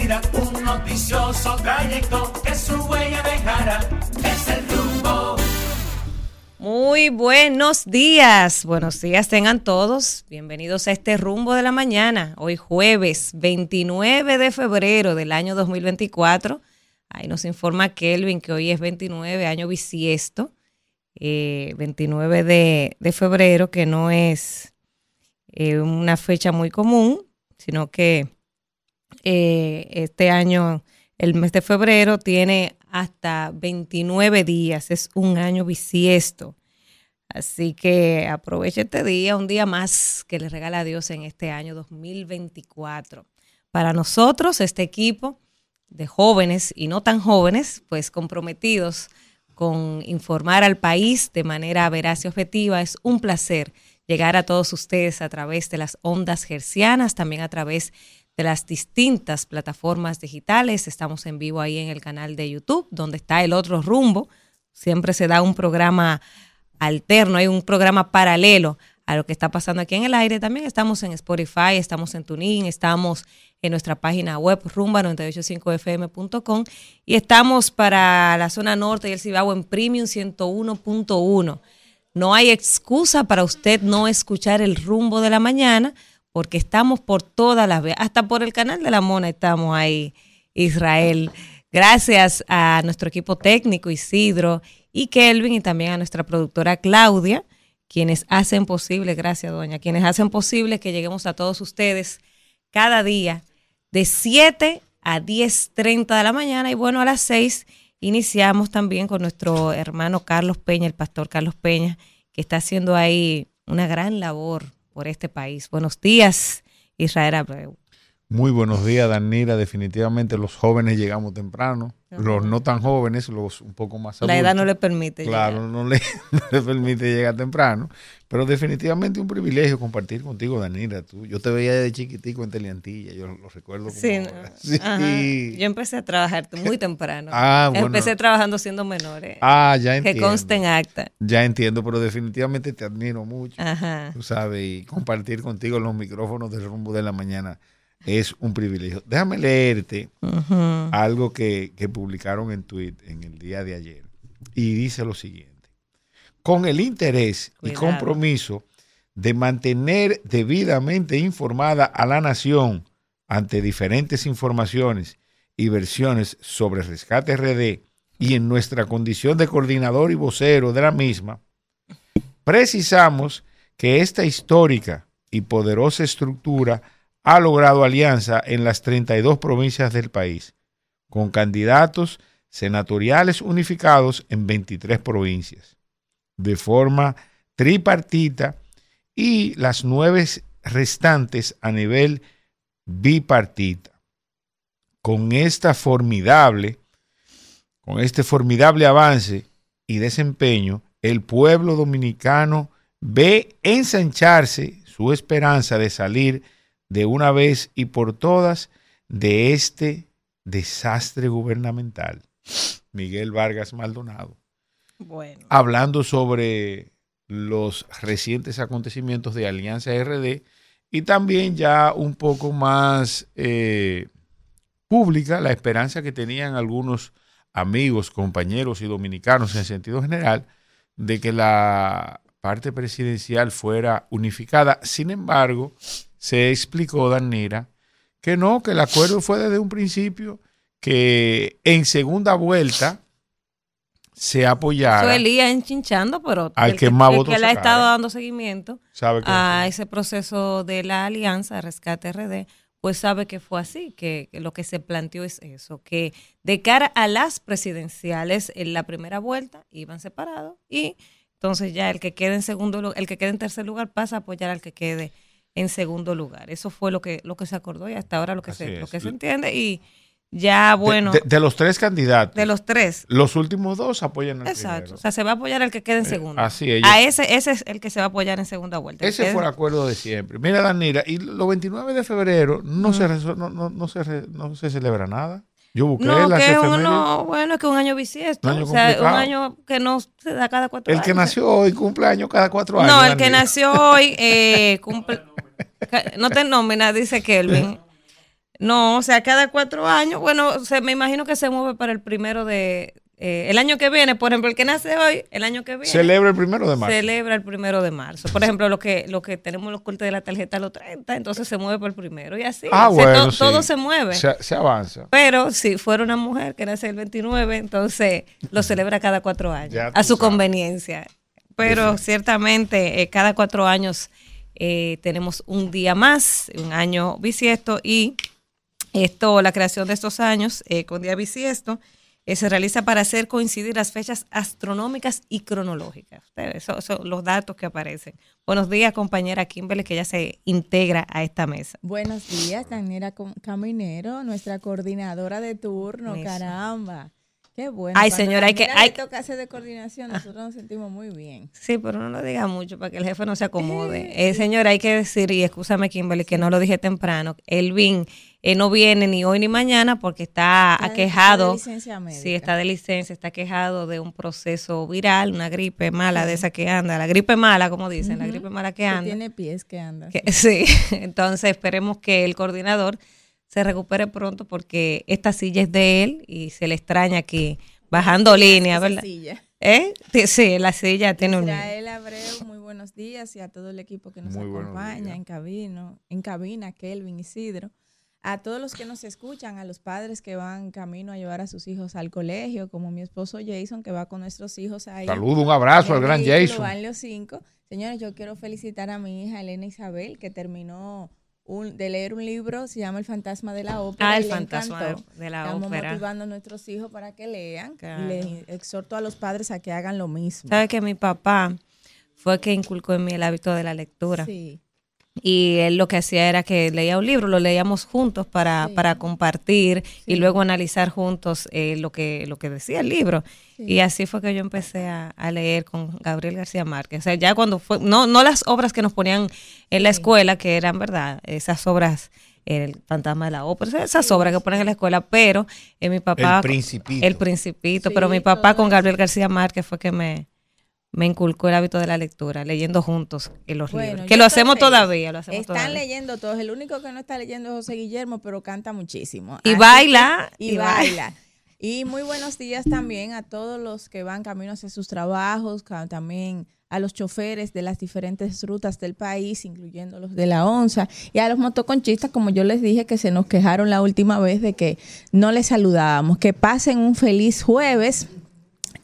un noticioso trayecto que su huella dejará. Es el rumbo. Muy buenos días, buenos días tengan todos. Bienvenidos a este rumbo de la mañana. Hoy jueves 29 de febrero del año 2024. Ahí nos informa Kelvin que hoy es 29, año bisiesto. 29 eh, de, febrero, que no es eh, una fecha muy común, sino que eh, este año, el mes de febrero, tiene hasta 29 días, es un año bisiesto. Así que aproveche este día, un día más que le regala Dios en este año 2024. Para nosotros, este equipo de jóvenes y no tan jóvenes, pues comprometidos con informar al país de manera veraz y objetiva. Es un placer llegar a todos ustedes a través de las ondas gercianas, también a través de las distintas plataformas digitales. Estamos en vivo ahí en el canal de YouTube, donde está el otro rumbo. Siempre se da un programa alterno, hay un programa paralelo a lo que está pasando aquí en el aire. También estamos en Spotify, estamos en TuneIn, estamos en nuestra página web rumba985fm.com y estamos para la zona norte y el Cibao en Premium 101.1. No hay excusa para usted no escuchar el rumbo de la mañana porque estamos por todas las veces, hasta por el canal de la Mona estamos ahí, Israel. Gracias a nuestro equipo técnico Isidro y Kelvin y también a nuestra productora Claudia, quienes hacen posible, gracias doña, quienes hacen posible que lleguemos a todos ustedes cada día de 7 a 10.30 de la mañana y bueno, a las 6 iniciamos también con nuestro hermano Carlos Peña, el pastor Carlos Peña, que está haciendo ahí una gran labor por este país. Buenos días, Israel Abreu. Muy buenos días, Danira. Definitivamente los jóvenes llegamos temprano. Los no tan jóvenes, los un poco más adultos. La edad no le permite Claro, No, le, permite llegar temprano. Pero definitivamente un privilegio compartir contigo, Danira. Tú, yo te veía desde chiquitico en Teleantilla, yo lo recuerdo. Como sí, sí. Yo empecé a trabajar muy temprano. Ah, bueno. Empecé trabajando siendo menores. Ah, ya entiendo. Que conste en acta. Ya entiendo, pero definitivamente te admiro mucho. Ajá. Tú sabes, y compartir contigo los micrófonos del rumbo de la mañana es un privilegio. Déjame leerte algo que, publicaron en tweet en el día de ayer. Y dice lo siguiente. Con el interés y compromiso de mantener debidamente informada a la nación ante diferentes informaciones y versiones sobre Rescate RD y en nuestra condición de coordinador y vocero de la misma, precisamos que esta histórica y poderosa estructura ha logrado alianza en las 32 provincias del país, con candidatos senatoriales unificados en 23 provincias, de forma tripartita y las nueve restantes a nivel bipartita. Con esta formidable, con este formidable avance y desempeño, el pueblo dominicano ve ensancharse su esperanza de salir de una vez y por todas de este desastre gubernamental. Miguel Vargas Maldonado. Bueno. Hablando sobre los recientes acontecimientos de Alianza RD y también ya un poco más eh, pública la esperanza que tenían algunos amigos, compañeros y dominicanos en sentido general de que la parte presidencial fuera unificada. Sin embargo, se explicó, Danira, que no, que el acuerdo fue desde un principio, que en segunda vuelta se apoyara. Eso Elías enchinchando, pero el que, le ha estado dando seguimiento a ese proceso de la alianza de rescate RD, pues sabe que fue así, que, lo que se planteó es eso, que de cara a las presidenciales en la primera vuelta iban separados y entonces ya el que quede en segundo el que quede en tercer lugar pasa a apoyar al que quede en segundo lugar. Eso fue lo que, lo que se acordó y hasta ahora lo que, se, lo que se entiende. Y ya, bueno. De, los tres candidatos. De los tres. Los últimos dos apoyan al Exacto. O sea, se va a apoyar al que quede en eh, segundo. así es. A ese, ese es el que se va a apoyar en segunda vuelta. Ese fue el acuerdo de siempre. Mira, Danira, y los 29 de febrero no, se, no, no, no, se, no se celebra nada. Yo busqué no, que uno, bueno, es que un año bisiesto. o sea, un año que no se da cada cuatro años. El que nació hoy cumple año cada cuatro años. No, el que nació hoy eh, cumple. no te nómina, dice Kelvin. No, o sea, cada cuatro años, bueno, se, me imagino que se mueve para el primero de, eh, el año que viene, por ejemplo, el que nace hoy, el año que viene. Celebra el primero de marzo. Celebra el primero de marzo. Por ejemplo, lo que, lo que tenemos los cortes de la tarjeta a los 30, entonces se mueve por el primero y así. Ah, O sea, bueno, to- sí. todo se mueve. Se, se avanza. Pero si fuera una mujer que nace el 29, entonces lo celebra cada cuatro años, a su sabes. conveniencia. Pero ciertamente eh, cada cuatro años eh, tenemos un día más, un año bisiesto, y esto, la creación de estos años con día bisiesto, eh, se realiza para hacer coincidir las fechas astronómicas y cronológicas. Ustedes, Esos son los datos que aparecen. Buenos días, compañera Kimberly, que ya se integra a esta mesa. Buenos días, Daniela Caminero, nuestra coordinadora de turno, Eso. caramba. Qué bueno. Ay, señora, hay que- hay- le toca hacer de coordinación, nosotros nos sentimos muy bien. Sí, pero no lo diga mucho para que el jefe no se acomode. Eh, señora, hay que decir, y escúchame Kimberly, que no lo dije temprano, Elvin eh, no viene ni hoy ni mañana porque está, aquejado. está de licencia médica. Sí, está de licencia, está quejado de un proceso viral, una gripe mala de esa que anda, la gripe mala, como dicen, la gripe mala que Que anda. tiene pies que anda. Que- sí, entonces esperemos que el coordinador se recupere pronto porque esta silla es de él y se le extraña aquí bajando línea, ¿verdad? silla. ¿Eh? Sí, la silla tiene un... Israel Abreu, muy buenos días y a todo el equipo que nos Muy acompaña en cabino, en cabina, Kelvin Isidro. A todos los que nos escuchan, a los padres que van camino a llevar a sus hijos al colegio, como mi esposo Jason, que va con nuestros hijos ahí. Saludo, un abrazo al gran Jason. van los cinco. Señores, yo quiero felicitar a mi hija Elena Isabel, que terminó un- de leer un libro, se llama El fantasma de la ópera. Ah, el le fantasma encantó. de la Estamos ópera. motivando a nuestros hijos para que lean. Claro. Y les exhorto a los padres a que hagan lo mismo. ¿Sabe que mi papá fue que inculcó en mí el hábito de la lectura? Sí. Y él lo que hacía era que leía un libro, lo leíamos juntos para, Sí. para compartir y luego analizar juntos eh, lo, que, lo que decía el libro. Sí. Y así fue que yo empecé a, a leer con Gabriel García Márquez. O sea, ya cuando fue, no, no las obras que nos ponían en la escuela, que eran, ¿verdad? Esas obras, El Fantasma de la Ópera, esas obras que ponen en la escuela, pero eh, mi papá... El Principito. El Principito, Sí, pero mi papá con. Gabriel García Márquez fue que me, me inculcó el hábito de la lectura, leyendo juntos en los Bueno, libros. Que lo hacemos feliz. todavía, lo hacemos Están todavía. leyendo todos. El único que no está leyendo es José Guillermo, pero canta muchísimo. Y Así baila, que- y y baila. Y muy buenos días también a todos los que van camino hacia sus trabajos, también a los choferes de las diferentes rutas del país, incluyendo los de la ONSA, y a los motoconchistas, como yo les dije, que se nos quejaron la última vez de que no les saludábamos. Que pasen un feliz jueves.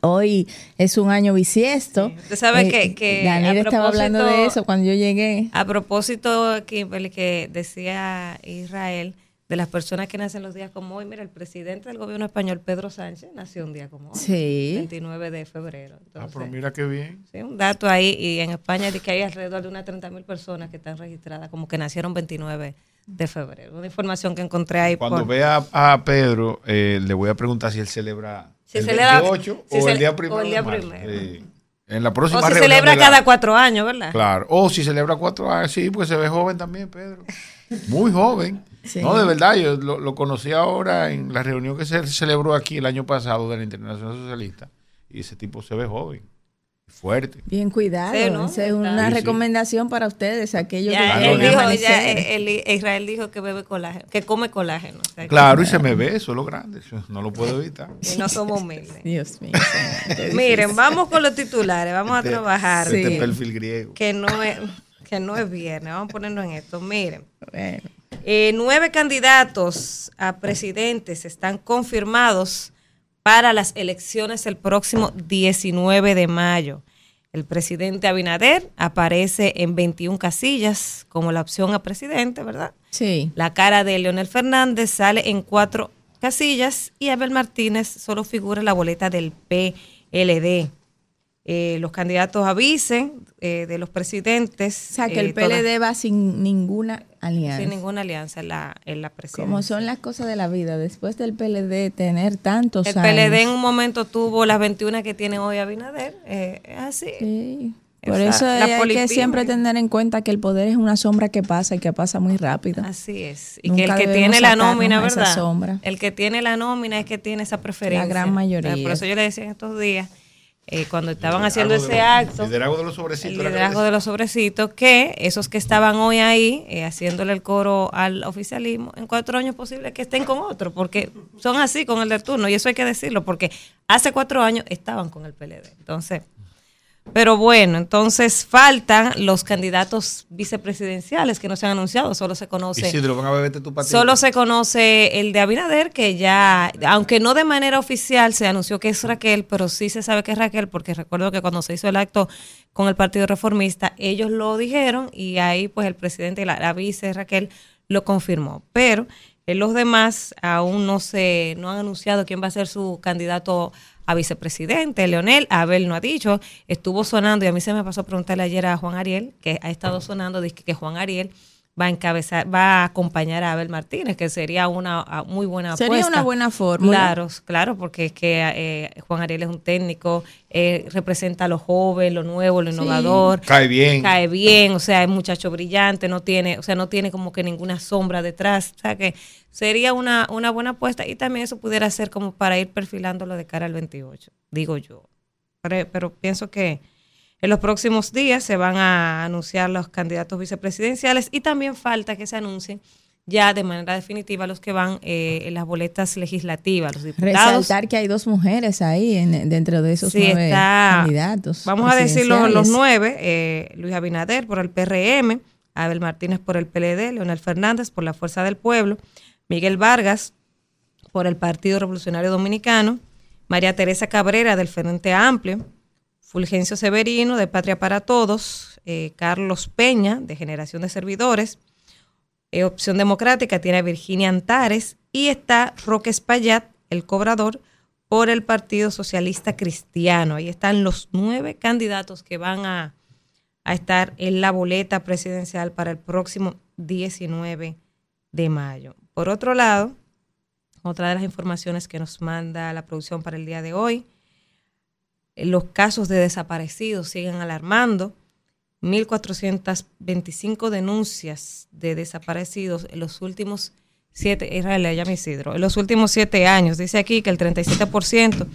Hoy es un año bisiesto. Usted sabe que- que Daniel a estaba hablando de propósito- eso cuando yo llegué. A propósito, Kimberly, que decía Israel, de las personas que nacen los días como hoy, mira, el presidente del gobierno español, Pedro Sánchez, nació un día como hoy, Sí. 29 de febrero. Ah, Entonces, pero mira qué bien. sí, un dato ahí, y en España dice que hay alrededor de unas 30 mil personas que están registradas como que nacieron 29 de febrero. Una información que encontré ahí. Cuando por- vea a Pedro, eh, le voy a preguntar si él celebra Si el celebra- 28 si o el día o primero. el día primero. Sí. En la próxima o se reunión celebra la- cada cuatro años, ¿verdad? Claro. O si celebra cuatro años, sí, pues se ve joven también, Pedro. Muy joven. Sí. No, de verdad, yo lo, lo conocí ahora en la reunión que se celebró aquí el año pasado de la Internacional Socialista. Y ese tipo se ve joven, fuerte. Bien cuidado. Sí, ¿no? Esa es una Sí, sí. recomendación para ustedes, aquellos Ya, que él dijo, ya, él- él- Israel dijo que bebe colágeno, que come colágeno. o sea, que- Claro, y se me ve, eso es lo grande. eso no lo puedo evitar. y no somos humildes. Dios mío. Miren, vamos con los titulares, vamos a Este- trabajar. Este Sí. perfil griego. Que no es que no es viernes, vamos a ponernos en esto. Miren, Bueno, eh, nueve candidatos a presidentes están confirmados para las elecciones el próximo 19 de mayo. El presidente Abinader aparece en 21 casillas como la opción a presidente, ¿verdad? sí. La cara de Leonel Fernández sale en cuatro casillas y Abel Martínez solo figura en la boleta del PLD. Eh, los candidatos avisen eh, de los presidentes. O sea, que eh, el PLD va sin ninguna alianza. sin ninguna alianza en la, en la presidencia. Como son las cosas de la vida, después del PLD tener tantos El años. PLD en un momento tuvo las 21 que tiene hoy Abinader. eh, es así. Sí. Por eso hay que siempre tener en cuenta que el poder es una sombra que pasa y que pasa muy rápido. Así es. Y Nunca que el que tiene la nómina, ¿verdad? sombra. El que tiene la nómina es que tiene esa preferencia. La gran mayoría. Por eso yo le decía en estos días eh, cuando estaban haciendo ese acto. El liderazgo de los sobrecitos. El era liderazgo que de los sobrecitos, que esos que estaban hoy ahí eh, haciéndole el coro al oficialismo, en cuatro años es posible que estén con otro, porque son así con el del turno, y eso hay que decirlo, porque hace cuatro años estaban con el PLD. Entonces, pero bueno, entonces faltan los candidatos vicepresidenciales que no se han anunciado, solo se conoce. Isidro, van a beberte tu patito. Solo se conoce el de Abinader, que ya, aunque no de manera oficial, se anunció que es Raquel, pero sí se sabe que es Raquel, porque recuerdo que cuando se hizo el acto con el Partido Reformista, ellos lo dijeron y ahí pues el presidente y la, la vice Raquel lo confirmó. Pero eh, los demás aún no se, no han anunciado quién va a ser su candidato a vicepresidente, Leonel, Abel no ha dicho, estuvo sonando y a mí se me pasó a preguntarle ayer a Juan Ariel, que ha estado sonando, dice que Juan Ariel va a encabezar, va a acompañar a Abel Martínez, que sería una muy buena Sería apuesta. una buena fórmula. Claro, claro, porque es que eh, Juan Ariel es un técnico, eh, representa a lo joven, lo nuevo, lo Sí. innovador, Cae bien. cae bien, o sea, es muchacho brillante, no tiene, o sea, no tiene como que ninguna sombra detrás, o sea que sería una, una buena apuesta y también eso pudiera ser como para ir perfilándolo de cara al 28, digo yo. Pero, pero pienso que en los próximos días se van a anunciar los candidatos vicepresidenciales y también falta que se anuncien ya de manera definitiva los que van eh, en las boletas legislativas, los diputados. Resaltar que hay dos mujeres ahí en- dentro de esos Sí, nueve está- candidatos. Vamos a decir los, nueve, eh, Luis Abinader por el PRM, Abel Martínez por el PLD, Leonel Fernández por la Fuerza del Pueblo, Miguel Vargas por el Partido Revolucionario Dominicano, María Teresa Cabrera del Frente Amplio, Fulgencio Severino de Patria para Todos, eh, Carlos Peña de Generación de Servidores, eh, Opción Democrática tiene a Virginia Antares y está Roque Espaillat, el cobrador, por el Partido Socialista Cristiano. Ahí están los nueve candidatos que van a, a estar en la boleta presidencial para el próximo 19 de mayo. Por otro lado, otra de las informaciones que nos manda la producción para el día de hoy, los casos de desaparecidos siguen alarmando. 1.425 denuncias de desaparecidos en los últimos siete, Israel, llama Isidro, en los últimos siete años. Dice aquí que el 37%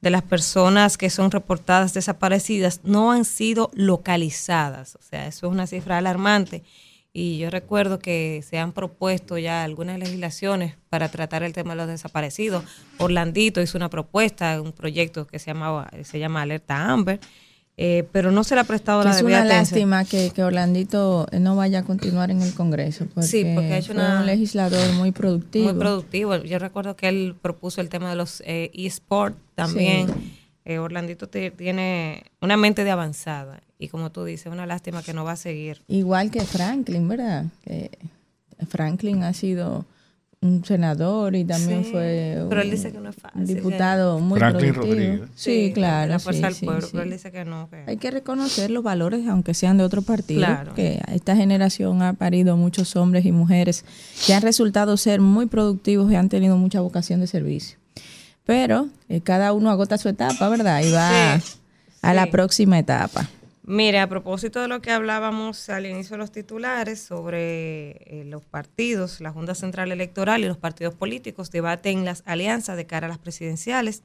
de las personas que son reportadas desaparecidas no han sido localizadas. O sea, eso es una cifra alarmante. Y yo recuerdo que se han propuesto ya algunas legislaciones para tratar el tema de los desaparecidos. Orlandito hizo una propuesta, un proyecto que se llamaba, se llama Alerta Amber, eh, pero no se le ha prestado la es una lástima que, que Orlandito no vaya a continuar en el Congreso. Porque Sí, porque ha hecho fue una- un legislador muy productivo. Muy productivo. Yo recuerdo que él propuso el tema de los eh, eSport también. Sí. Eh, Orlandito tiene una mente de avanzada y como tú dices, una lástima que no va a seguir. Igual que Franklin, ¿verdad? Que Franklin ha sido un senador y también Sí, fue pero él un- dice que no es fácil, un diputado muy Franklin productivo. Rodríguez. Sí, claro. La sí, fuerza del sí, pueblo, sí. pero él dice que no. que- Hay que reconocer los valores, aunque sean de otro partido, Claro. que esta generación ha parido muchos hombres y mujeres que han resultado ser muy productivos y han tenido mucha vocación de servicio. Pero eh, cada uno agota su etapa, ¿verdad? Y va Sí, a la próxima etapa. Mire, a propósito de lo que hablábamos al inicio de los titulares sobre eh, los partidos, la Junta Central Electoral y los partidos políticos debaten las alianzas de cara a las presidenciales.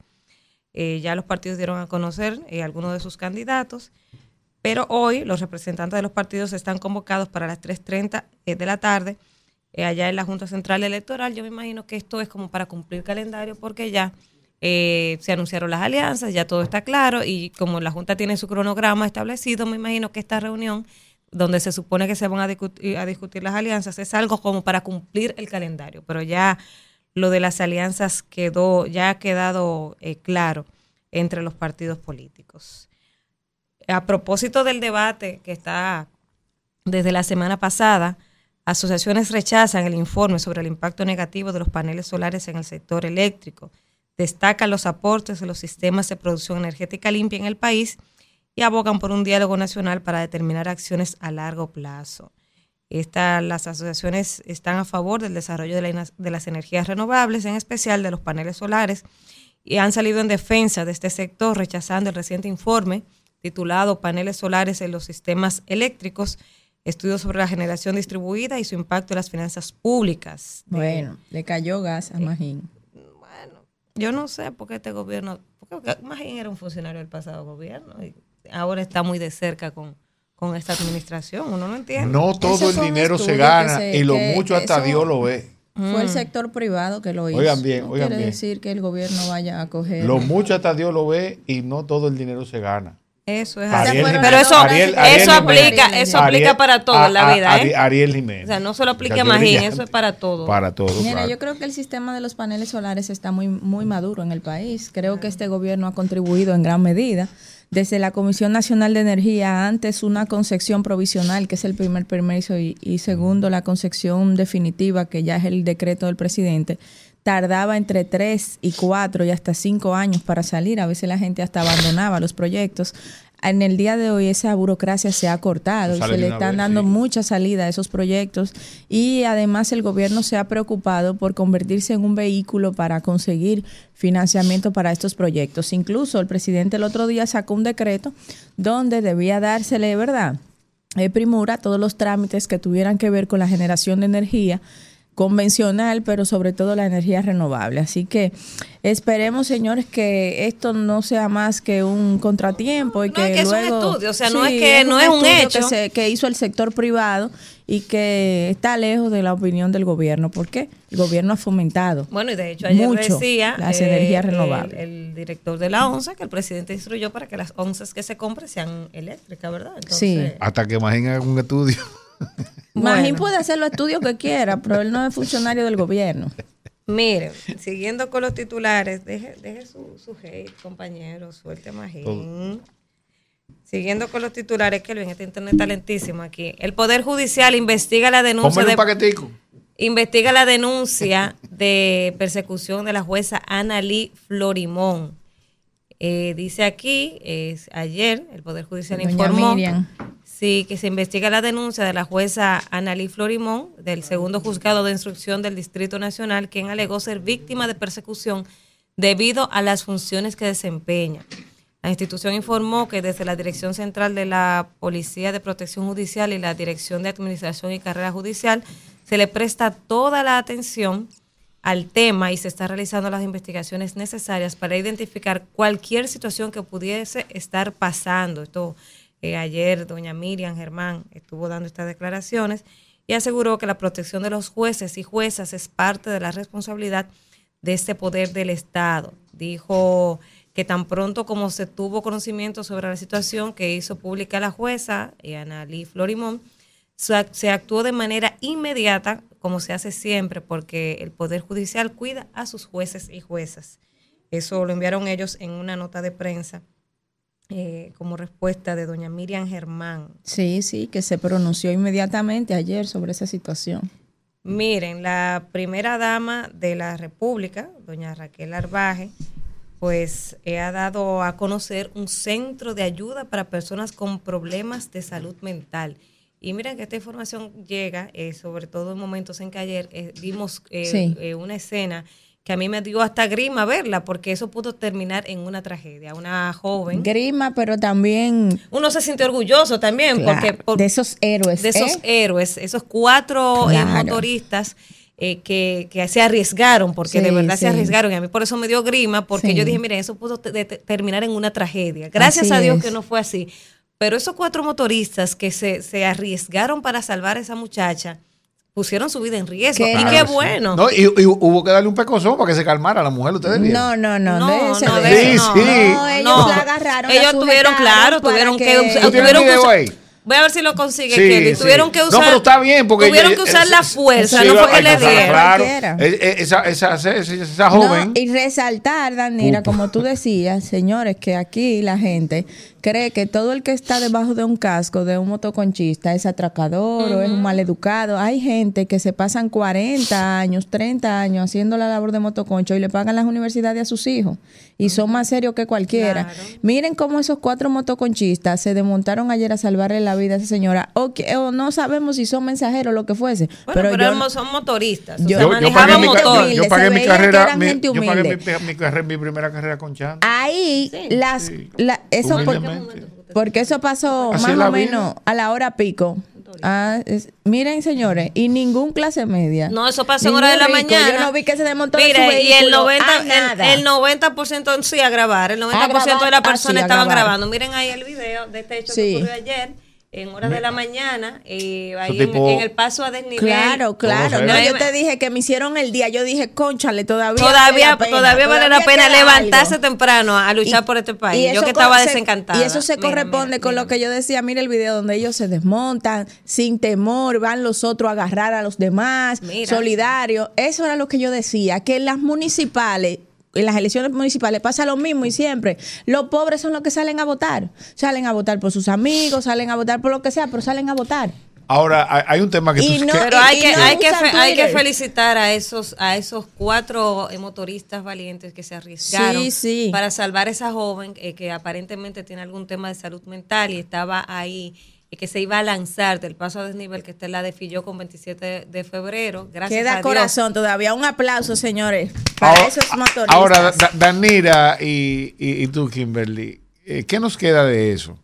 Eh, ya los partidos dieron a conocer eh, algunos de sus candidatos, pero hoy los representantes de los partidos están convocados para las 3.30 eh, de la tarde allá en la Junta Central Electoral. Yo me imagino que esto es como para cumplir calendario porque ya eh, se anunciaron las alianzas, ya todo está claro y como la Junta tiene su cronograma establecido, me imagino que esta reunión donde se supone que se van a discutir, las alianzas es algo como para cumplir el calendario, pero ya lo de las alianzas quedó, ya ha quedado eh, claro entre los partidos políticos. A propósito del debate que está desde la semana pasada, asociaciones rechazan el informe sobre el impacto negativo de los paneles solares en el sector eléctrico, destacan los aportes de los sistemas de producción energética limpia en el país y abogan por un diálogo nacional para determinar acciones a largo plazo. Esta- las asociaciones están a favor del desarrollo de, la- de las energías renovables, en especial de los paneles solares, y han salido en defensa de este sector, rechazando el reciente informe titulado Paneles solares en los sistemas eléctricos, estudios sobre la generación distribuida y su impacto en las finanzas públicas. de- Bueno, le cayó gas a Magín. Yo no sé por qué este gobierno, porque más bien era un funcionario del pasado gobierno y ahora está muy de cerca con, con esta administración, uno no entiende. No todo el dinero se gana se- y lo que mucho hasta eso- Dios lo ve. Fue el sector privado que lo hizo. Oigan bien, no oigan quiere bien. decir que el gobierno vaya a coger. Lo mucho hasta Dios lo ve y no todo el dinero se gana. Eso es así. Pero eso, Ariel- Ariel eso aplica, eso Ariel- aplica para todo en la a- a- vida, ¿eh? Ariel Jiménez. O sea, no solo aplica a Muchacho Magín, brillante. eso es para todo. Para todo. Mira, claro. yo creo que el sistema de los paneles solares está muy, muy maduro en el país. Creo que este gobierno ha contribuido en gran medida. Desde la Comisión Nacional de Energía, antes una concepción provisional, que es el primer permiso, y, y segundo la concepción definitiva, que ya es el decreto del presidente, tardaba entre tres y cuatro y hasta cinco años para salir. A veces la gente hasta abandonaba los proyectos. En el día de hoy esa burocracia se ha cortado se le están vez, dando sí. mucha salida a esos proyectos y además el gobierno se ha preocupado por convertirse en un vehículo para conseguir financiamiento para estos proyectos. Incluso el presidente el otro día sacó un decreto donde debía dársele, ¿verdad? Eh, primura a todos los trámites que tuvieran que ver con la generación de energía convencional, pero sobre todo la energía renovable. Así que esperemos, señores, que esto no sea más que un contratiempo y No, que es que es un luego- estudio, o sea, no es que- no es un estudio hecho. que, se- que hizo el sector privado y que está lejos de la opinión del gobierno. ¿Por qué? El gobierno ha fomentado. Bueno, y de hecho ayer Mucho decía las eh, energías renovables. El, director de la ONSA que el presidente instruyó para que las onzas que se compren sean eléctricas, ¿verdad? Sí. Hasta que Magín haga un Magín Bueno. puede hacer los estudios que quiera, pero él no es funcionario del gobierno. Miren, siguiendo con los titulares, deje, deje su, su hate, compañero, suelte Magín. Siguiendo con los titulares, que este internet está lentísimo aquí. El Poder Judicial investiga la denuncia Póngale de un paquetico. investiga la denuncia de persecución de la jueza Ana Lee Florimón. Eh, dice aquí, es, ayer el Poder Judicial Doña informó Miriam. Sí, que se investiga la denuncia de la jueza Ana Lee Florimón del segundo juzgado de instrucción del Distrito Nacional, quien alegó ser víctima de persecución debido a las funciones que desempeña. La institución informó que desde la Dirección Central de la Policía de Protección Judicial y la Dirección de Administración y Carrera Judicial se le presta toda la atención al tema y se están realizando las investigaciones necesarias para identificar cualquier situación que pudiese estar pasando. Esto eh, ayer doña Miriam Germán estuvo dando estas declaraciones y aseguró que la protección de los jueces y juezas es parte de la responsabilidad de este poder del Estado. Dijo que tan pronto como se tuvo conocimiento sobre la situación que hizo pública la jueza, eh, Ana Lee Florimón, se actuó de manera inmediata, como se hace siempre, porque el Poder Judicial cuida a sus jueces y juezas. Eso lo enviaron ellos en una nota de prensa eh, como respuesta de doña Miriam Germán. Sí, sí, que se pronunció inmediatamente ayer sobre esa situación. Miren, la primera dama de la República, doña Raquel Arbaje, pues eh, ha dado a conocer un centro de ayuda para personas con problemas de salud mental. Y miren que esta información llega, eh, sobre todo en momentos en que ayer eh, vimos Sí. una escena que a mí me dio hasta grima verla, porque eso pudo terminar en una tragedia. Una joven. Grima, pero también Uno se sintió orgulloso también, claro, porque por- de esos héroes. de esos ¿eh? héroes, esos cuatro eh, motoristas eh, que, que se arriesgaron, porque Sí, de verdad sí. se arriesgaron. Y a mí por eso me dio grima, porque Sí. yo dije, miren, eso pudo terminar en una tragedia. Gracias Así a Dios es. que no fue así. Pero esos cuatro motoristas que se, se arriesgaron para salvar a esa muchacha, pusieron su vida en riesgo. ¿Qué? Y qué sí. bueno. No, y, y hubo que darle un pecozón para que se calmara la mujer, ustedes vieron. No, no, no, No, ese- no, de ese- eso no. No, Sí, ellos no. la agarraron. Ellos la tuvieron, claro, tuvieron que, ¿Tú usar- tienes tuvieron que video usar- ahí? Voy a ver si lo consigue, Sí, Kelly. sí. Tuvieron que No, usar. pero está bien, porque Tuvieron que usar la sí, fuerza, sí, no fue que le dieron. Claro, Cualquiera. Eh, eh, esa, esa, esa, esa, No, joven. y resaltar, Danira, como tú decías, señores, que aquí la gente cree que todo el que está debajo de un casco de un motoconchista es atracador o es un maleducado. Hay gente que se pasan 40 años, 30 años haciendo la labor de motoconcho y le pagan las universidades a sus hijos y son más serios que cualquiera. Claro. Miren cómo esos cuatro motoconchistas se desmontaron ayer a salvarle la vida a esa señora. O, que- o no sabemos si son mensajeros o lo que fuese. Bueno, pero, pero, yo- éramos- son motoristas. o yo- sea, yo, pagué, mi, yo pagué carrera, mi, yo pagué mi, humilde. mi carrera, mi primera carrera con Chan. Ahí las sí. la- eso por- Humildemente. porque eso pasó Así más o vida. menos a la hora pico. Ah, es- miren, señores, y ningún clase media. No, eso pasó en hora de la rico. mañana. Yo no vi que se desmontó de su Mire, y el vehículo 90%, a nada. el, el 90% sí a grabar, el 90% grabar, de las ah, personas estaban grabando. Miren ahí el video de este hecho Sí. que ocurrió ayer, en horas de la mañana, eh, ahí en, el paso a desnivel. Claro, claro. No, yo te dije que me hicieron el día. Yo dije, conchale, todavía. Todavía, vale la pena, todavía vale la pena levantarse algo. temprano a luchar Y- por este país. Yo que estaba se- desencantada. Y eso se Mira, corresponde mira, con mira. lo que yo decía. Mira el video donde ellos se desmontan sin temor, van los otros a agarrar a los demás, Mira. solidarios. Eso era lo que yo decía, que en las municipales en las elecciones municipales pasa lo mismo y siempre los pobres son los que salen a votar. Salen a votar por sus amigos, salen a votar por lo que sea, pero salen a votar. Ahora, hay, un tema que Y tú... no- que- Pero hay y que, no hay, que fe- hay que felicitar a esos, a esos cuatro motoristas valientes que se arriesgaron Sí, sí. para salvar a esa joven eh, que aparentemente tiene algún tema de salud mental y estaba ahí que se iba a lanzar del paso a desnivel que está en la de Filló con 27 de febrero. Gracias a Queda Dios. corazón todavía. Un aplauso, señores, para ahora, esos motoristas. ahora, Da- Danira y, y- y tú, Kimberly, eh, ¿qué nos queda de eso?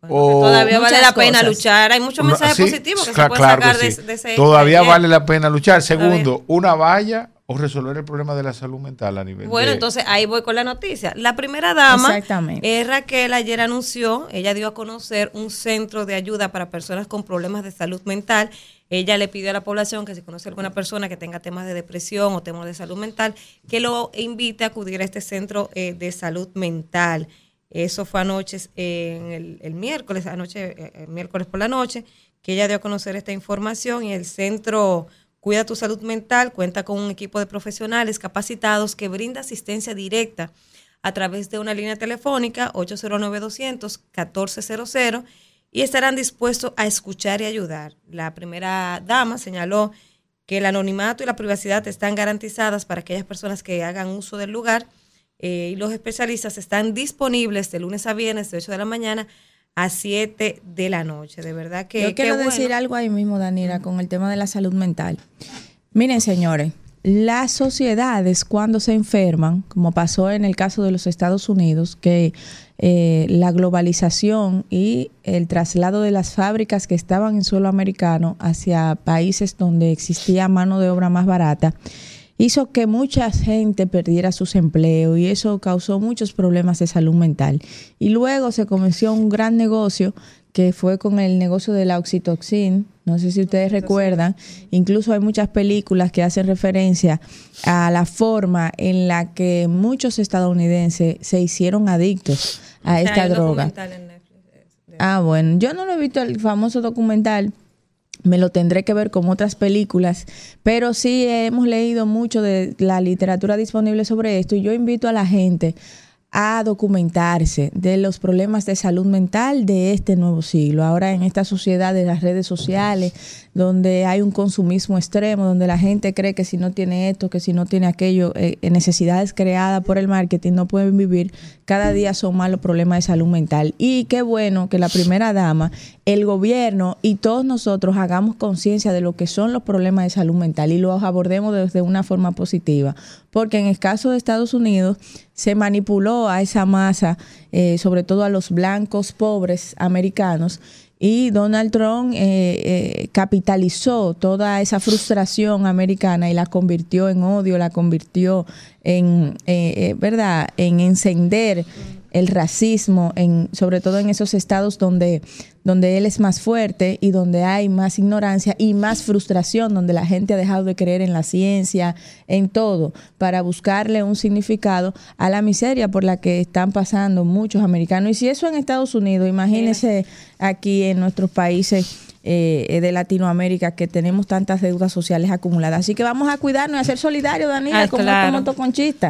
Bueno, O- todavía vale la pena cosas. luchar. Hay muchos mensajes sí, positivos que cla- se pueden claro sacar de, sí. de ese hecho Todavía de vale la pena luchar. Segundo, Todavía. una valla o resolver el problema de la salud mental a nivel Bueno, de- entonces ahí voy con la noticia. La primera dama, Exactamente. eh, Raquel, ayer anunció, ella dio a conocer un centro de ayuda para personas con problemas de salud mental. Ella le pidió a la población que si conoce alguna persona que tenga temas de depresión o temas de salud mental, que lo invite a acudir a este centro eh, de salud mental. Eso fue anoche, eh, en el, el miércoles, anoche, eh, el miércoles por la noche, que ella dio a conocer esta información y el centro Cuida tu salud mental cuenta con un equipo de profesionales capacitados que brinda asistencia directa a través de una línea telefónica 809-200-1400 y estarán dispuestos a escuchar y ayudar. La primera dama señaló que el anonimato y la privacidad están garantizadas para aquellas personas que hagan uso del lugar eh, y los especialistas están disponibles de lunes a viernes de 8 de la mañana a 7 de la noche. De verdad que Yo quiero bueno. decir algo ahí mismo, Danira, con el tema de la salud mental. Miren, señores, las sociedades cuando se enferman, como pasó en el caso de los Estados Unidos, que eh, la globalización y el traslado de las fábricas que estaban en suelo americano hacia países donde existía mano de obra más barata, hizo que mucha gente perdiera sus empleos y eso causó muchos problemas de salud mental. Y luego se comenzó un gran negocio que fue con el negocio de la oxitoxin. No sé si ustedes recuerdan. Incluso hay muchas películas que hacen referencia a la forma en la que muchos estadounidenses se hicieron adictos a esta droga. Ah, bueno, yo no lo he visto el famoso documental, me lo tendré que ver con otras películas, pero sí hemos leído mucho de la literatura disponible sobre esto y yo invito a la gente a documentarse de los problemas de salud mental de este nuevo siglo. Ahora en esta sociedad de las redes sociales, donde hay un consumismo extremo, donde la gente cree que si no tiene esto, que si no tiene aquello, eh, necesidades creadas por el marketing no pueden vivir, cada día son más los problemas de salud mental. Y qué bueno que la primera dama, el gobierno y todos nosotros hagamos conciencia de lo que son los problemas de salud mental y los abordemos desde una forma positiva. Porque en el caso de Estados Unidos se manipuló a esa masa, eh, sobre todo a los blancos pobres americanos, y Donald Trump eh, eh, capitalizó toda esa frustración americana y la convirtió en odio, la convirtió en, eh, eh, ¿verdad?, en encender el racismo, en, sobre todo en esos estados donde, donde él es más fuerte y donde hay más ignorancia y más frustración, donde la gente ha dejado de creer en la ciencia, en todo, para buscarle un significado a la miseria por la que están pasando muchos americanos. Y si eso en Estados Unidos, imagínense aquí en nuestros países eh, de Latinoamérica que tenemos tantas deudas sociales acumuladas. Así que vamos a cuidarnos y a ser solidarios, Daniela, Ah, como claro. como.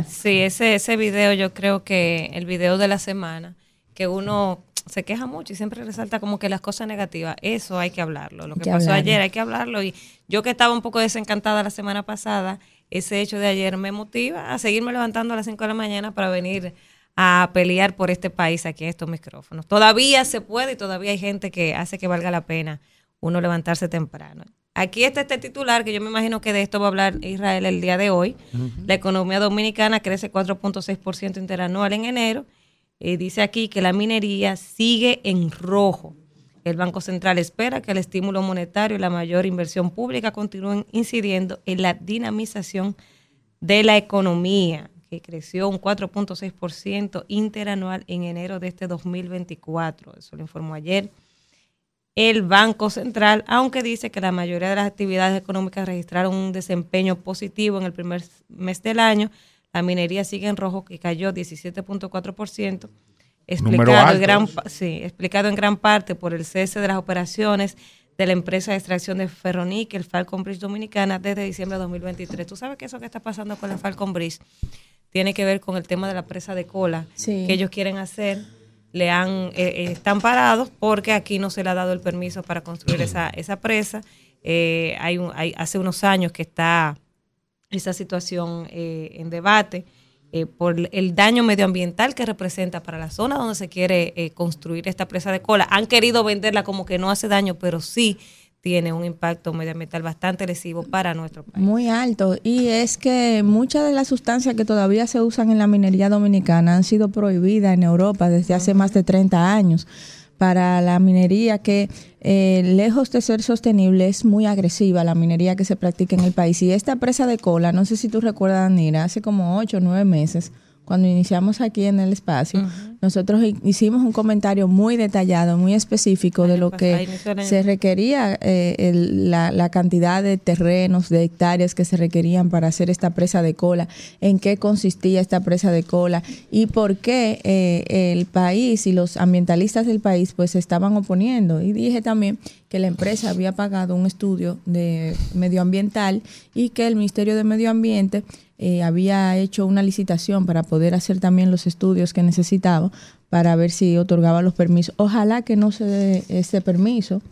Sí, ese, ese video yo creo que el video de la semana, que uno se queja mucho y siempre resalta como que las cosas negativas, eso hay que hablarlo. Lo que que pasó ayer hay que hablarlo y yo que estaba un poco desencantada la semana pasada, ese hecho de ayer me motiva a seguirme levantando a las 5 de la mañana para venir a pelear por este país aquí en estos micrófonos. Todavía se puede y todavía hay gente que hace que valga la pena uno levantarse temprano. Aquí está este titular que yo me imagino que de esto va a hablar Israel el día de hoy. La economía dominicana crece 4.6% interanual en enero. Eh, dice aquí que la minería sigue en rojo. El Banco Central espera que el estímulo monetario y la mayor inversión pública continúen incidiendo en la dinamización de la economía, que creció un 4.6% interanual en enero de este 2024. Eso lo informó ayer el Banco Central, aunque dice que la mayoría de las actividades económicas registraron un desempeño positivo en el primer mes del año. La minería sigue en rojo, que cayó 17.4%, explicado, en gran, sí, explicado en gran parte por el cese de las operaciones de la empresa de extracción de ferroníquel Falcon Bridge Dominicana desde diciembre de 2023. ¿Tú sabes que eso que está pasando con la Falcon Bridge tiene que ver con el tema de la presa de cola que ellos quieren hacer? le han eh, eh, están parados porque aquí no se le ha dado el permiso para construir esa, esa presa. Eh, hay, un, hay hace unos años que está esa situación en debate por el daño medioambiental que representa para la zona donde se quiere construir esta presa de cola. Han querido venderla como que no hace daño, pero sí tiene un impacto medioambiental bastante lesivo para nuestro país. Muy alto. Y es que muchas de las sustancias que todavía se usan en la minería dominicana han sido prohibidas en Europa desde hace más de 30 años para la minería que eh, lejos de ser sostenible es muy agresiva la minería que se practica en el país. Y esta presa de cola, no sé si tú recuerdas, Nira, hace como 8 o 9 meses, cuando iniciamos aquí en el espacio, nosotros hicimos un comentario muy detallado, muy específico de lo que se requería, eh, la, cantidad de terrenos, de hectáreas que se requerían para hacer esta presa de cola, en qué consistía esta presa de cola y por qué eh, el país y los ambientalistas del país pues se estaban oponiendo. Y dije también que la empresa había pagado un estudio de medioambiental y que el Ministerio de Medio Ambiente eh, había hecho una licitación para poder hacer también los estudios que necesitaba para ver si otorgaba los permisos. Ojalá que no se dé ese permiso.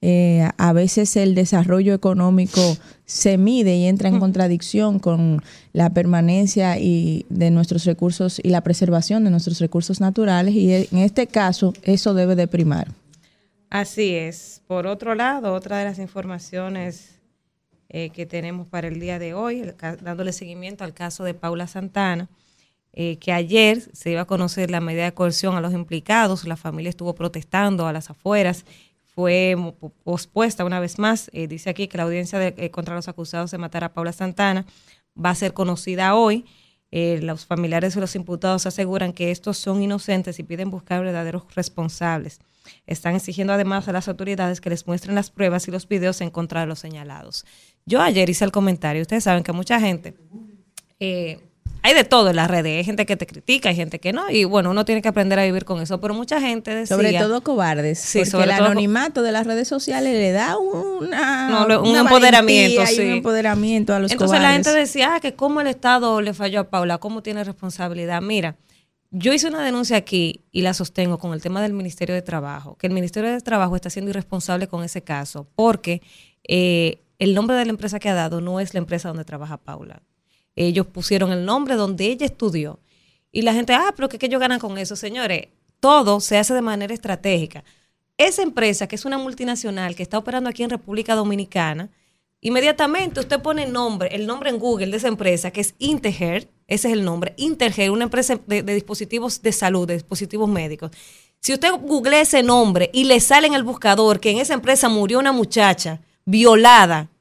Eh, a veces el desarrollo económico se mide y entra en contradicción con la permanencia y de nuestros recursos y la preservación de nuestros recursos naturales y en este caso eso debe de primar. Así es. Por otro lado, otra de las informaciones eh, que tenemos para el día de hoy, dándole seguimiento al caso de Paula Santana, eh, que ayer se iba a conocer la medida de coerción a los implicados, la familia estuvo protestando a las afueras, fue pospuesta una vez más, eh, dice aquí que la audiencia contra los acusados de matar a Paula Santana va a ser conocida hoy. los familiares de los imputados aseguran que estos son inocentes y piden buscar verdaderos responsables. Están exigiendo además a las autoridades que les muestren las pruebas y los videos en contra de los señalados. Yo ayer hice el comentario, ustedes saben que mucha gente, eh, hay de todo en las redes, hay gente que te critica, hay gente que no, y bueno, uno tiene que aprender a vivir con eso, pero mucha gente decía... Sobre todo cobardes, sí, porque sobre el anonimato de las redes sociales le da una, un empoderamiento, sí. un empoderamiento a los Entonces la gente decía ah, que cómo el Estado le falló a Paula, cómo tiene responsabilidad. Mira, yo hice una denuncia aquí y la sostengo con el tema del Ministerio de Trabajo, que el Ministerio de Trabajo está siendo irresponsable con ese caso, porque eh, el nombre de la empresa que ha dado no es la empresa donde trabaja Paula. Ellos pusieron el nombre donde ella estudió. Y la gente, ah, pero ¿qué, qué ellos ganan con eso? Señores, todo se hace de manera estratégica. Esa empresa, que es una multinacional que está operando aquí en República Dominicana, Inmediatamente usted pone el nombre, el nombre en Google de esa empresa, que es Integer, ese es el nombre, Integer, una empresa de, dispositivos de salud, de dispositivos médicos. Si usted google ese nombre y le sale en el buscador que en esa empresa murió una muchacha violada,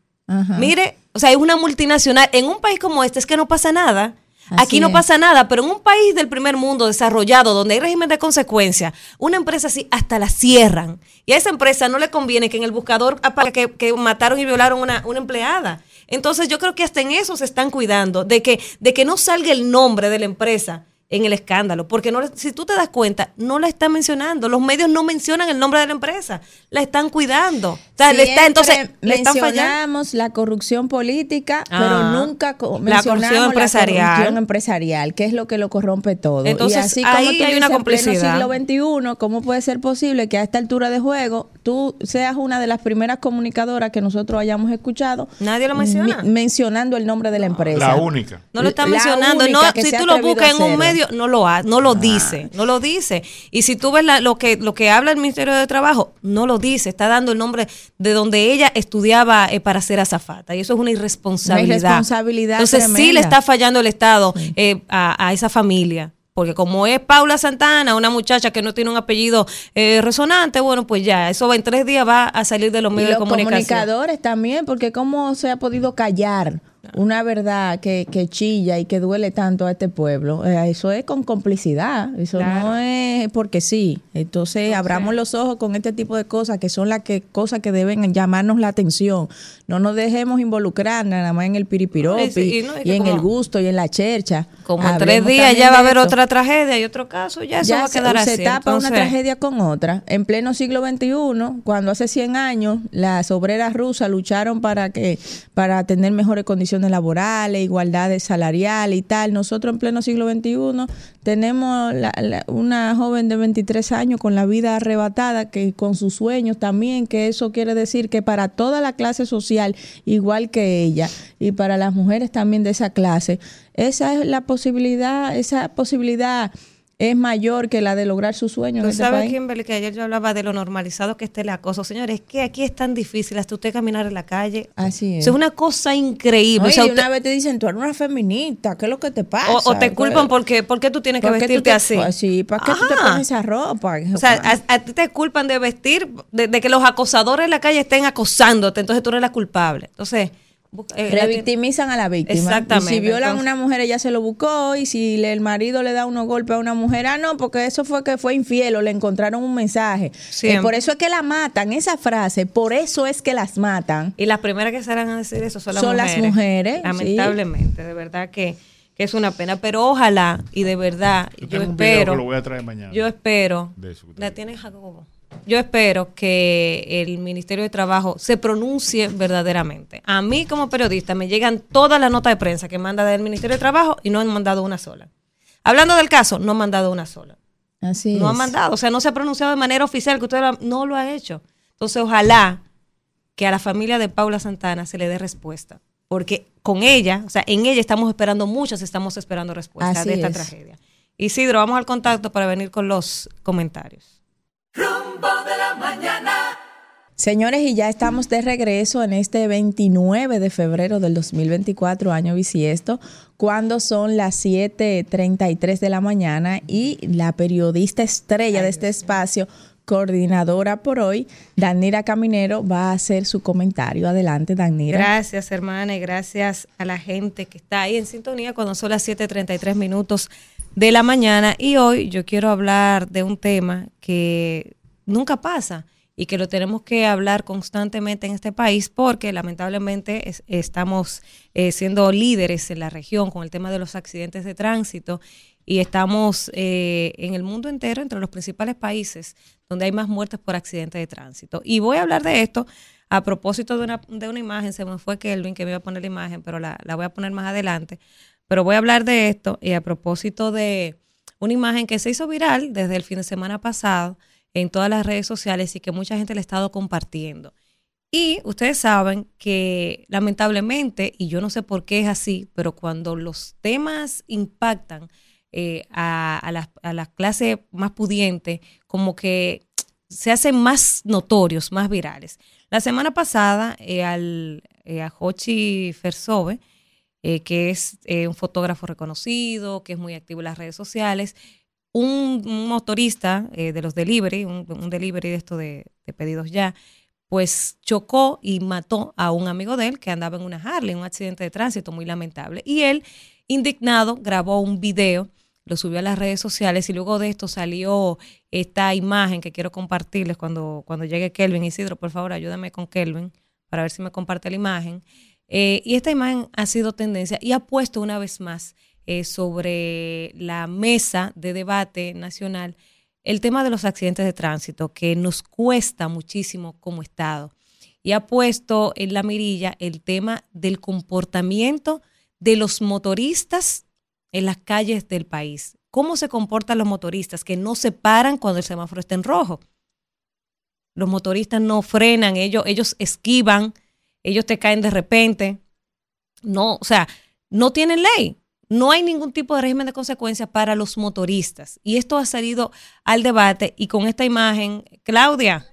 mire, o sea, es una multinacional. En un país como este es que no pasa nada. Aquí no pasa nada, pero en un país del primer mundo desarrollado, donde hay régimen de consecuencia, una empresa así hasta la cierran. Y a esa empresa no le conviene que en el buscador aparezca que, mataron y violaron una, una empleada. Entonces yo creo que hasta en eso se están cuidando, de que, de que no salga el nombre de la empresa en el escándalo, porque no, si tú te das cuenta, no la están mencionando, los medios no mencionan el nombre de la empresa, la están cuidando. O sea, le está, entonces le están fallando. la corrupción política, pero nunca mencionamos la corrupción empresarial. la corrupción empresarial, que es lo que lo corrompe todo. Entonces, y así como ahí hay una complicidad. En el siglo XXI, ¿cómo puede ser posible que a esta altura de juego tú seas una de las primeras comunicadoras que nosotros hayamos escuchado? Nadie lo menciona. mencionando el nombre de la empresa. La única. No lo están mencionando. No, si tú lo buscas en un medio no lo ha, no lo dice, no lo dice. Y si tú ves lo que lo que habla el Ministerio de Trabajo, no lo dice, está dando el nombre de donde ella estudiaba eh, para ser azafata y eso es una irresponsabilidad. irresponsabilidad Entonces sí le está fallando el Estado eh, a, esa familia porque como es Paula Santana, una muchacha que no tiene un apellido eh, resonante, bueno, pues ya, eso en tres días va a salir de los Y medios de los comunicación. comunicadores también, porque cómo se ha podido callar una verdad que, que chilla y que duele tanto a este pueblo. Eh, eso es con complicidad, eso Claro. no es porque sí. Entonces, abramos los ojos con este tipo de cosas que son las que cosas que deben llamarnos la atención. No nos dejemos involucrar nada más en el piripiropi Y no, en el gusto y en la chercha. Como en tres días ya va a haber esto otra tragedia y otro caso, ya eso ya va a se- quedar se, así. tapa una tragedia con otra. En pleno siglo XXI, cuando hace 100 años las obreras rusas lucharon para que para tener mejores condiciones laborales, igualdad salarial y tal. Nosotros en pleno siglo XXI tenemos la- la- una joven de 23 años con la vida arrebatada, que con sus sueños también, que eso quiere decir que para toda la clase social, igual que ella, y para las mujeres también de esa clase, esa es la posibilidad, esa posibilidad es mayor que la de lograr sus sueños en Tú este sabes, país. Kimberly, que ayer yo hablaba de lo normalizado que está el acoso. Señores, es que aquí es tan difícil hasta usted caminar en la calle. Así es. Eso es una cosa increíble. Oye, O sea, y usted- una vez te dicen, tú eres una feminista, ¿qué es lo que te pasa? o, o te culpan ¿Qué- porque, porque tú tienes que por qué vestirte te- así. pues sí, ¿para qué tú te Ajá. pones esa ropa? O sea, a, a ti te culpan de vestir, de, de que los acosadores en la calle estén acosándote, entonces tú eres la culpable. Entonces, eh, Revictimizan a la víctima. Exactamente, Y si violan a una mujer, ella se lo buscó. Y si le- el marido le da unos golpes a una mujer, ah, no, porque eso fue que fue infiel o le encontraron un mensaje. Eh, por eso es que la matan, esa frase, por eso es que las matan. y las primeras que salen a decir eso son las Son las mujeres. mujeres, sí. Lamentablemente, de verdad que, que es una pena. Pero ojalá, y de verdad, Yo yo, tengo un video espero. que lo voy a traer mañana. Yo espero. La digo. tiene Jacobo. Yo espero que el Ministerio de Trabajo se pronuncie verdaderamente. A mí como periodista me llegan todas las notas de prensa que manda del Ministerio de Trabajo y no han mandado una sola. Hablando del caso, no han mandado una sola. Así No es. han mandado, o sea, no se ha pronunciado de manera oficial que usted lo ha- no lo ha hecho. Entonces, ojalá que a la familia de Paula Santana se le dé respuesta, porque con ella, o sea, en ella estamos esperando muchas, estamos esperando respuesta Así de esta es. tragedia. Isidro, vamos al contacto para venir con los comentarios. Rumbo de la mañana. Señores, y ya estamos de regreso en este 29 de febrero del 2024, año bisiesto, cuando son las 7:33 de la mañana y la periodista estrella de este espacio, coordinadora por hoy, Danira Caminero, va a hacer su comentario. Adelante, Danira. Gracias, hermana, y gracias a la gente que está ahí en sintonía cuando son las 7:33 minutos de la mañana. Y hoy yo quiero hablar de un tema que nunca pasa y que lo tenemos que hablar constantemente en este país porque lamentablemente es- estamos eh, siendo líderes en la región con el tema de los accidentes de tránsito y estamos eh, en el mundo entero entre los principales países donde hay más muertes por accidentes de tránsito. Y voy a hablar de esto a propósito de una, de una imagen, se me fue Kelvin que me iba a poner la imagen, pero la, la voy a poner más adelante. Pero voy a hablar de esto y a propósito de una imagen que se hizo viral desde el fin de semana pasado en todas las redes sociales y que mucha gente le ha estado compartiendo. Y ustedes saben que lamentablemente, y yo no sé por qué es así, pero cuando los temas impactan eh, a, las, a las clases más pudientes, como que se hacen más notorios, más virales. La semana pasada, eh, al, eh, a Hochi Fersove, eh, que es eh, un fotógrafo reconocido, que es muy activo en las redes sociales, un, motorista eh, de los delivery, un, un delivery de esto de, de pedidos ya, pues chocó y mató a un amigo de él que andaba en una Harley, un accidente de tránsito muy lamentable. Y él, indignado, grabó un video, lo subió a las redes sociales y luego de esto salió esta imagen que quiero compartirles cuando, cuando llegue Kelvin. Isidro, por favor, ayúdame con Kelvin para ver si me comparte la imagen. Eh, y esta imagen ha sido tendencia y ha puesto una vez más eh, sobre la mesa de debate nacional el tema de los accidentes de tránsito, que nos cuesta muchísimo como Estado. Y ha puesto en la mirilla el tema del comportamiento de los motoristas en las calles del país. ¿Cómo se comportan los motoristas que no se paran cuando el semáforo está en rojo? Los motoristas no frenan, ellos, ellos esquivan, ellos te caen de repente. No, o sea, no tienen ley. No hay ningún tipo de régimen de consecuencias para los motoristas. Y esto ha salido al debate y con esta imagen, Claudia,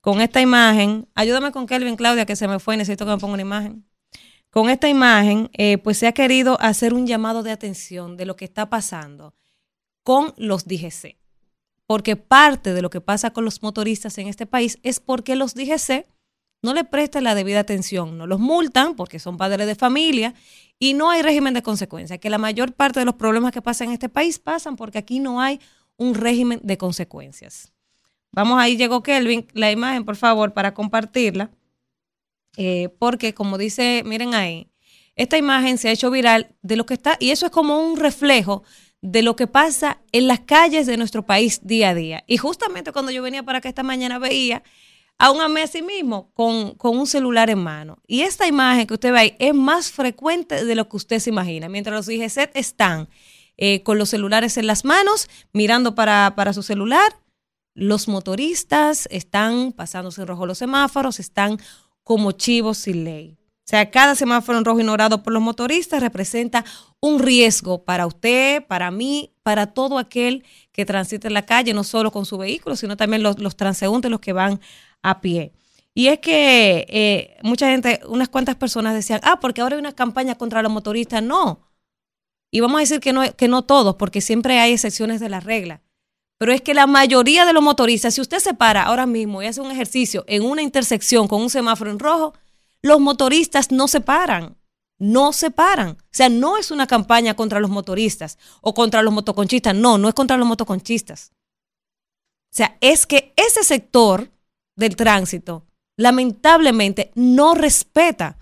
con esta imagen, ayúdame con Kelvin, Claudia, que se me fue, necesito que me ponga una imagen. Con esta imagen, eh, pues se ha querido hacer un llamado de atención de lo que está pasando con los DGC. Porque parte de lo que pasa con los motoristas en este país es porque los DGC no le prestan la debida atención, no los multan porque son padres de familia y no hay régimen de consecuencias, que la mayor parte de los problemas que pasan en este país pasan porque aquí no hay un régimen de consecuencias. Vamos, ahí llegó Kelvin, la imagen, por favor, para compartirla, eh, porque como dice, miren ahí, esta imagen se ha hecho viral de lo que está, y eso es como un reflejo de lo que pasa en las calles de nuestro país día a día. Y justamente cuando yo venía para acá esta mañana veía a un ame sí mismo con, con, un celular en mano. Y esta imagen que usted ve ahí es más frecuente de lo que usted se imagina. Mientras los IGZ están eh, con los celulares en las manos, mirando para, para su celular, los motoristas están pasándose en rojo los semáforos, están como chivos sin ley. O sea, cada semáforo en rojo ignorado por los motoristas representa un riesgo para usted, para mí, para todo aquel que transite en la calle, no solo con su vehículo, sino también los, los transeúntes, los que van a pie. Y es que eh, mucha gente, unas cuantas personas decían, ah, porque ahora hay una campaña contra los motoristas. No. Y vamos a decir que no, que no todos, porque siempre hay excepciones de la regla. Pero es que la mayoría de los motoristas, si usted se para ahora mismo y hace un ejercicio en una intersección con un semáforo en rojo, los motoristas no se paran, no se paran. O sea, no es una campaña contra los motoristas o contra los motoconchistas, no, no es contra los motoconchistas. O sea, es que ese sector del tránsito lamentablemente no respeta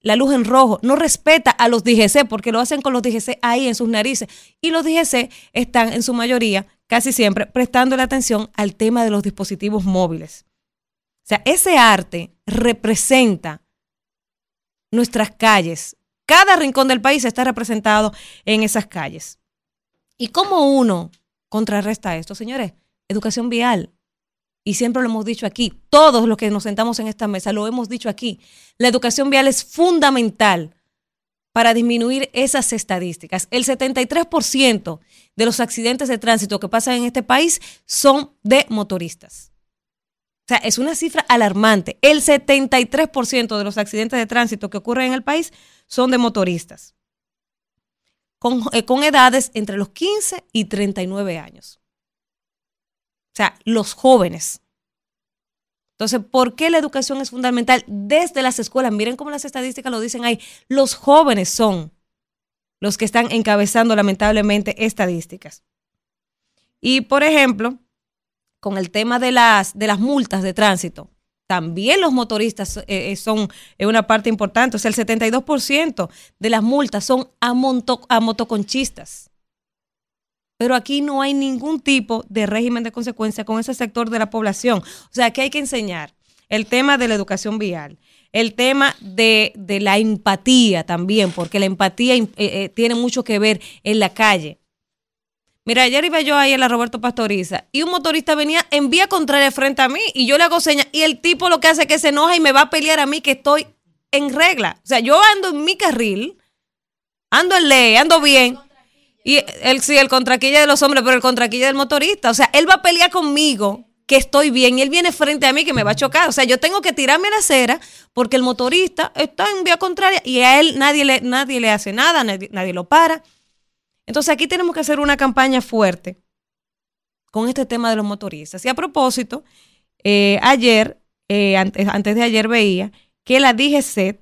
la luz en rojo, no respeta a los DGC porque lo hacen con los DGC ahí en sus narices. Y los DGC están en su mayoría, casi siempre, prestando la atención al tema de los dispositivos móviles. O sea, ese arte representa nuestras calles. Cada rincón del país está representado en esas calles. ¿Y cómo uno contrarresta esto, señores? Educación vial. Y siempre lo hemos dicho aquí, todos los que nos sentamos en esta mesa lo hemos dicho aquí. La educación vial es fundamental para disminuir esas estadísticas. El 73% de los accidentes de tránsito que pasan en este país son de motoristas. O sea, es una cifra alarmante. El 73% de los accidentes de tránsito que ocurren en el país son de motoristas, con, eh, con, edades entre los 15 y 39 años. O sea, los jóvenes. Entonces, ¿por qué la educación es fundamental desde las escuelas? Miren cómo las estadísticas lo dicen ahí. Los jóvenes son los que están encabezando lamentablemente estadísticas. Y, por ejemplo, con el tema de las, de las multas de tránsito, también los motoristas eh, eh, son una parte importante. O sea, el 72% de las multas son a, a motoconchistas. Pero aquí no hay ningún tipo de régimen de consecuencia con ese sector de la población. O sea, que hay que enseñar el tema de la educación vial, el tema de, la empatía también, porque la empatía tiene mucho que ver en la calle. Mira, ayer iba yo ahí en la Roberto Pastoriza y un motorista venía en vía contraria frente a mí y yo le hago señas y el tipo lo que hace es que se enoja y me va a pelear a mí que estoy en regla. O sea, yo ando en mi carril, ando en ley, ando bien. Y él sí, el contraquilla de los hombres, pero el contraquilla del motorista. O sea, él va a pelear conmigo que estoy bien y él viene frente a mí que me va a chocar. O sea, yo tengo que tirarme a la acera porque el motorista está en vía contraria y a él nadie le, nadie le hace nada, nadie lo para. Entonces aquí tenemos que hacer una campaña fuerte con este tema de los motoristas. Y a propósito, eh, ayer, eh, antes, antes, de ayer veía que la DGCET,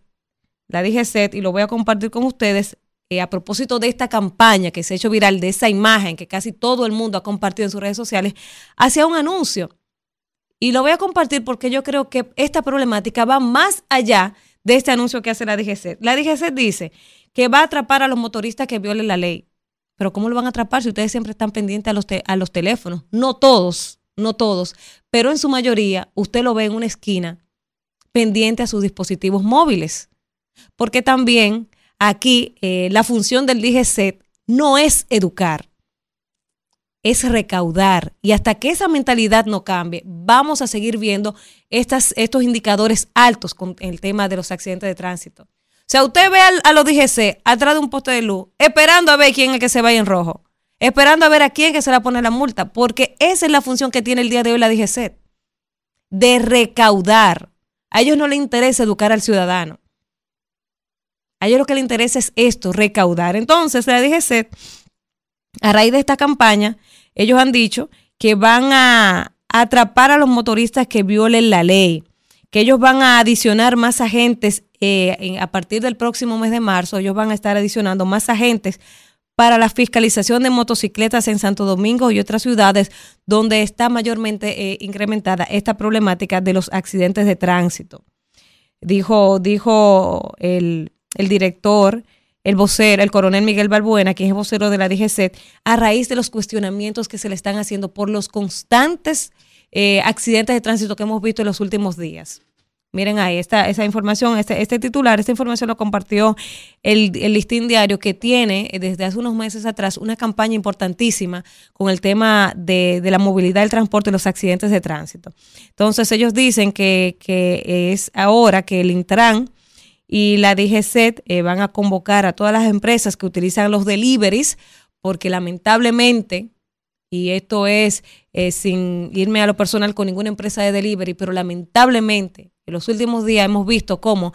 la DGCET, y lo voy a compartir con ustedes, eh, a propósito de esta campaña que se ha hecho viral, de esa imagen que casi todo el mundo ha compartido en sus redes sociales, hacía un anuncio. Y lo voy a compartir porque yo creo que esta problemática va más allá de este anuncio que hace la DGCET. La DGCET dice que va a atrapar a los motoristas que violen la ley. Pero ¿cómo lo van a atrapar si ustedes siempre están pendientes a los, a los teléfonos? No todos, no todos, pero en su mayoría usted lo ve en una esquina pendiente a sus dispositivos móviles. Porque también aquí eh, la función del DGCET no es educar, es recaudar. Y hasta que esa mentalidad no cambie, vamos a seguir viendo estos indicadores altos con el tema de los accidentes de tránsito. O sea, usted ve a, los DGC atrás de un poste de luz, esperando a ver quién es que se vaya en rojo, esperando a ver a quién que se le pone la multa, porque esa es la función que tiene el día de hoy la DGC, de recaudar. A ellos no les interesa educar al ciudadano. A ellos lo que les interesa es esto, recaudar. Entonces, la DGC a raíz de esta campaña, ellos han dicho que van a atrapar a los motoristas que violen la ley, que ellos van a adicionar más agentes eh, a partir del próximo mes de marzo, ellos van a estar adicionando más agentes para la fiscalización de motocicletas en Santo Domingo y otras ciudades donde está mayormente eh, incrementada esta problemática de los accidentes de tránsito. Dijo, dijo el, el director el vocero, el coronel Miguel Balbuena, quien es vocero de la DGC, a raíz de los cuestionamientos que se le están haciendo por los constantes eh, accidentes de tránsito que hemos visto en los últimos días. Miren ahí, esta, esa información, este, este titular, esta información lo compartió el, el, listín diario que tiene eh, desde hace unos meses atrás una campaña importantísima con el tema de, de la movilidad, el transporte y los accidentes de tránsito. Entonces ellos dicen que, que es ahora que el Intran y la DGCET eh, van a convocar a todas las empresas que utilizan los deliveries, porque lamentablemente, y esto es eh, sin irme a lo personal con ninguna empresa de delivery, pero lamentablemente en los últimos días hemos visto cómo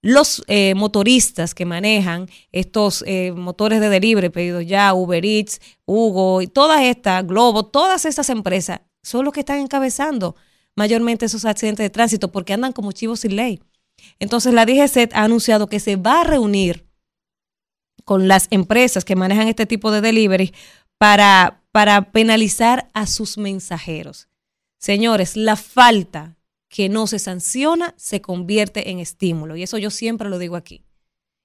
los eh, motoristas que manejan estos eh, motores de delivery, pedidos ya, Uber Eats, Hugo y todas estas, Globo, todas estas empresas son los que están encabezando mayormente esos accidentes de tránsito porque andan como chivos sin ley. Entonces la DGCET ha anunciado que se va a reunir con las empresas que manejan este tipo de delivery para, para penalizar a sus mensajeros. Señores, la falta que no se sanciona se convierte en estímulo. Y eso yo siempre lo digo aquí.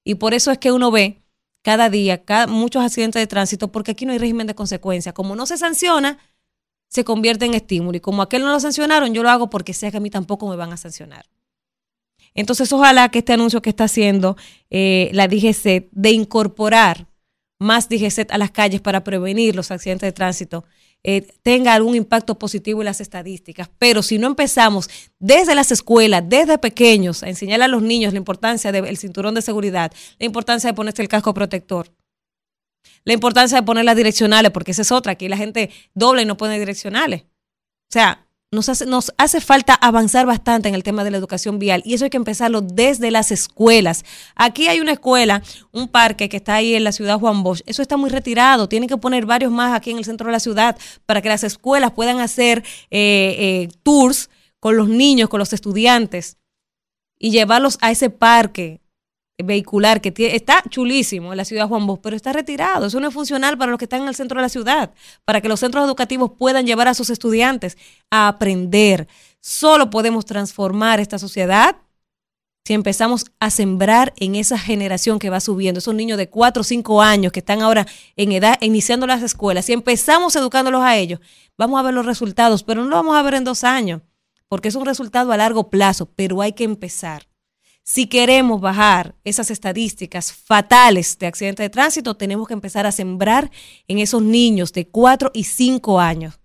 Y por eso es que uno ve cada día muchos accidentes de tránsito porque aquí no hay régimen de consecuencia. Como no se sanciona, se convierte en estímulo. Y como aquel no lo sancionaron, yo lo hago porque sé que a mí tampoco me van a sancionar. Entonces, ojalá que este anuncio que está haciendo eh, la DGC de incorporar más DGC a las calles para prevenir los accidentes de tránsito eh, tenga algún impacto positivo en las estadísticas. Pero si no empezamos desde las escuelas, desde pequeños, a enseñar a los niños la importancia del cinturón de seguridad, la importancia de ponerse el casco protector, la importancia de poner las direccionales, porque esa es otra, aquí la gente dobla y no pone direccionales. O sea, nos hace, nos hace falta avanzar bastante en el tema de la educación vial y eso hay que empezarlo desde las escuelas. Aquí hay una escuela, un parque que está ahí en la ciudad Juan Bosch. Eso está muy retirado. Tienen que poner varios más aquí en el centro de la ciudad para que las escuelas puedan hacer eh, eh, tours con los niños, con los estudiantes y llevarlos a ese parque vehicular que tiene, está chulísimo en la ciudad de Juan Bosch, pero está retirado. Eso no es funcional para los que están en el centro de la ciudad, para que los centros educativos puedan llevar a sus estudiantes a aprender. Solo podemos transformar esta sociedad si empezamos a sembrar en esa generación que va subiendo, esos niños de 4 o 5 años que están ahora en edad, iniciando las escuelas, si empezamos educándolos a ellos, vamos a ver los resultados, pero no lo vamos a ver en dos años, porque es un resultado a largo plazo, pero hay que empezar. Si queremos bajar esas estadísticas fatales de accidentes de tránsito, tenemos que empezar a sembrar en esos niños de 4 y 5 años.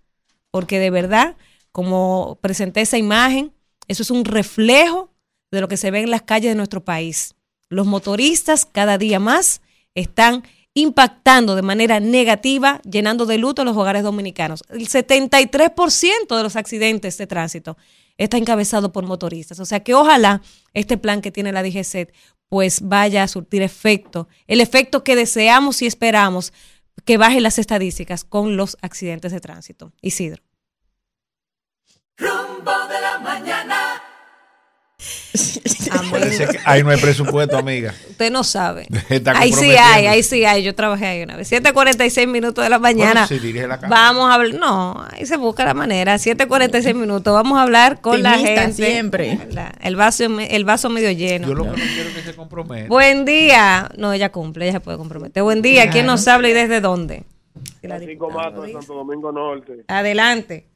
Porque de verdad, como presenté esa imagen, eso es un reflejo de lo que se ve en las calles de nuestro país. Los motoristas cada día más están impactando de manera negativa, llenando de luto los hogares dominicanos. El 73% de los accidentes de tránsito está encabezado por motoristas. O sea que ojalá este plan que tiene la DGC pues vaya a surtir efecto, el efecto que deseamos y esperamos que baje las estadísticas con los accidentes de tránsito. Isidro. Rumbo de la mañana. Parece que ahí no hay presupuesto, amiga. Usted no sabe. Ahí sí hay, ahí sí hay. Yo trabajé ahí una vez. 7.46 minutos de la mañana. Bueno, sí, dirige la cámara. Vamos a hablar. No, ahí se busca la manera. 7.46 minutos. Vamos a hablar con la gente. siempre. La- El vaso, el vaso medio lleno. Yo lo que no quiero es que se comprometa. Buen día. No, ella cumple, ella se puede comprometer. Buen día. ¿Quién nos habla y desde dónde? Francisco Mato de. Santo Domingo Norte. Adelante.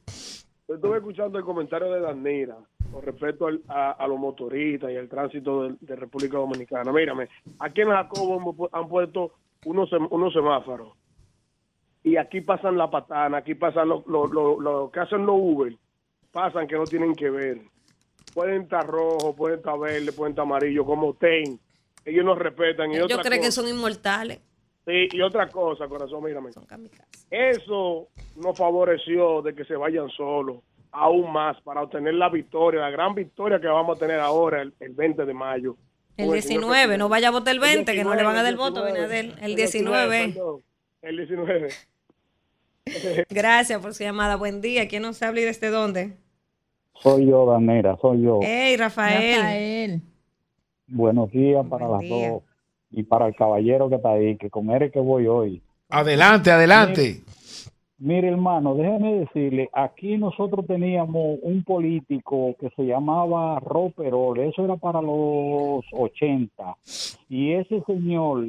Yo estuve escuchando el comentario de Danira con respecto al- a, a los motoristas y al tránsito de, de República Dominicana. Mírame, aquí en Jacobo han puesto unos, sem- unos semáforos y aquí pasan la patana, aquí pasan lo, lo, lo- lo que hacen los Uber, pasan que no tienen que ver. Pueden estar rojos, pueden estar verdes, pueden estar amarillos, como ten. Ellos nos respetan. Y Ellos creen que son inmortales. Sí, y otra cosa, corazón, mírame. Son. Eso nos favoreció de que se vayan solos, aún más, para obtener la victoria, la gran victoria que vamos a tener ahora el, el 20 de mayo. El señor 19, no vaya a votar el 20, que no le van a dar el 19, voto, Benadel. El el 19. perdón, El 19. Gracias por su llamada. Buen día. ¿Quién nos habla y desde dónde? Soy yo, Danera, soy yo. Hey, Rafael. Rafael. Buenos días para Buen las día. dos. Y para el caballero que está ahí, que con él es que voy hoy. Adelante, adelante. Mire, hermano, déjeme decirle, aquí nosotros teníamos un político que se llamaba Roperol, eso era para los 80, y ese señor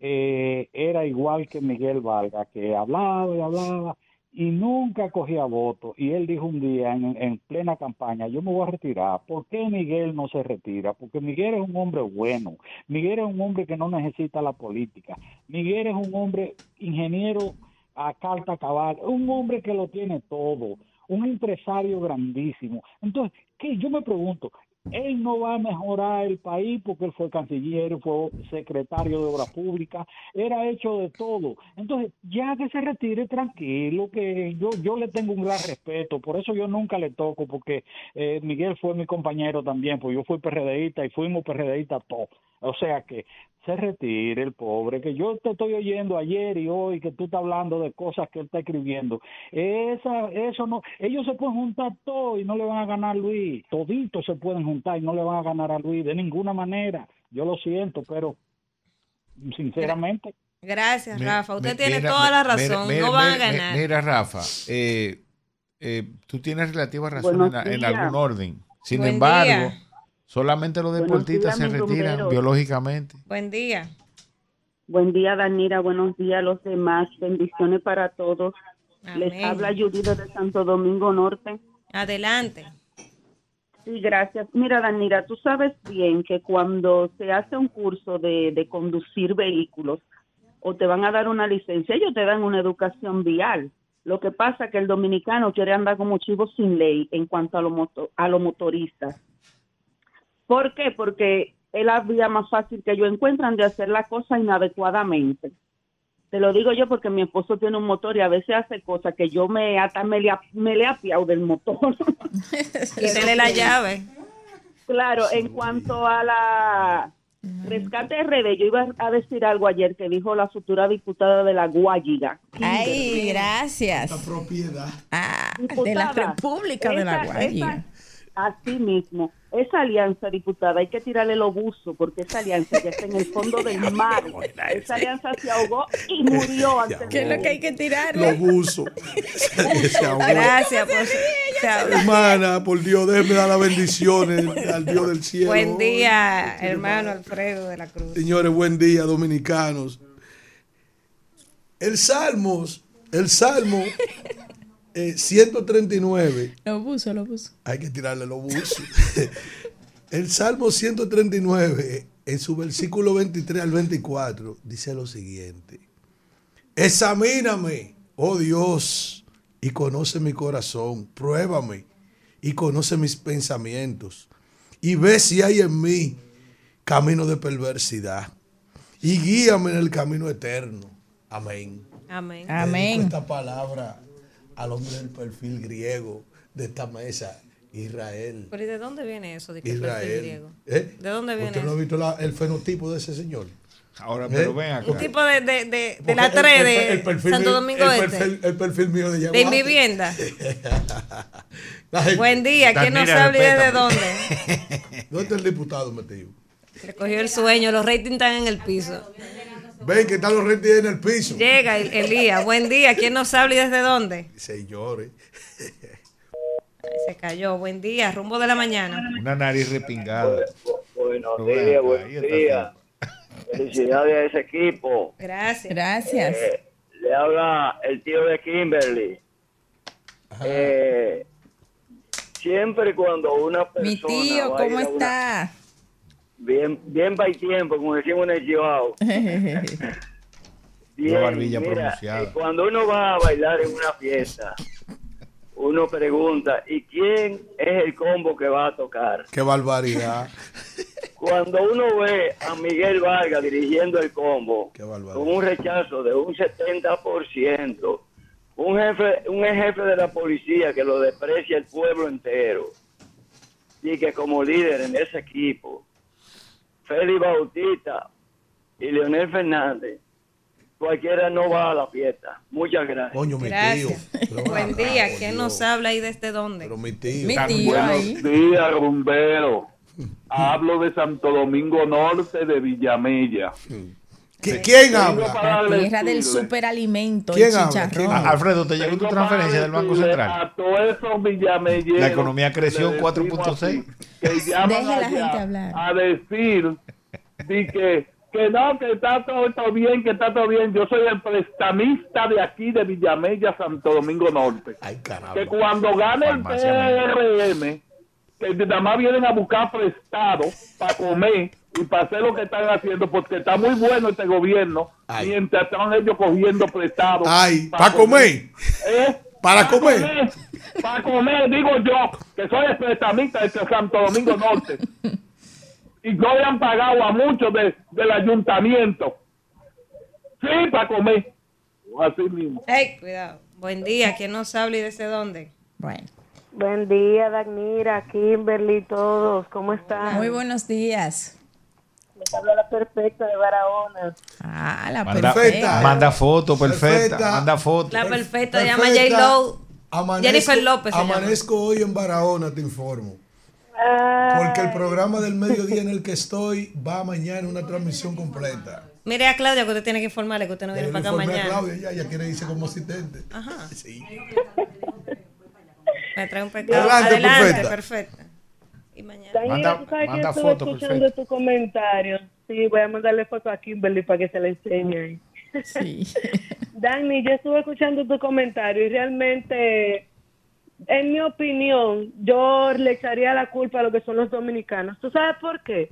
eh, era igual que Miguel Vargas, que hablaba y hablaba y nunca cogía votos. Y él dijo un día en, en plena campaña, yo me voy a retirar. ¿Por qué Miguel no se retira? Porque Miguel es un hombre bueno, Miguel es un hombre que no necesita la política, Miguel es un hombre ingeniero a carta cabal, un hombre que lo tiene todo, un empresario grandísimo. Entonces, ¿qué? Yo me pregunto, él no va a mejorar el país porque él fue canciller, fue secretario de Obras Públicas, era hecho de todo. Entonces, ya que se retire tranquilo, que yo, yo le tengo un gran respeto, por eso yo nunca le toco, porque eh, Miguel fue mi compañero también, pues yo fui PRDista y fuimos PRDistas todos. O sea que se retire el pobre, que yo te estoy oyendo ayer y hoy que tú estás hablando de cosas que él está escribiendo. Esa, eso no, ellos se pueden juntar todos y no le van a ganar a Luis. Toditos se pueden juntar y no le van a ganar a Luis de ninguna manera. Yo lo siento, pero sinceramente. Gracias, Rafa. Usted tiene mira, toda la razón. mira, no van mira, a ganar. Mira, Rafa, eh, eh, tú tienes relativa razón en, algún orden. Sin Buen embargo, día. Solamente los deportistas días, se retiran rumberos. biológicamente. Buen día. Buen día, Danira. Buenos días a los demás. Bendiciones para todos. Les habla Judith de Santo Domingo Norte. Adelante. Sí, gracias. Mira, Danira, tú sabes bien que cuando se hace un curso de, de conducir vehículos o te van a dar una licencia, ellos te dan una educación vial. Lo que pasa es que el dominicano quiere andar como chivo sin ley en cuanto a, los moto- a los motoristas. ¿Por qué? Porque es la vía más fácil que ellos encuentran de hacer la cosa inadecuadamente. Te lo digo yo porque mi esposo tiene un motor y a veces hace cosas que yo me hasta me le, ap- me le he apiado del motor. Quítele la llave. Claro, en cuanto a la rescate RD, yo iba a decir algo ayer que dijo la futura diputada de la Guayiga. Ay, gracias. propiedad. Ah, de la República de la esa- Así mismo, esa alianza, diputada, hay que tirarle el obuso, porque esa alianza ya está en el fondo del mar. Esa alianza se ahogó y murió antes ¿Qué es lo que hay que Lo tirarle? buzo. Se ahogó. Gracias por se. Hermana, por Dios, déjeme dar las bendiciones al Dios del cielo. Buen día, hermano Alfredo de la Cruz. Señores, buen día, dominicanos. El Salmos, el Salmo eh, 139. Lo puso, lo puso. Hay que tirarle los buzos. El Salmo 139, en su versículo 23 al 24, dice lo siguiente. Examíname, oh Dios, y conoce mi corazón. Pruébame y conoce mis pensamientos. Y ve si hay en mí camino de perversidad. Y guíame en el camino eterno. Amén. Amén. Amén. esta palabra al hombre del perfil griego de esta mesa, Israel. Pero ¿y de dónde viene eso de que perfil Israel. griego? ¿Eh? ¿De dónde viene ¿Usted no ha visto la- el fenotipo de ese señor? Ahora, ¿Eh? pero ven acá. Un tipo de, de, de, de la el- 3 el- de el perfil Santo mío- Domingo el Este. perfil- el perfil mío de De Yaguate. Invivienda. La gente- Buen día. ¿Quién nos habla y desde respétame. dónde? ¿Dónde está el diputado metido? Le cogió el sueño. Los ratings están en el piso. Ven que están los rentis en el piso. Llega El- Elías. Buen día. ¿Quién nos habla y desde dónde? Señores. Se cayó. Buen día. Rumbo de la mañana. Una nariz repingada. Buenos días, está días. Felicidades a ese equipo. Gracias. Gracias. Eh, le habla el tío de Kimberly. Eh, siempre cuando una persona. Mi tío, ¿cómo a una- está? Bien, bien va tiempo, como decimos en el Chihuahua. Bien, barbilla mira, pronunciada. eh, cuando uno va a bailar en una fiesta, uno pregunta, ¿y quién es el combo que va a tocar? Qué barbaridad. Cuando uno ve a Miguel Vargas dirigiendo el combo con un rechazo de un 70%, un jefe, un jefe de la policía que lo desprecia el pueblo entero y que como líder en ese equipo, Félix Bautista y Leonel Fernández, cualquiera no va a la fiesta. Muchas gracias. Coño, mi Gracias. tío. Buen ven día. ¿Quién nos habla y desde dónde? Pero mi tío. Mi tío ahí. días, rumbero. Hablo de Santo Domingo Norte, de Villamella. ¿Qui- ¿Quién habla? La tierra del superalimento, ¿Quién el habla? chicharrón. ¿Quién Ah, Alfredo, ¿te llegó tu transferencia del Banco Central? A todos esos villamelleros. La economía creció le decimos 4.6. así, Que llaman Deje la allá gente hablar. A decir di que, que no, que está todo, todo bien, que está todo bien. Yo soy el prestamista de aquí, de Villamella, Santo Domingo Norte. Ay, caramba. que cuando gane el. PRM, nada más vienen a buscar prestado para comer y para hacer lo que están haciendo, porque está muy bueno este gobierno, Ay. mientras están ellos cogiendo prestado. Ay, ¿para comer? ¿Eh? ¿Para comer? Para comer, digo yo, que soy el prestamista de Santo Domingo Norte. Y no le han pagado a muchos de- del ayuntamiento. Sí, para comer. Así mismo. Ey, cuidado. Buen día. ¿Quién nos habla y desde dónde? Bueno, Buen día, Dagnira, Kimberly, todos. ¿Cómo están? muy buenos días. Les habla la perfecta de Barahona. Ah, la Manda, perfecta. manda foto, perfecta. Perfecta. Manda foto. La perfecta, se llama Perfecta. J-Lo. Amanezco- Jennifer López llama. Amanezco hoy en Barahona, te informo. Ay, Porque el programa del mediodía en el que estoy va mañana una transmisión completa. Mire a Claudia que usted tiene que informarle que usted no viene para acá informé a mañana. Claudia, ya, ya quiere irse como asistente. Ajá. Sí. Me trae un pecado. Adelante, Adelante, perfecta. perfecta. Y mañana. Manda- tú sabes que manda yo estuve foto, escuchando perfecto. tu comentario. Sí, voy a mandarle foto a Kimberly para que se la enseñe. Sí. Dani, yo estuve escuchando tu comentario y realmente, en mi opinión, yo le echaría la culpa a lo que son los dominicanos. ¿Tú sabes por qué?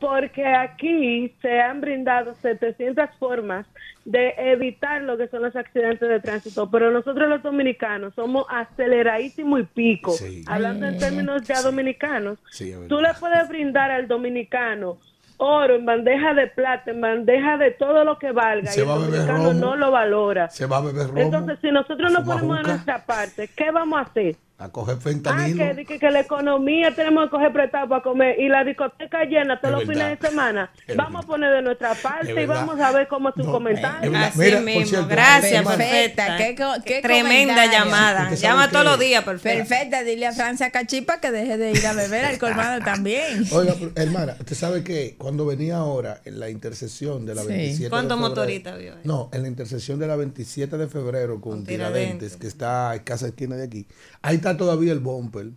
Porque aquí se han brindado 700 formas de evitar lo que son los accidentes de tránsito, pero nosotros los dominicanos somos aceleradísimos y pico. Sí. Hablando en términos ya dominicanos, Sí, tú le puedes brindar al dominicano oro en bandeja de plata, en bandeja de todo lo que valga, Se y el va dominicano romo. no lo valora. Se va a beber romo. Entonces, si nosotros no ponemos de nuestra parte, ¿qué vamos a hacer? A coger Ah, fentanilo. que, que, que la economía tenemos que coger prestado para comer y la discoteca llena todos los fines de semana. Es vamos a poner de nuestra parte y verdad. vamos a ver cómo es tu No, comentario. Así Mira, mismo. cierto, Gracias, perfecta. Qué Tremenda comentario. llamada. Llama todos los días, perfecta. Perfecta, dile a Francia Cachipa que deje de ir a beber al colmado también. Oiga, hermana, usted sabe que cuando venía ahora en la intersección de la Sí. 27 ¿Cuántos de febrero- motoristas vio ahí? No, en la intersección de la 27 de febrero con, Con Tiradentes, Tiradentes. que está en casa esquina de aquí. Ahí está todavía el bumper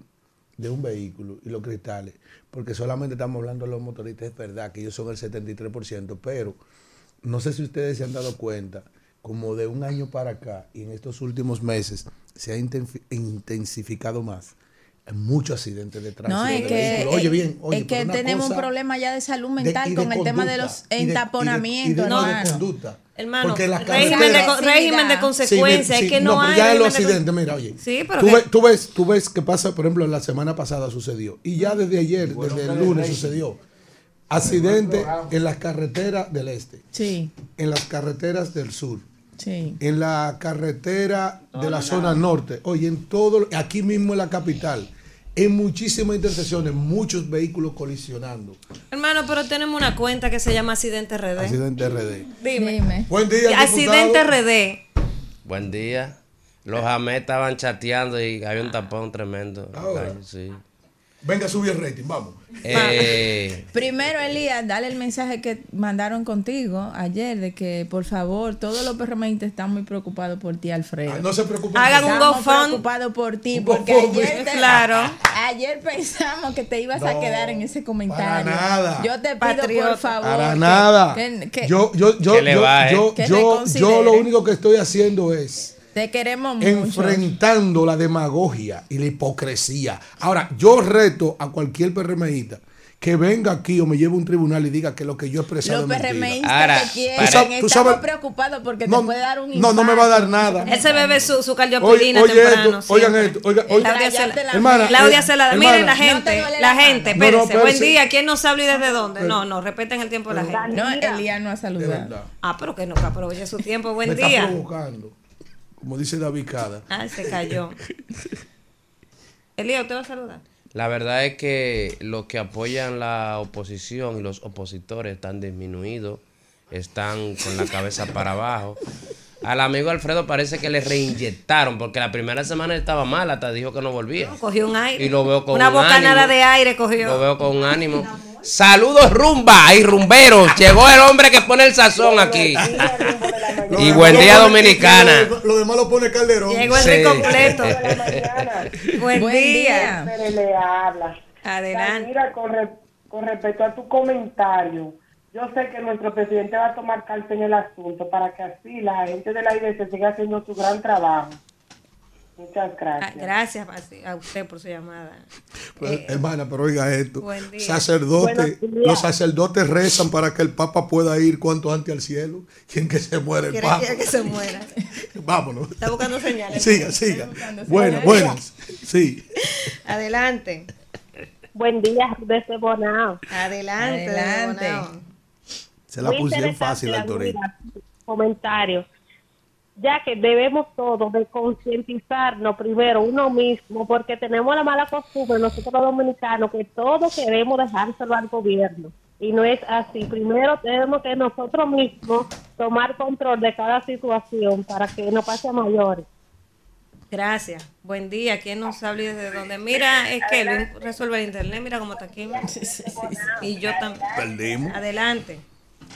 de un vehículo y los cristales, porque solamente estamos hablando de los motoristas, es verdad que ellos son el 73%, pero no sé si ustedes se han dado cuenta, como de un año para acá y en estos últimos meses se ha intensi- intensificado más. Muchos accidentes de tránsito. No, es que. Oye, bien, oye, es que tenemos un problema ya de salud mental de con el tema de los y de- y entaponamientos, no, conducta. Hermano, Porque régimen, de, régimen de consecuencias, Sí, es que no, hay. ya los con- mira, oye. Sí, pero tú, ves, tú, ves, tú ves que pasa, por ejemplo, la semana pasada sucedió. Y ya desde ayer, desde el lunes sucedió. Accidente en las carreteras del este, Sí, en las carreteras del sur, sí. en la carretera de la zona norte. Oye, en todo, aquí mismo en la capital. En muchísimas intersecciones, muchos vehículos colisionando. Hermano, pero tenemos una cuenta que se llama Accidente RD. Accidente RD. Dime. Dime. Buen día, Accidente diputado. RD. Buen día. Los jamés estaban chateando y había un tapón tremendo. Ahora. Ay, sí. Venga, sube el rating, vamos. Eh, Primero, Elías, dale el mensaje que mandaron contigo ayer de que, por favor, todos los PRMistas están muy preocupados por ti, Alfredo. Ah, no se preocupen. Hagan un Estamos GoFund. preocupados por ti, porque ayer, te- Claro. ayer pensamos que te ibas a No, quedar en ese comentario. para nada. Yo te pido, Patriota. por favor. Para que- nada. que- que yo, yo, yo, Que le yo, yo, yo, yo lo único que estoy haciendo es te queremos mucho. enfrentando la demagogia y la hipocresía. Ahora, yo reto a cualquier PRMista que venga aquí o me lleve a un tribunal y diga que lo que yo he expresado Los es mentira. Ahora, te quieren. tú sabes- preocupados porque No, te puede dar un no, no me va a dar infarto. nada. Él se bebe su, su Oye, cardiopilina oye temprano. esto, oigan esto, oiga, oiga. Claudia Cela- la Hermana, Claudia eh, hermana. miren la No te gente, duele la la gente, mano. No, no, espérense, buen espérese. día, ¿quién no sabe y desde dónde? No, no, respeten el tiempo de la gente. No, Elías no ha De saludado. verdad. Ah, pero que no, que aproveche su tiempo, Me buen está día. provocando. Como dice David Cada. Ah, se cayó. Elías, ¿usted va a saludar? la verdad es que los que apoyan la oposición y los opositores están disminuidos están con la cabeza para abajo. Al amigo Alfredo parece que le reinyectaron porque la primera semana estaba mal, hasta dijo que no volvía. Cogió un aire. Y lo veo con Una un bocanada ánimo. de aire cogió. Lo veo con un ánimo. Saludos rumba y rumberos. Llegó el hombre que pone el sazón aquí. Y buen día dominicana. Lo demás lo pone Calderón. Llegó el rico completo. Buen, Buen día. día. Pérez le habla. Adelante. Mira, con, re- con respecto a tu comentario, yo sé que nuestro presidente va a tomar carta en el asunto para que así la gente de la IDC siga haciendo su gran trabajo. Muchas Ah, gracias. Gracias a- usted por su llamada. Pues, Eh, hermana, pero oiga esto. Buen día. Sacerdote, los sacerdotes rezan para que el Papa pueda ir cuanto antes al cielo. ¿Quién que se muere el Papa? que se muera. Vámonos. Está buscando señales. Siga, siga. Buenas, buenas. Sí. Adelante. Buen día desde Bonao. Adelante. Adelante. Bonao. Se la Muy pusieron fácil la al Torino. Comentario. Ya que debemos todos de concientizarnos primero uno mismo, porque tenemos la mala costumbre nosotros los dominicanos que todo queremos dejárselo al gobierno. Y no es así. Primero tenemos que nosotros mismos tomar control de cada situación para que no pase a mayores. Gracias. Buen día. ¿Quién nos habla y desde dónde? Mira, es que resuelve el internet. Mira cómo está aquí. Y yo también. Perdimos. Adelante.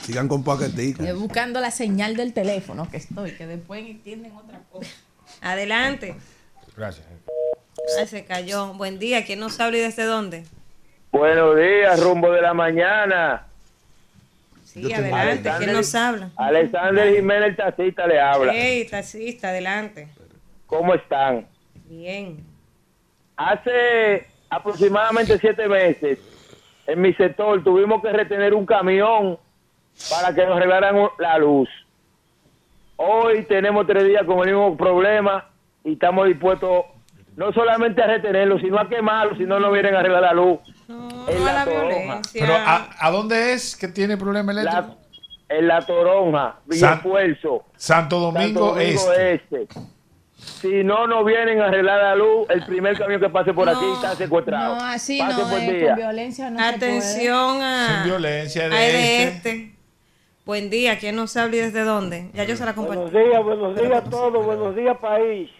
Sigan con paquetico. Eh, buscando la señal del teléfono que estoy, que después entienden otra cosa. Adelante. Gracias. Ay, se cayó. Buen día. ¿Quién nos habla y desde dónde? Buenos días, rumbo de la mañana. Sí, adelante. ¿Quién nos habla? Alexander Jiménez, el taxista, le habla. Hey, taxista, adelante. ¿Cómo están? Bien. Hace aproximadamente siete meses, en mi sector tuvimos que retener un camión para que nos arreglaran la luz. Hoy tenemos tres días con el mismo problema y estamos dispuestos no solamente a retenerlo, sino a quemarlo, si no nos vienen a arreglar la luz. en la, toronja. Pero ¿a, a dónde es que tiene problema eléctrico? En la toronja, San- Villaesfuerzo. Santo Domingo, Santo Domingo Este. Este. Si no nos vienen a arreglar la luz, el primer camión que pase por aquí está secuestrado. No, así Pase no, buen eh, día. con violencia no Atención a. Sin violencia de de este. este. Buen día. ¿Quién nos habla y desde dónde? Ya yo se la acompañé. Buenos días, buenos días a todos, buenos días país.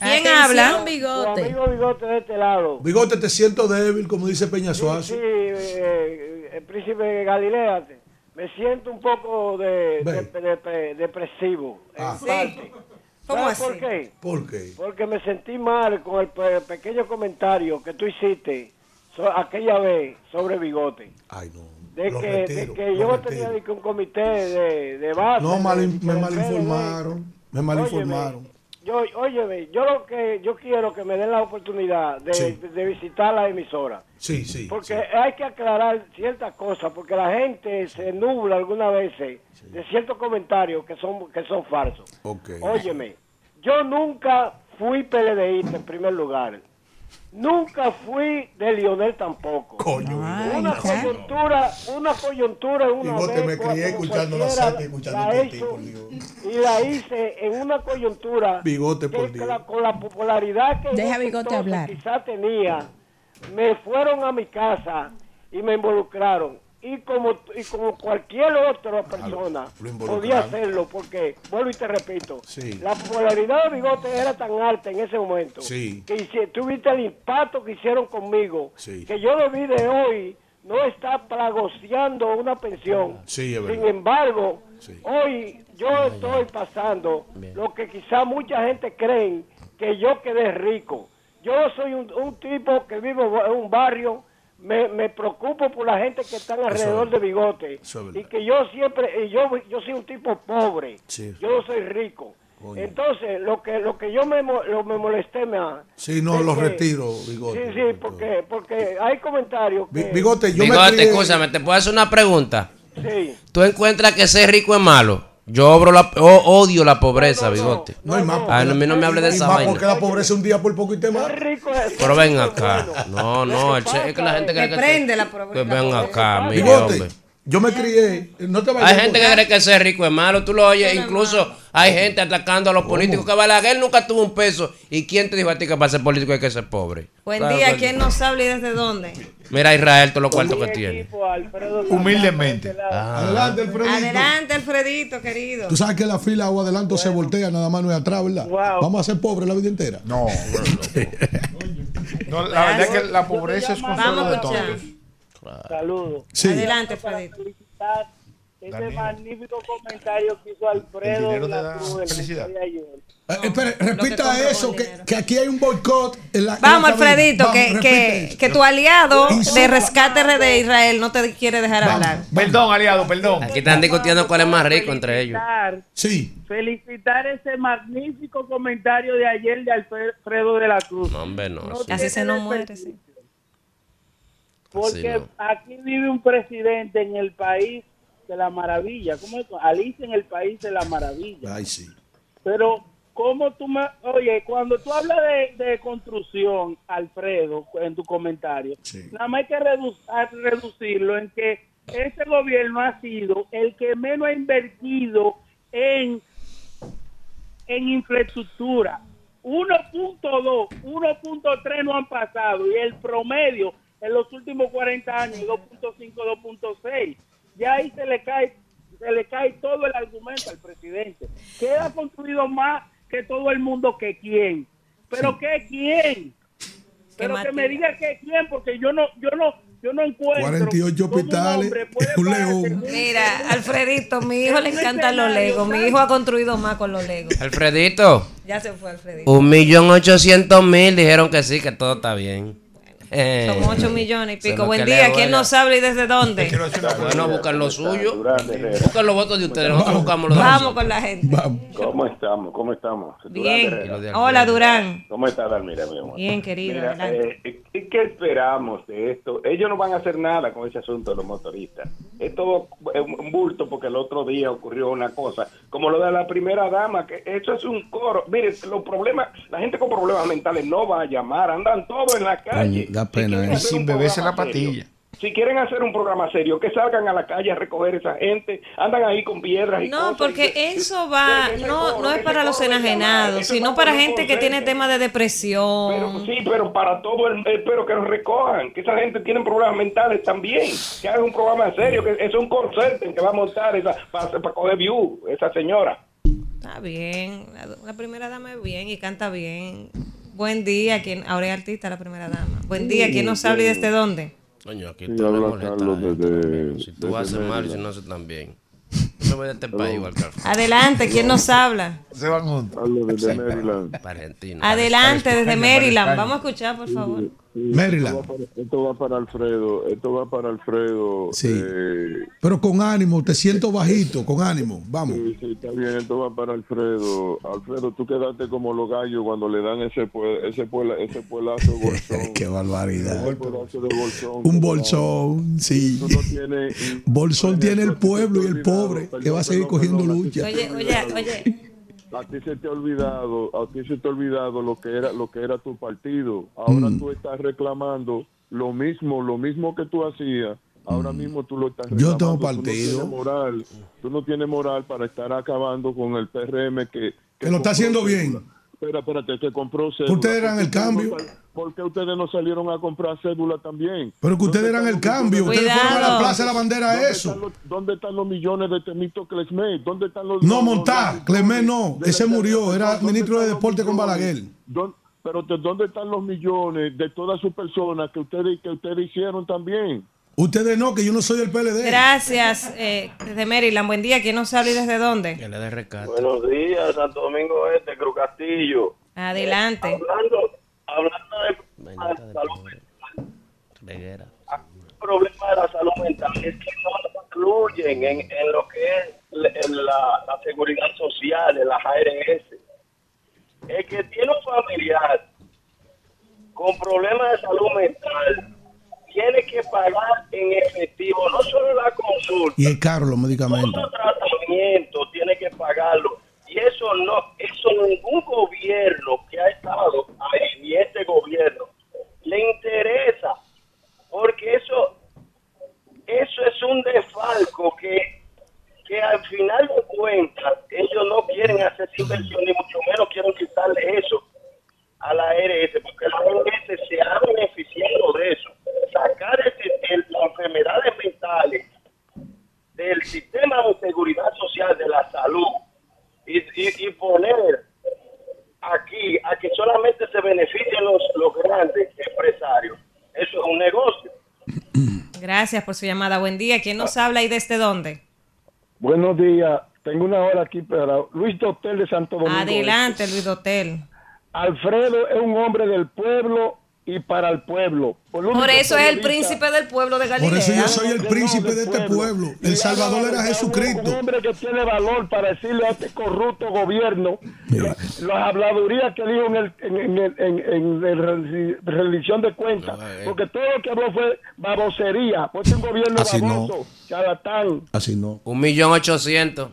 ¿Quién Atención, habla? bigote. Tu amigo Bigote de este lado. Bigote, te siento débil, como dice Peña Sí, Suazo. eh, el príncipe Galilea. Me siento un poco de, de- de- de- depresivo. en Ah. parte. ¿Cómo ¿Sabes así? por qué? ¿Por qué? Porque me sentí mal con el pe- pequeño comentario que tú hiciste so- aquella vez sobre Bigote. Ay, no. De que, de que yo retiro. tenía de que un comité de, de base. No, mal- de- me malinformaron. Me malinformaron. Yo, óyeme, yo lo que yo quiero que me den la oportunidad de, Sí. de visitar la emisora. Sí, sí. Porque hay que aclarar ciertas cosas, porque la gente se nubla algunas veces de ciertos comentarios que son que son falsos. Ok. Óyeme, yo nunca fui PLDista en primer lugar. Nunca fui de Lionel tampoco. Coño, Una coyuntura, una coyuntura una vez, me crié escuchando la sata y escuchando la por ti, hizo, por Dios. Y la hice en una coyuntura Bigote, por Dios. la, con la popularidad que Deja Bigote hablar. quizá tenía, me fueron a mi casa y me involucraron. Y como, y como cualquier otra persona lo podía hacerlo, porque, vuelvo y te repito, Sí. la popularidad de Bigote era tan alta en ese momento Sí. que hice- tuviste el impacto que hicieron conmigo, Sí. que yo debí de hoy no estar plagoseando una pensión. Sí, es Sin embargo, Sí. hoy yo estoy pasando lo que quizá mucha gente cree que yo quedé rico. Yo soy un, un tipo que vivo en un barrio, me, me preocupo por la gente que están alrededor es- de bigote es y que yo siempre, y yo, yo soy un tipo pobre, Sí. yo no soy rico. Entonces, lo que lo que yo me, mo- lo, me molesté más. Sí, no, lo que- retiro, Bigote. Sí, sí, porque, porque hay comentarios que... Bi- Bigote, yo me Bigote, escúchame, ¿te puedo hacer una pregunta? Sí. ¿Tú encuentras que ser rico es malo? Yo obro la, o- odio la pobreza, bigote. No hay más. A mí no me hable de esa más vaina. porque la pobreza un día por poco y te mata. Pero ven acá. No, no, el che- es que la gente cree que... prende la que pobreza. ven acá, mi Bigote, hombre. Yo me crié, no te vayas Hay gente que cree que ser rico es malo. Tú lo oyes, incluso hay gente atacando a los políticos. Que Balaguer nunca tuvo un peso. ¿Y quién te dijo a ti que para ser político hay que ser pobre? Buen Claro día, ¿quién nos habla y desde dónde? Mira Israel, todos los cuartos que tiene. Humildemente. Adelante, Alfredito. Adelante, Alfredito, querido. Tú sabes que la fila o adelanto se voltea, nada más no es atrás, ¿verdad? Vamos a ser pobres la vida entera. No, No, la verdad es que la pobreza es consuelo de escuchar. Saludos. Sí. Adelante, Alfredito. felicitar ese Daniel. magnífico comentario que hizo El Alfredo te la Cruz el felicidad. día de ayer. Eh, que repita compra eso, que, que aquí hay un boicot. En la, en Vamos. Alfredito, Vamos, que, que, que tu aliado de rescate de Israel no te quiere dejar hablar. Perdón, aliado, perdón. Aquí están discutiendo cuál es más rico entre ellos. Felicitar, Sí. felicitar ese magnífico comentario de ayer de Alfredo de la Cruz. No, hombre, no. No sí. Así se nos muere, sí. Porque no. aquí vive un presidente en el país de la maravilla. ¿Cómo es? Alicia en el país de la maravilla. Ay, sí. Pero, ¿cómo tú me... Oye, cuando tú hablas de, de construcción, Alfredo, en tu comentario, Sí. nada más hay que redu- reducirlo en que este gobierno ha sido el que menos ha invertido en, en infraestructura. 1.2, 1.3 no han pasado y el promedio en los últimos 40 años 2.5, 2.6. Ya ahí se le cae se le cae todo el argumento al presidente. Que ha construido más que todo el mundo que quién. Pero que quién. Pero que me diga que quién porque yo no yo no yo no encuentro 48 cómo un hospitales, un pararse león. Mira, Alfredito, mi hijo le encantan los legos. Mi hijo ha construido más con los legos. Alfredito, Ya se fue Alfredito. un millón ochocientos mil dijeron que sí, que todo está bien. Eh, Somos 8 millones y pico. Buen día. ¿Quién nos habla y desde dónde? Bueno, buscan lo suyo. Buscan los votos de ustedes. Nosotros buscamos los Vamos con la gente. ¿Cómo estamos? ¿Cómo estamos? Bien. Durán. Hola, Durán. ¿Cómo está, Dalmira, mi amor? Bien, querido. Mira, eh, ¿y ¿Qué esperamos de esto? Ellos no van a hacer nada con ese asunto de los motoristas. Es todo un un bulto porque el otro día ocurrió una cosa, como lo de la primera dama, que eso es un coro. Mire, los problemas, la gente con problemas mentales no va a llamar, andan todos en la calle. Da pena Y eso. sin beberse la patilla. Si quieren hacer un programa serio, que salgan a la calle a recoger esa gente, andan ahí con piedras y No, cosas. porque eso va, no, no es para los enajenados, sino para gente que tiene temas de depresión. Sí, pero para todo el, eh, pero que nos recojan, que esa gente tiene problemas mentales también, que hagan un programa serio, que es un concepto que va a montar esa para, para coger view, esa señora. Está bien, la, la primera dama es bien y canta bien. Buen día, quien ahora es artista la primera dama. Buen día, ¿quién nos habla y desde dónde? Coño, aquí Sí, todo me habla molesta. Carlos gente desde- también. Si tú desde haces mal y si Mérida. no haces tan bien. Yo me voy de este país Alfredo. Adelante, ¿quién nos habla? Se van juntos. Hablo desde Maryland. Para Argentina. Adelante, desde Maryland. Vamos a escuchar, por favor. Maryland. Esto va, para, esto va para Alfredo. Esto va para Alfredo. Sí. eh, Pero con ánimo, te siento bajito, con ánimo. Vamos. sí, sí, está bien. Esto va para Alfredo. Alfredo, tú quedaste como los gallos cuando le dan ese pue- ese puela- ese puelazo bolsón. Qué barbaridad. De bolsón. Un bolsón, sí. No tienes. Bolsón tiene el pueblo y el pobre, que va a seguir cogiendo lucha. Oye, oye, oye. A ti se te ha olvidado, a ti se te ha olvidado lo que era lo que era tu partido. Ahora Mm. tú estás reclamando lo mismo, lo mismo que tú hacías. Ahora mismo tú lo estás Mm. Yo reclamando. tengo Tú no partido. tienes moral, tú no tienes moral para estar acabando con el PRM que Que lo está haciendo bien. Espera, espérate, que compró cédula. Ustedes eran ¿Por qué el cambio. ¿Por qué ustedes no salieron a comprar cédula también? Pero que ustedes eran el cambio. Ustedes fueron a la Cuidado. Plaza de la Bandera ¿Dónde eso. están los- ¿Dónde están los millones de Temito Clesmet? ¿Dónde están los No, Montá, Clemé no. Ese murió. Era ¿Dónde ministro de Deporte con? Balaguer. ¿Dó- Pero ¿de dónde están los millones de todas sus personas que ustedes que ustedes hicieron también? Ustedes no, que yo no soy del PLD. Gracias, eh, desde Maryland. Buen día, ¿quién nos habla y desde dónde? Que le dé rescate. Buenos días, Santo Domingo Este, Cruz Castillo. Adelante. Hablando, hablando de salud. Reguera. el problema de la salud mental es que no incluyen en, en lo que es la- la seguridad social, en las ARS. El que tiene un familiar con problemas de salud mental tiene que pagar en efectivo no solo la consulta, Y es caro los medicamentos. todo tratamiento tiene que pagarlo. Y eso no, eso ningún gobierno que ha estado ahí, ni este gobierno, le interesa, porque eso, eso es un desfalco final de cuentas, ellos no quieren hacer inversión, ni mucho menos quieren quitarle eso a la ARS, porque la ARS se ha beneficiado de eso. Sacar ese- el- las enfermedades mentales del sistema de seguridad social de la salud y, y- y poner aquí a que solamente se beneficien los, los grandes empresarios. Eso es un negocio. Gracias por su llamada. Buen día. ¿Quién nos habla y desde dónde? Buenos días. Tengo una hora aquí para Luis Dotel de Santo Domingo. Adelante, Luis Dotel. Alfredo es un hombre del pueblo y para el pueblo. Por, Por eso es el príncipe del pueblo de Galilea. Por eso yo soy el príncipe de este pueblo. El Salvador era Un Jesucristo. hombre que tiene valor para decirle a este corrupto gobierno las habladurías que dijo en, el, en, en, el- en, en el reli- rendición de cuentas. Porque todo lo que habló fue babosería. Pues es un gobierno Así no. baboso, charlatán. Así no. Un millón ochocientos.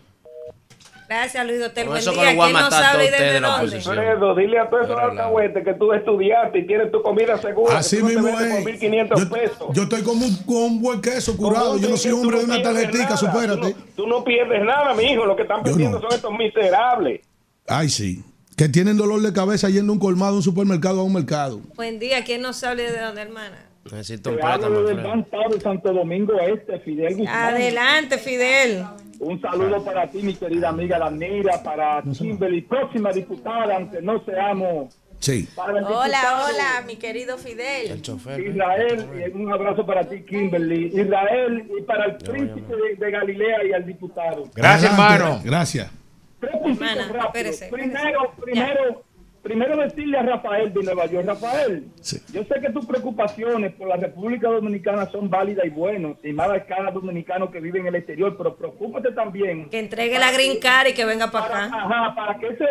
Gracias, Luis Dotel. Buen eso que lo voy a ¿Quién nos matar a ustedes de la dónde? oposición. Alfredo, dile a todos esos alcahuetes que tú estudiaste y tienes tu comida segura. Así no mismo vendes es. por 1.500 pesos. Yo estoy como un, con un buen queso curado. Yo no soy hombre de una tarjetita, supérate. Tú no pierdes nada, mi hijo. Lo que están perdiendo son estos miserables. Ay, sí. Que tienen dolor de cabeza yendo a un colmado, a un supermercado, a un mercado. Buen día. ¿Quién nos habla y desde dónde, hermana? Necesito un Te hablo préstamo, desde el Alfredo. Ban Estado de Santo Domingo Este, Fidel Guzmán. Adelante, Fidel. Un saludo para ti, mi querida amiga Danira, para Kimberly, próxima diputada, aunque no seamos. Sí. El Hola, hola, mi querido Fidel. Israel, y un abrazo para ti, Kimberly. Israel, y para el príncipe de, de Galilea y al diputado. Gracias, Adelante. hermano. Gracias. Tres puntitos Hermana, rápidos. espérese, Primero, primero, primero decirle a Rafael de Nueva York, Rafael, yo sé que tus preocupaciones por la República Dominicana son válidas y buenas, y más a cada dominicano que vive en el exterior, pero preocúpate también. Que entregue la green card y que venga para acá. Ajá, para que ese,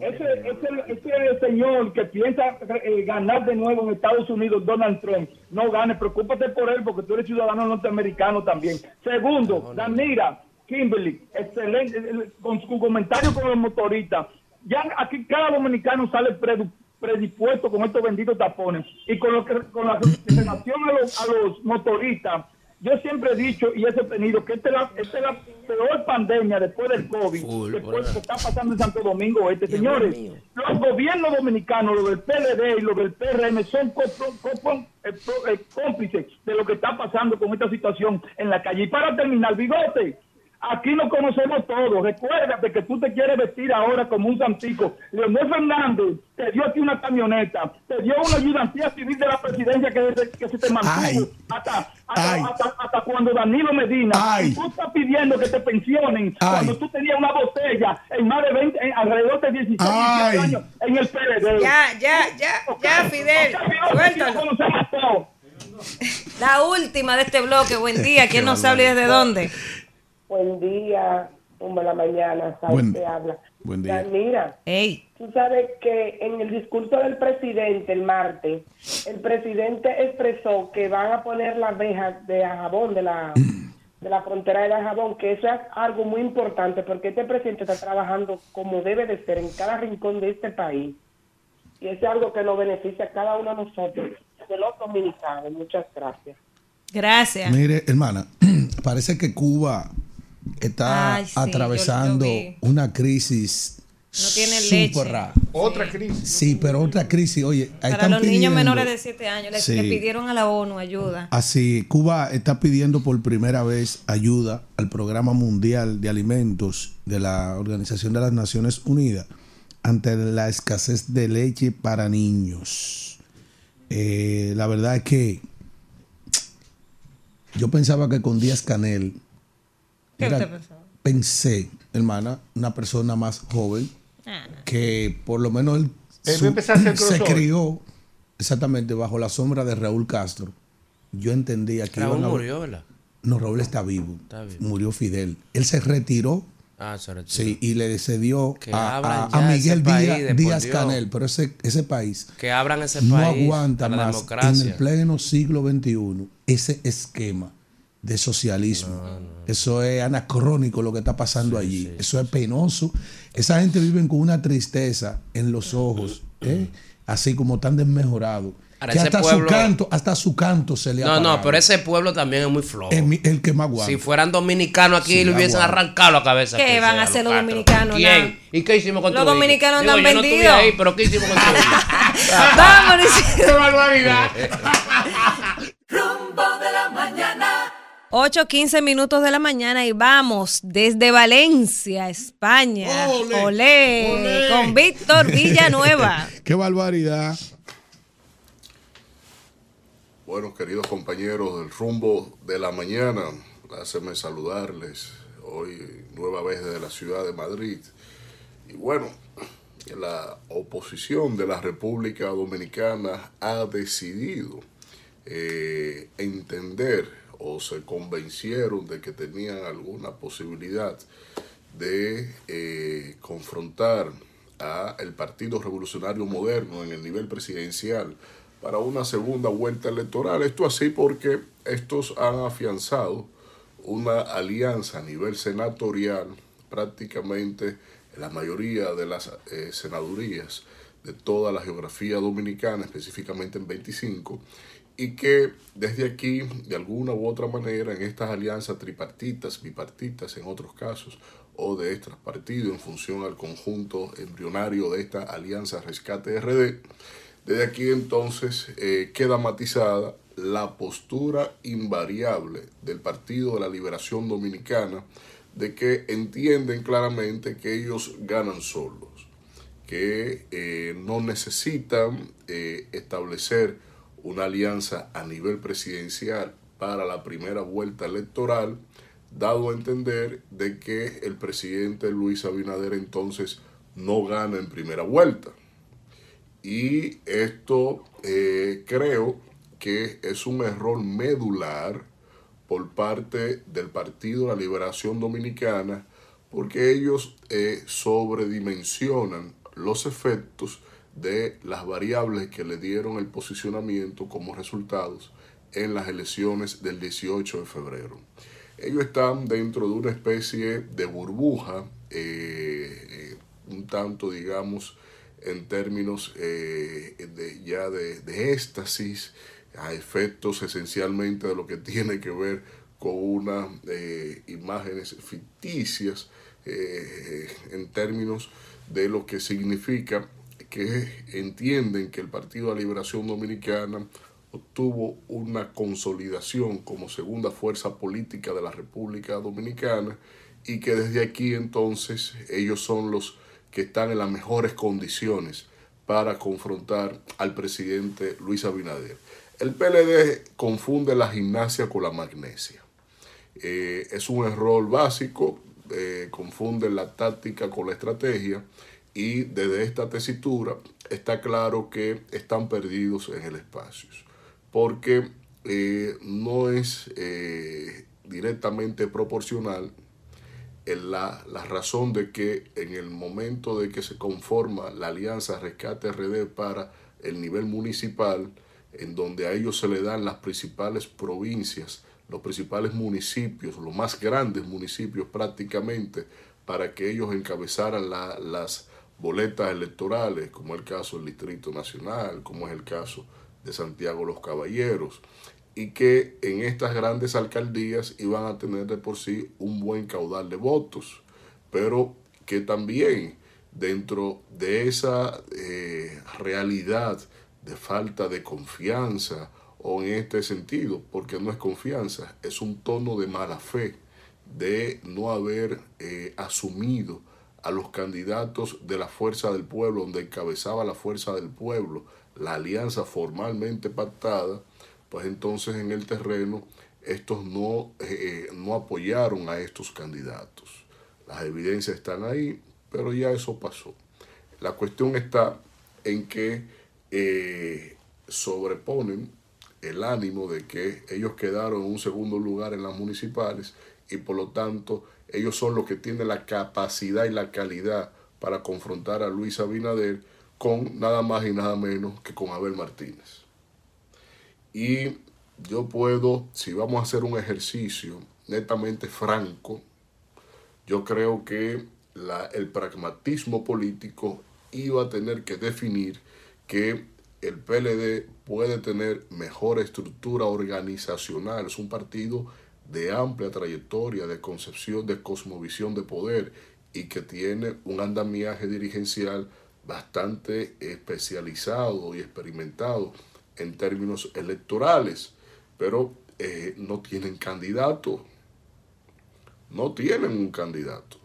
ese, ese, ese señor que piensa eh, ganar de nuevo en Estados Unidos, Donald Trump, no gane. Preocúpate por él porque tú eres ciudadano norteamericano también. Segundo, Danira, Kimberly, excelente, con su comentario con los motoristas. Ya aquí cada dominicano sale predispuesto con estos benditos tapones y con lo que con la relación a los, a los motoristas yo siempre he dicho y he sostenido que esta es la, esta es la peor pandemia después del COVID Full, después que está pasando en Santo Domingo Este. Señores, los gobiernos dominicanos, los del PLD y los del PRM son co- co- co- eh, eh, cómplices de lo que está pasando con esta situación en la calle. Y para terminar, bigote, aquí nos conocemos todos. Recuérdate que tú te quieres vestir ahora como un santico. Leonel Fernández te dio aquí una camioneta, te dio una ayudantía civil de la presidencia que, que se te mantuvo hasta, hasta, hasta- hasta cuando Danilo Medina. Y tú estás pidiendo que te pensionen cuando tú tenías una botella en más de 20, en alrededor de 16 Ay. años en el PLD. Ya, ya, ya, ya, Fidel. La última de este bloque. Buen día. ¿Quién nos habla y desde dónde? Buen día, a la mañana, ¿sabes Buen- qué habla? buen día. Mira, Ey. tú sabes que en el discurso del presidente el martes, el presidente expresó que van a poner las rejas de jabón de la de la frontera de Jabón, que eso es algo muy importante porque este presidente está trabajando como debe de ser en cada rincón de este país. Y eso es algo que nos beneficia a cada uno de nosotros, de los dominicanos. Muchas gracias. Gracias. Mire, hermana, parece que Cuba está Ay, sí, yo- yo atravesando una crisis No tiene leche. rara. Otra crisis. Sí, pero otra crisis, oye, ahí Para están los niños menores de 7 años. Le, Sí. le pidieron a la ONU ayuda. Así, Cuba está pidiendo por primera vez ayuda al Programa Mundial de Alimentos de la Organización de las Naciones Unidas ante la escasez de leche para niños. Eh, la verdad es que yo pensaba que con Díaz Canel ¿Qué era- usted pensaba? pensé, hermana, una persona más joven Ah. que por lo menos él su- se crió exactamente bajo la sombra de Raúl Castro. Yo entendía que Raúl iban a- murió, ¿verdad? No, Raúl está vivo. Está vivo. Murió Fidel. Él se retiró. Ah, se retiró. Sí, y le cedió a, Miguel Díaz, Díaz. Canel, pero ese, ese país Que abran ese no país aguanta para la más en el pleno siglo XXI ese esquema de socialismo. Eso es anacrónico lo que está pasando allí. Eso es penoso. Esa gente vive con una tristeza en los ojos, ¿eh? así como tan desmejorado. Ahora, que hasta pueblo- su canto, hasta su canto se le ha No, no, pero ese pueblo también es muy flojo. Es mi- el que más aguanta. Si fueran dominicanos aquí, Sí, le hubiesen aguanta. arrancado la cabeza. ¿Qué que van a hacer los dominicanos? ¿Quién? ¿Y qué hicimos con Los tu Vicky? dominicanos no han no ahí, pero ¿qué hicimos con tu? Vámonos. ¡Qué barbaridad! Rumbo de la mañana. 8, 15 minutos de la mañana y vamos desde Valencia, España. Ole, Olé, con Víctor Villanueva. Qué barbaridad. Bueno, queridos compañeros del rumbo de la mañana, haceme saludarles hoy nueva vez desde la ciudad de Madrid. Y bueno, la oposición de la República Dominicana ha decidido eh, entender o se convencieron de que tenían alguna posibilidad de eh, confrontar a el Partido Revolucionario Moderno en el nivel presidencial para una segunda vuelta electoral. Esto así porque estos han afianzado una alianza a nivel senatorial, prácticamente en la mayoría de las eh, senadurías de toda la geografía dominicana, específicamente en 25, y que desde aquí, de alguna u otra manera, en estas alianzas tripartitas, bipartitas en otros casos, o de extras partidos en función al conjunto embrionario de esta alianza Rescate RD, desde aquí entonces eh, queda matizada la postura invariable del Partido de la Liberación Dominicana de que entienden claramente que ellos ganan solos, que eh, no necesitan eh, establecer una alianza a nivel presidencial para la primera vuelta electoral, dado a entender de que el presidente Luis Abinader entonces no gana en primera vuelta. Y esto eh, creo que es un error medular por parte del Partido de la Liberación Dominicana, porque ellos eh, sobredimensionan los efectos de las variables que le dieron el posicionamiento como resultados en las elecciones del 18 de febrero. Ellos están dentro de una especie de burbuja, eh, eh, un tanto, digamos, en términos eh, de, ya de, de éxtasis, a efectos esencialmente de lo que tiene que ver con unas imágenes ficticias, en términos de lo que significa que entienden que el Partido de Liberación Dominicana obtuvo una consolidación como segunda fuerza política de la República Dominicana y que desde aquí entonces ellos son los que están en las mejores condiciones para confrontar al presidente Luis Abinader. El PLD confunde la gimnasia con la magnesia. Eh, es un error básico, eh, confunde la táctica con la estrategia y desde esta tesitura está claro que están perdidos en el espacio, porque eh, no es eh, directamente proporcional en la, la razón de que en el momento de que se conforma la alianza Rescate RD para el nivel municipal, en donde a ellos se le dan las principales provincias, los principales municipios, los más grandes municipios prácticamente, para que ellos encabezaran la- las boletas electorales, como es el caso del Distrito Nacional, como es el caso de Santiago Los Caballeros, y que en estas grandes alcaldías iban a tener de por sí un buen caudal de votos, pero que también dentro de esa eh, realidad de falta de confianza, o en este sentido, porque no es confianza, es un tono de mala fe, de no haber eh, asumido a los candidatos de la Fuerza del Pueblo, donde encabezaba la Fuerza del Pueblo, la alianza formalmente pactada, pues entonces en el terreno estos no, eh, no apoyaron a estos candidatos. Las evidencias están ahí, pero ya eso pasó. La cuestión está en que eh, sobreponen el ánimo de que ellos quedaron en un segundo lugar en las municipales y por lo tanto ellos son los que tienen la capacidad y la calidad para confrontar a Luis Abinader con nada más y nada menos que con Abel Martínez. Y yo puedo, si vamos a hacer un ejercicio netamente franco, yo creo que el pragmatismo político iba a tener que definir que el PLD puede tener mejor estructura organizacional. Es un partido de amplia trayectoria, de concepción, de cosmovisión de poder y que tiene un andamiaje dirigencial bastante especializado y experimentado en términos electorales, pero eh, no tienen candidato. No tienen un candidato.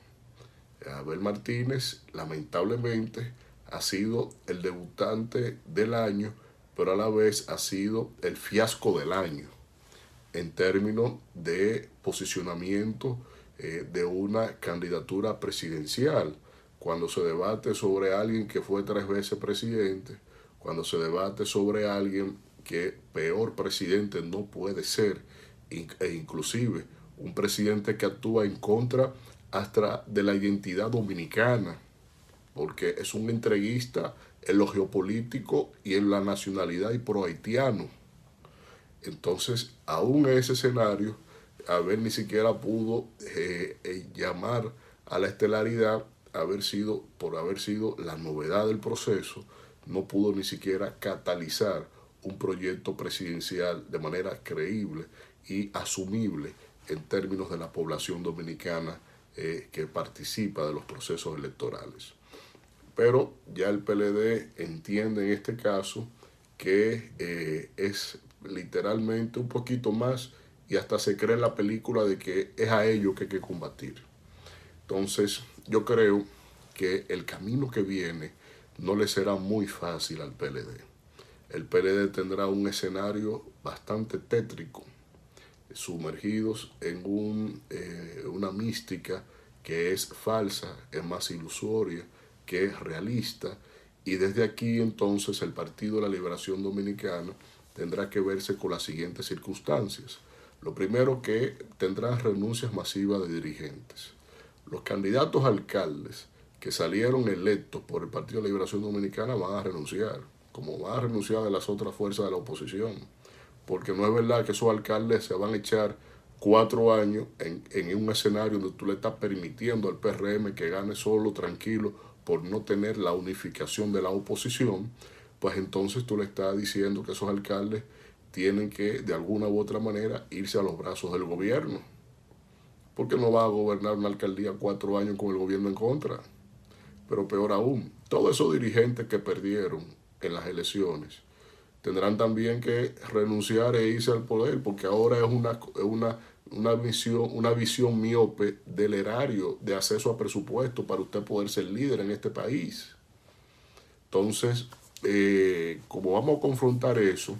Abel Martínez, lamentablemente, ha sido el debutante del año, pero a la vez ha sido el fiasco del año en términos de posicionamiento eh, de una candidatura presidencial. Cuando se debate sobre alguien que fue tres veces presidente, cuando se debate sobre alguien que peor presidente no puede ser, e inclusive un presidente que actúa en contra hasta de la identidad dominicana, porque es un entreguista en lo geopolítico y en la nacionalidad y pro haitiano. Entonces, aún en ese escenario, Abel ni siquiera pudo eh, eh, llamar a la estelaridad haber sido, por haber sido la novedad del proceso, no pudo ni siquiera catalizar un proyecto presidencial de manera creíble y asumible en términos de la población dominicana eh, que participa de los procesos electorales. Pero ya el PLD entiende en este caso que es literalmente un poquito más y hasta se cree en la película de que es a ellos que hay que combatir. Entonces yo creo que el camino que viene no le será muy fácil al PLD. El PLD tendrá un escenario bastante tétrico sumergidos en un, eh, una mística que es falsa, es más ilusoria, que es realista, y desde aquí entonces el Partido de la Liberación Dominicana tendrá que verse con las siguientes circunstancias. Lo primero que tendrá renuncias masivas de dirigentes. Los candidatos alcaldes que salieron electos por el Partido de Liberación Dominicana van a renunciar, como van a renunciar de las otras fuerzas de la oposición porque no es verdad que esos alcaldes se van a echar cuatro años en, un escenario donde tú le estás permitiendo al PRM que gane solo, tranquilo, por no tener la unificación de la oposición, pues entonces tú le estás diciendo que esos alcaldes tienen que, de alguna u otra manera, irse a los brazos del gobierno. Porque no va a gobernar una alcaldía cuatro años con el gobierno en contra. Pero peor aún, todos esos dirigentes que perdieron en las elecciones, tendrán también que renunciar e irse al poder, porque ahora es una, una, una, visión, una visión miope del erario de acceso a presupuesto para usted poder ser líder en este país. Entonces, eh, como vamos a confrontar eso,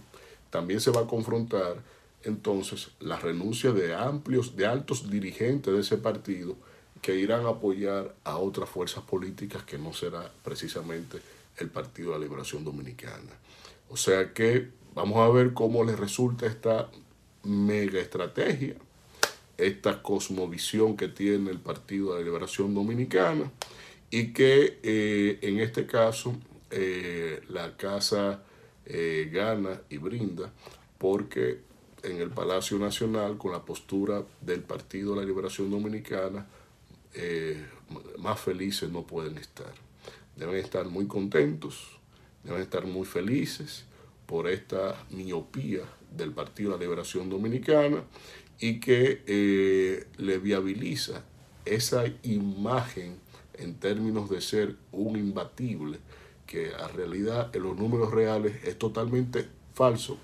también se va a confrontar entonces la renuncia de amplios, de altos dirigentes de ese partido que irán a apoyar a otras fuerzas políticas que no será precisamente el Partido de la Liberación Dominicana. O sea que vamos a ver cómo les resulta esta mega estrategia, esta cosmovisión que tiene el Partido de la Liberación Dominicana y que eh, en este caso eh, la casa eh, gana y brinda porque en el Palacio Nacional con la postura del Partido de la Liberación Dominicana más felices no pueden estar. Deben estar muy contentos deben estar muy felices por esta miopía del Partido de la Liberación Dominicana y que eh, le viabiliza esa imagen en términos de ser un imbatible, que a realidad en los números reales es totalmente falso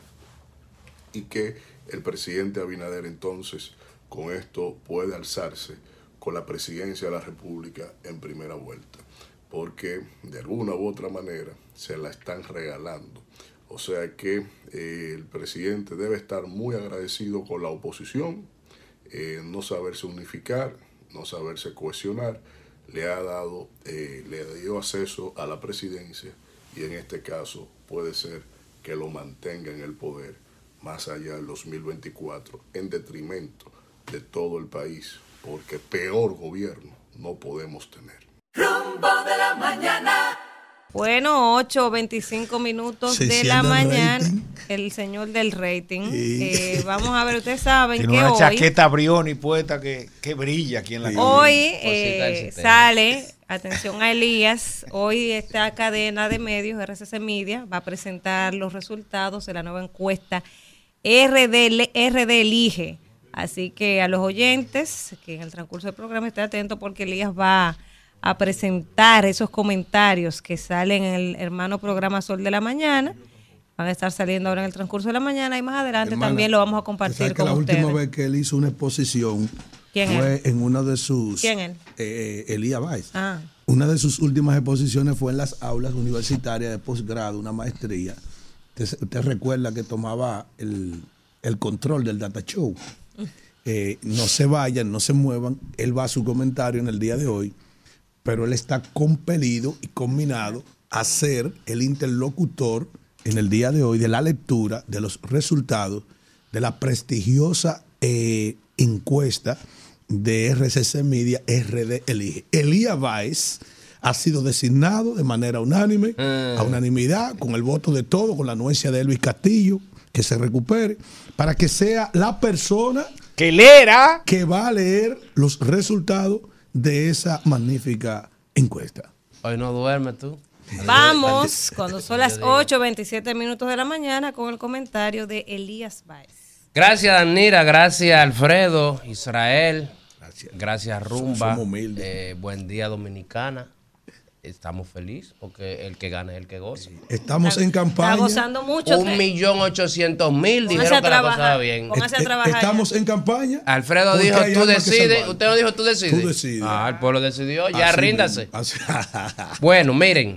y que el presidente Abinader entonces con esto puede alzarse con la presidencia de la República en primera vuelta porque de alguna u otra manera se la están regalando. O sea que eh, el presidente debe estar muy agradecido con la oposición, eh, no saberse unificar, no saberse cohesionar, le ha dado, eh, le dio acceso a la presidencia y en este caso puede ser que lo mantenga en el poder más allá del 2024 en detrimento de todo el país, porque peor gobierno no podemos tener. Rumbo de la mañana. Bueno, 8 25 minutos de la mañana. El señor del rating. Eh, vamos a ver, ustedes saben Tiene que una hoy, chaqueta Brioni puesta que, que brilla aquí en la hoy eh, sale Atención a Elías. Hoy esta cadena de medios, RCC Media, va a presentar los resultados de la nueva encuesta RD, RD Elige. Así que a los oyentes, que en el transcurso del programa estén atentos porque Elías va a presentar esos comentarios que salen en el hermano programa Sol de la Mañana. Van a estar saliendo ahora en el transcurso de la mañana y más adelante Hermana, también lo vamos a compartir con la ustedes. última vez que él hizo una exposición ¿Quién fue él? en una de sus. ¿Quién él? eh, Elías Valls. Ah. Una de sus últimas exposiciones fue en las aulas universitarias de posgrado, una maestría. Usted, usted recuerda que tomaba el, el control del data show. Eh, no se vayan, no se muevan. Él va a su comentario en el día de hoy, pero él está compelido y combinado a ser el interlocutor en el día de hoy de la lectura de los resultados de la prestigiosa eh, encuesta de RCC Media RD Elige. Elías Báez ha sido designado de manera unánime, a unanimidad, con el voto de todos, con la anuencia de Elvis Castillo, que se recupere, para que sea la persona que que va a leer los resultados de esa magnífica encuesta. Hoy no duermes tú. Vamos, cuando son las 8.27 minutos de la mañana, con el comentario de Elías Baez. Gracias, Danira. Gracias, Alfredo, Israel. Gracias, Rumba. Somos humildes. Eh, buen día, Dominicana. Estamos felices porque el que gana es el que goza. Estamos en campaña. Está gozando mucho. Un millón ochocientos mil dijeron que la cosa bien. póngase a trabajar Estamos en campaña. Alfredo dijo, tú decides. Usted no dijo, tú decides. Tú decides. Ah, el pueblo decidió. Ya Así ríndase. Bueno, miren.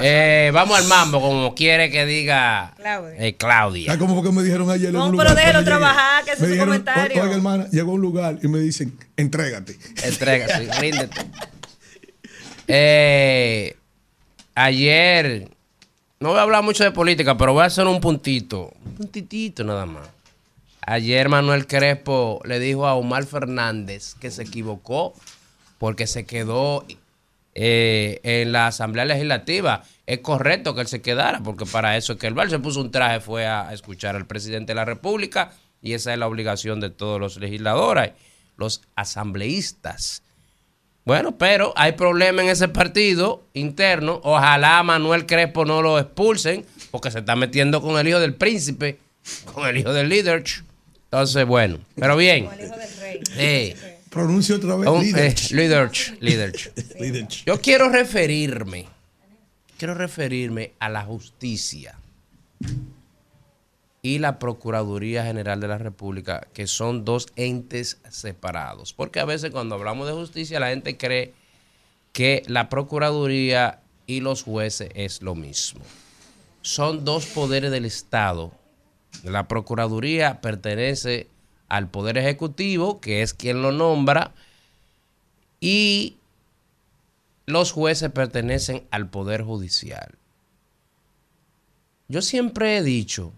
Eh, vamos al mambo, como quiere que diga Claudia. eh, Claudia. ¿Sabes cómo fue que me dijeron ayer en No, pero déjelo trabajar, que ese Me es su comentario. Oiga, hermana, llegó a un lugar y me dicen, entrégate. Entrega, sí, ríndete. Eh, ayer, no voy a hablar mucho de política, pero voy a hacer un puntito. Un puntitito nada más. Ayer Manuel Crespo le dijo a Omar Fernández que se equivocó porque se quedó eh, en la Asamblea Legislativa. Es correcto que él se quedara, porque para eso es que el Val se puso un traje, fue a escuchar al presidente de la República, y esa es la obligación de todos los legisladores, los asambleístas. Bueno, pero hay problema en ese partido interno. Ojalá a Manuel Crespo no lo expulsen, porque se está metiendo con el hijo del príncipe, con el hijo del líder. Entonces, bueno, pero bien. Eh, Pronuncio otra vez. un- líder. eh, Liderch, Liderch. Liderch. Yo quiero referirme, quiero referirme a la justicia y la Procuraduría General de la República, que son dos entes separados. Porque a veces cuando hablamos de justicia la gente cree que la Procuraduría y los jueces es lo mismo. Son dos poderes del Estado. La Procuraduría pertenece al Poder Ejecutivo, que es quien lo nombra, y los jueces pertenecen al Poder Judicial. Yo siempre he dicho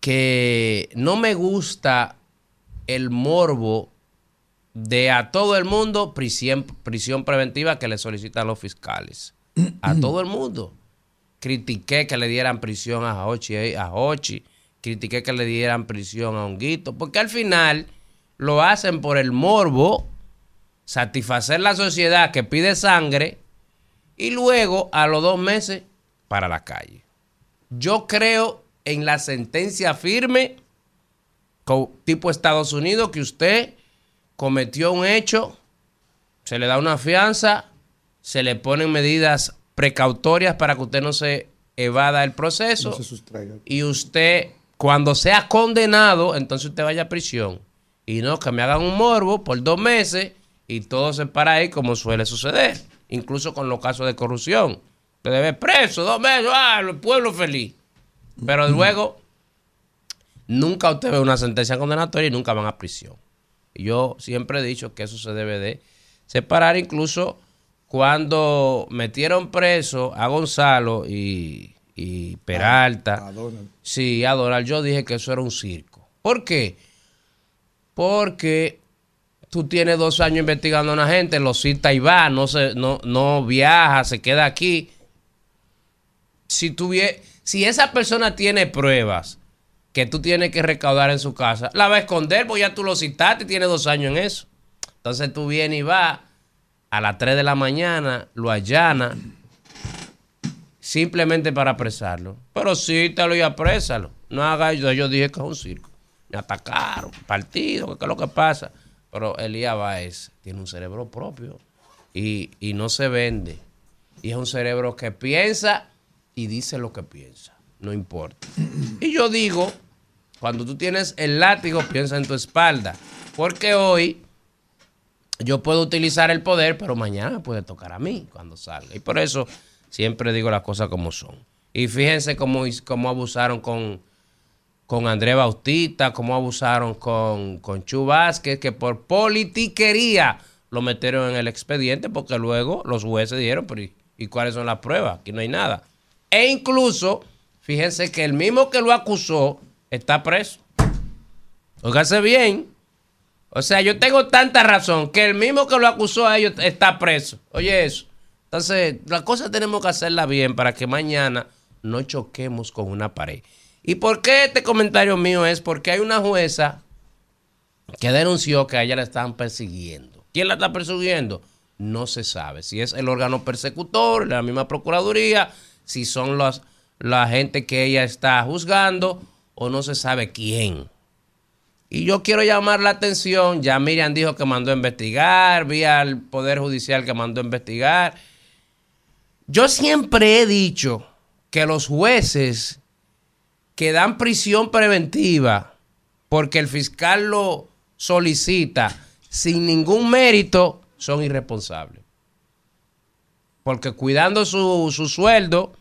que no me gusta el morbo de a todo el mundo prisión, prisión preventiva que le solicitan los fiscales. A todo el mundo. Critiqué que le dieran prisión a Hochi, a Hochi. Critiqué que le dieran prisión a Honguito. Porque al final lo hacen por el morbo, satisfacer la sociedad que pide sangre y luego a los dos meses para la calle. Yo creo en la sentencia firme tipo Estados Unidos que usted cometió un hecho, se le da una fianza, se le ponen medidas precautorias para que usted no se evada el proceso No se sustraiga. y usted cuando sea condenado, entonces usted vaya a prisión. Y no que me hagan un morbo por dos meses y todo se para ahí como suele suceder. Incluso con los casos de corrupción. Usted debe preso dos meses, ah, el pueblo feliz. Pero luego, nunca usted ve una sentencia condenatoria y nunca van a prisión. Yo siempre he dicho que eso se debe de separar. Incluso cuando metieron preso a Gonzalo y, y Peralta. A Donald. Sí, a Donald. Yo dije que eso era un circo. ¿Por qué? Porque tú tienes dos años investigando a una gente, lo cita y va, no, se, no, no viaja, se queda aquí. Si, tuvie- si esa persona tiene pruebas que tú tienes que recaudar en su casa, la va a esconder porque ya tú lo citaste y tiene dos años en eso. Entonces tú vienes y vas a las 3 de la mañana, lo allana simplemente para apresarlo. Pero cítalo y aprésalo. No haga yo, yo dije que es un circo. Me atacaron, partido, ¿qué es lo que pasa? Pero Elías Báez tiene un cerebro propio y, y no se vende. Y es un cerebro que piensa y dice lo que piensa. No importa. Y yo digo, cuando tú tienes el látigo, piensa en tu espalda. Porque hoy yo puedo utilizar el poder, pero mañana puede tocar a mí cuando salga. Y por eso siempre digo las cosas como son. Y fíjense cómo, cómo abusaron con, con André Bautista, cómo abusaron con, con Chu Vázquez, que por politiquería lo metieron en el expediente, porque luego los jueces dijeron, pero ¿y, y cuáles son las pruebas? Aquí no hay nada. E incluso, fíjense que el mismo que lo acusó está preso. Óigase bien. O sea, yo tengo tanta razón que el mismo que lo acusó a ellos está preso. Oye eso. Entonces, las cosas tenemos que hacerlas bien para que mañana no choquemos con una pared. ¿Y por qué este comentario mío es? Porque hay una jueza que denunció que a ella la estaban persiguiendo. ¿Quién la está persiguiendo? No se sabe. Si es el órgano persecutor, la misma Procuraduría, si son los, la gente que ella está juzgando o no se sabe quién. Y yo quiero llamar la atención, ya Miriam dijo que mandó a investigar, vi al Poder Judicial que mandó a investigar. Yo siempre he dicho que los jueces que dan prisión preventiva porque el fiscal lo solicita sin ningún mérito son irresponsables. Porque cuidando su, su sueldo,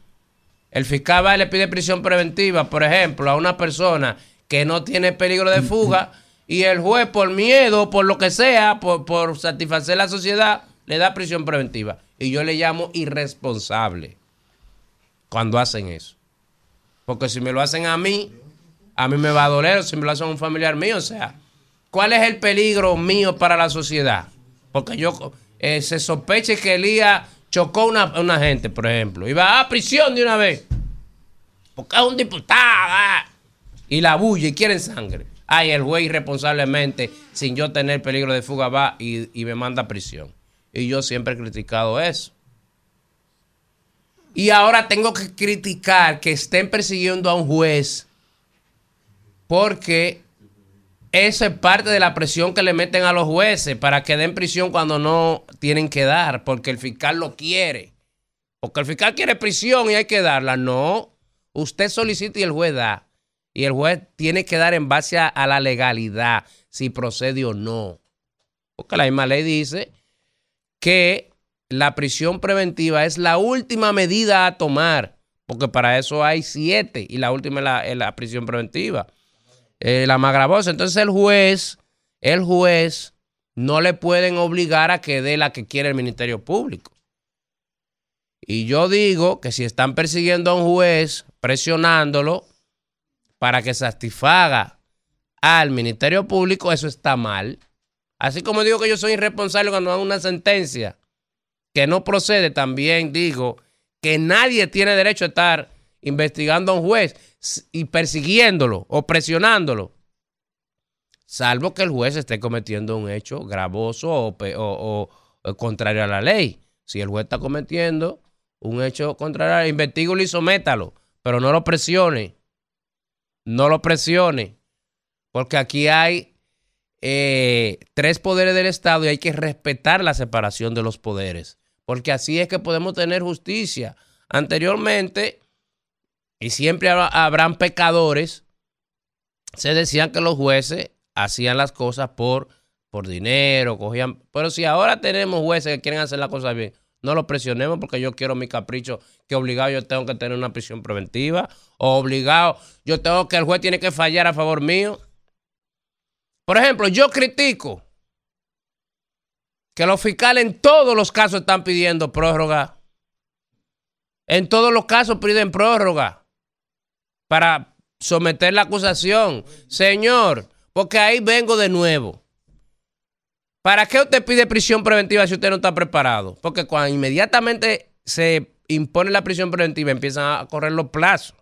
el fiscal va le pide prisión preventiva, por ejemplo, a una persona que no tiene peligro de fuga y el juez por miedo, por lo que sea, por, por satisfacer la sociedad, le da prisión preventiva. Y yo le llamo irresponsable cuando hacen eso. Porque si me lo hacen a mí, a mí me va a doler, si me lo hacen a un familiar mío, o sea, ¿cuál es el peligro mío para la sociedad? Porque yo eh, se sospeche que Elías chocó una, una gente, por ejemplo, y va a prisión de una vez. Porque es un diputado. ah, Y la bulla y quieren sangre. Ay, el juez irresponsablemente, sin yo tener peligro de fuga, va y, y me manda a prisión. Y yo siempre he criticado eso. Y ahora tengo que criticar que estén persiguiendo a un juez porque eso es parte de la presión que le meten a los jueces para que den prisión cuando no tienen que dar, porque el fiscal lo quiere. Porque el fiscal quiere prisión y hay que darla. No, usted solicita y el juez da. Y el juez tiene que dar en base a, la legalidad, si procede o no. Porque la misma ley dice que la prisión preventiva es la última medida a tomar, porque para eso hay siete y la última es la prisión preventiva, eh, la más gravosa. Entonces el juez, el juez no le pueden obligar a que dé la que quiere el Ministerio Público. Y yo digo que si están persiguiendo a un juez, presionándolo para que satisfaga al Ministerio Público, eso está mal. Así como digo que yo soy irresponsable cuando hago una sentencia que no procede, también digo que nadie tiene derecho a estar investigando a un juez y persiguiéndolo o presionándolo, salvo que el juez esté cometiendo un hecho gravoso o, o- o- contrario a la ley. Si el juez está cometiendo un hecho contrario a la ley, investígalo y sométalo, pero no lo presione. No lo presione, porque aquí hay eh, tres poderes del Estado y hay que respetar la separación de los poderes, porque así es que podemos tener justicia. Anteriormente, y siempre habrá- habrán pecadores, se decían que los jueces hacían las cosas por, por dinero, cogían, pero si ahora tenemos jueces que quieren hacer las cosas bien, no los presionemos porque yo quiero mi capricho, que obligado yo tengo que tener una prisión preventiva, o obligado yo tengo que el juez tiene que fallar a favor mío. Por ejemplo, yo critico que los fiscales en todos los casos están pidiendo prórroga. En todos los casos piden prórroga para someter la acusación. Señor, porque ahí vengo de nuevo. ¿Para qué usted pide prisión preventiva si usted no está preparado? Porque cuando inmediatamente se impone la prisión preventiva empiezan a correr los plazos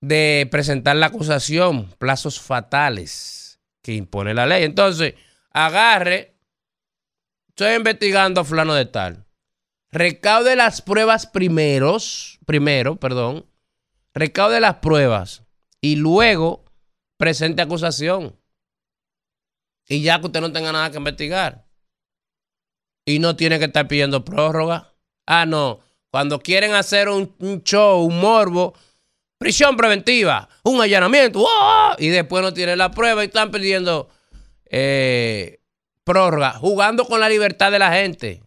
de presentar la acusación, plazos fatales que impone la ley. Entonces, agarre estoy investigando a fulano de tal. Recaude las pruebas primeros, primero, perdón. Recaude las pruebas y luego presente acusación. Y ya que usted no tenga nada que investigar. Y no tiene que estar pidiendo prórroga. Ah, no. Cuando quieren hacer un, show, un morbo, prisión preventiva, un allanamiento, ¡wow! y después no tienen la prueba y están pidiendo eh, prórroga, jugando con la libertad de la gente,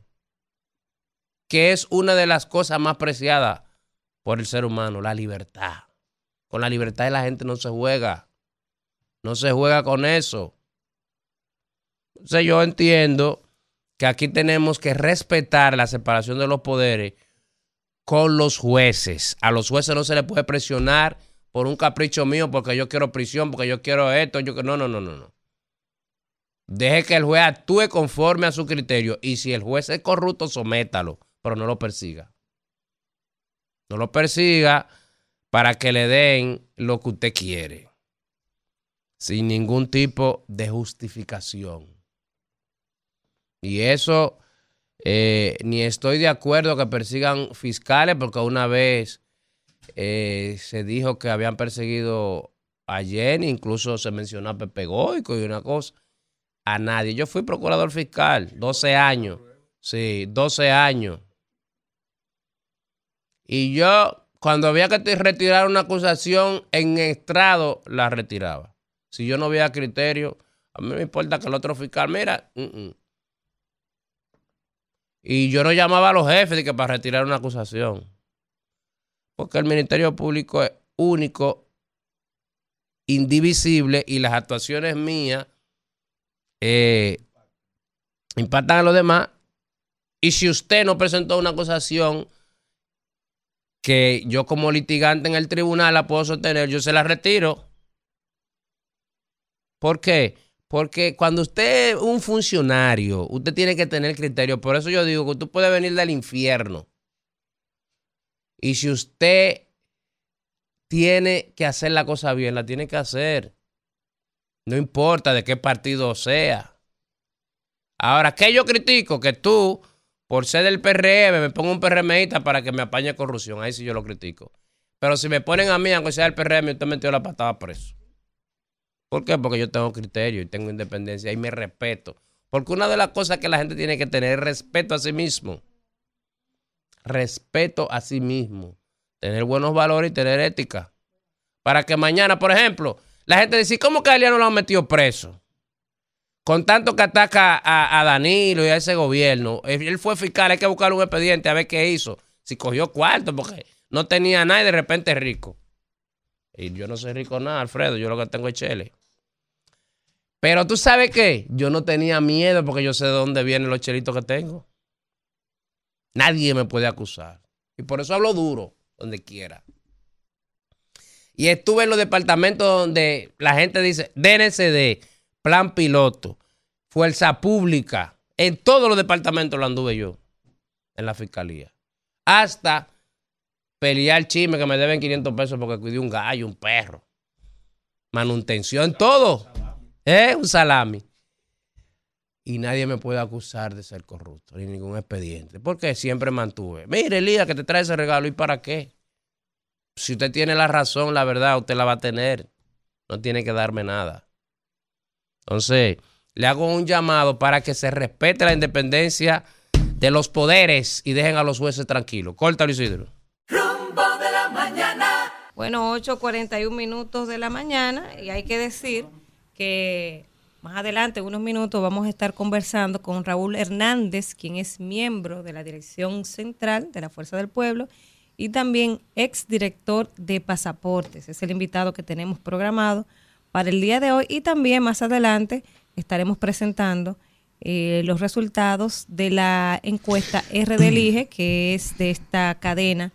que es una de las cosas más preciadas por el ser humano, la libertad. Con la libertad de la gente no se juega. No se juega con eso. Entonces yo entiendo que aquí tenemos que respetar la separación de los poderes con los jueces. A los jueces no se les puede presionar por un capricho mío porque yo quiero prisión, porque yo quiero esto, yo no, no, no, no, no. Deje que el juez actúe conforme a su criterio y si el juez es corrupto, sométalo, pero no lo persiga. No lo persiga para que le den lo que usted quiere, sin ningún tipo de justificación. Y eso, eh, ni estoy de acuerdo que persigan fiscales, porque una vez eh, se dijo que habían perseguido a Jenny, incluso se mencionó a Pepe Goico y una cosa. A nadie. Yo fui procurador fiscal, 12 años. Sí, 12 años. Y yo, cuando había que retirar una acusación en estrado, la retiraba. Si yo no veía criterio, a mí me importa que el otro fiscal, mira, y yo no llamaba a los jefes de que para retirar una acusación. Porque el Ministerio Público es único, indivisible, y las actuaciones mías eh, impactan a los demás. Y si usted no presentó una acusación que yo como litigante en el tribunal la puedo sostener, yo se la retiro. ¿Por qué? Porque cuando usted es un funcionario, usted tiene que tener criterio. Por eso yo digo que usted puede venir del infierno. Y si usted tiene que hacer la cosa bien, la tiene que hacer. No importa de qué partido sea. Ahora, ¿qué yo critico? Que tú, por ser del PRM, me ponga un PRMista para que me apañe corrupción. Ahí sí yo lo critico. Pero si me ponen a mí, aunque sea el PRM, usted metió la patada preso. ¿Por qué? Porque yo tengo criterio y tengo independencia y me respeto. Porque una de las cosas que la gente tiene que tener es respeto a sí mismo. Respeto a sí mismo. Tener buenos valores y tener ética. Para que mañana, por ejemplo, la gente dice, ¿cómo que a Eliano lo han metido preso? Con tanto que ataca a, a, Danilo y a ese gobierno. Él fue fiscal, hay que buscar un expediente a ver qué hizo. Si cogió cuarto, porque no tenía nada y de repente es rico. Y yo no soy rico nada, Alfredo, yo lo que tengo es chele. Pero tú sabes qué, yo no tenía miedo porque yo sé de dónde vienen los chelitos que tengo. Nadie me puede acusar. Y por eso hablo duro, donde quiera. Y estuve en los departamentos donde la gente dice DNCD, plan piloto, fuerza pública. En todos los departamentos lo anduve yo, en la fiscalía. Hasta pelear chisme que me deben 500 pesos porque cuidé un gallo, un perro. Manutención, todo. ¿Eh? Un salami. Y nadie me puede acusar de ser corrupto, ni ningún expediente. Porque siempre mantuve. Mire, Elías, que te trae ese regalo. ¿Y para qué? Si usted tiene la razón, la verdad, usted la va a tener. No tiene que darme nada. Entonces, le hago un llamado para que se respete la independencia de los poderes y dejen a los jueces tranquilos. Córtalo, Isidro. Rumbo de la mañana. Bueno, 8.41 minutos de la mañana y hay que decir que más adelante, en unos minutos, vamos a estar conversando con Raúl Hernández, quien es miembro de la Dirección Central de la Fuerza del Pueblo y también exdirector de pasaportes. Es el invitado que tenemos programado para el día de hoy y también más adelante estaremos presentando eh, los resultados de la encuesta RDLIGE, que es de esta cadena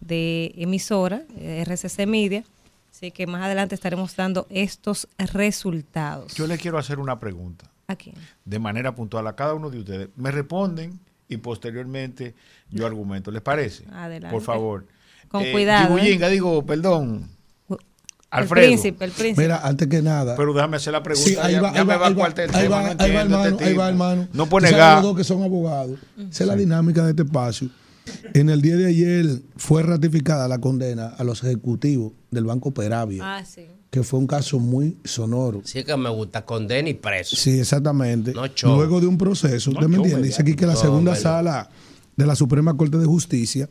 de emisora, eh, RCC Media. Así que más adelante estaremos dando estos resultados. Yo le quiero hacer una pregunta. ¿A quién? De manera puntual a cada uno de ustedes. Me responden y posteriormente yo argumento. ¿Les parece? Adelante. Por favor. Con cuidado, ¿eh? Gibuyinga, digo, perdón. Alfredo. príncipe, el príncipe. Mira, antes que nada. Pero déjame hacer la pregunta. Sí, ahí va, ya ahí me va, ahí va, el ahí va, no ahí va, entiendo hermano, este ahí va, hermano. No puede negar. los dos que son abogados. Esa es la dinámica de este espacio. En el día de ayer fue ratificada la condena a los ejecutivos del Banco Peravia, Ah, sí. que fue un caso muy sonoro. Sí que me gusta, condena y preso. Sí, exactamente. No. Luego de un proceso, No ¿usted me show, entiende? Dice aquí que la No, segunda sala de la Suprema Corte de Justicia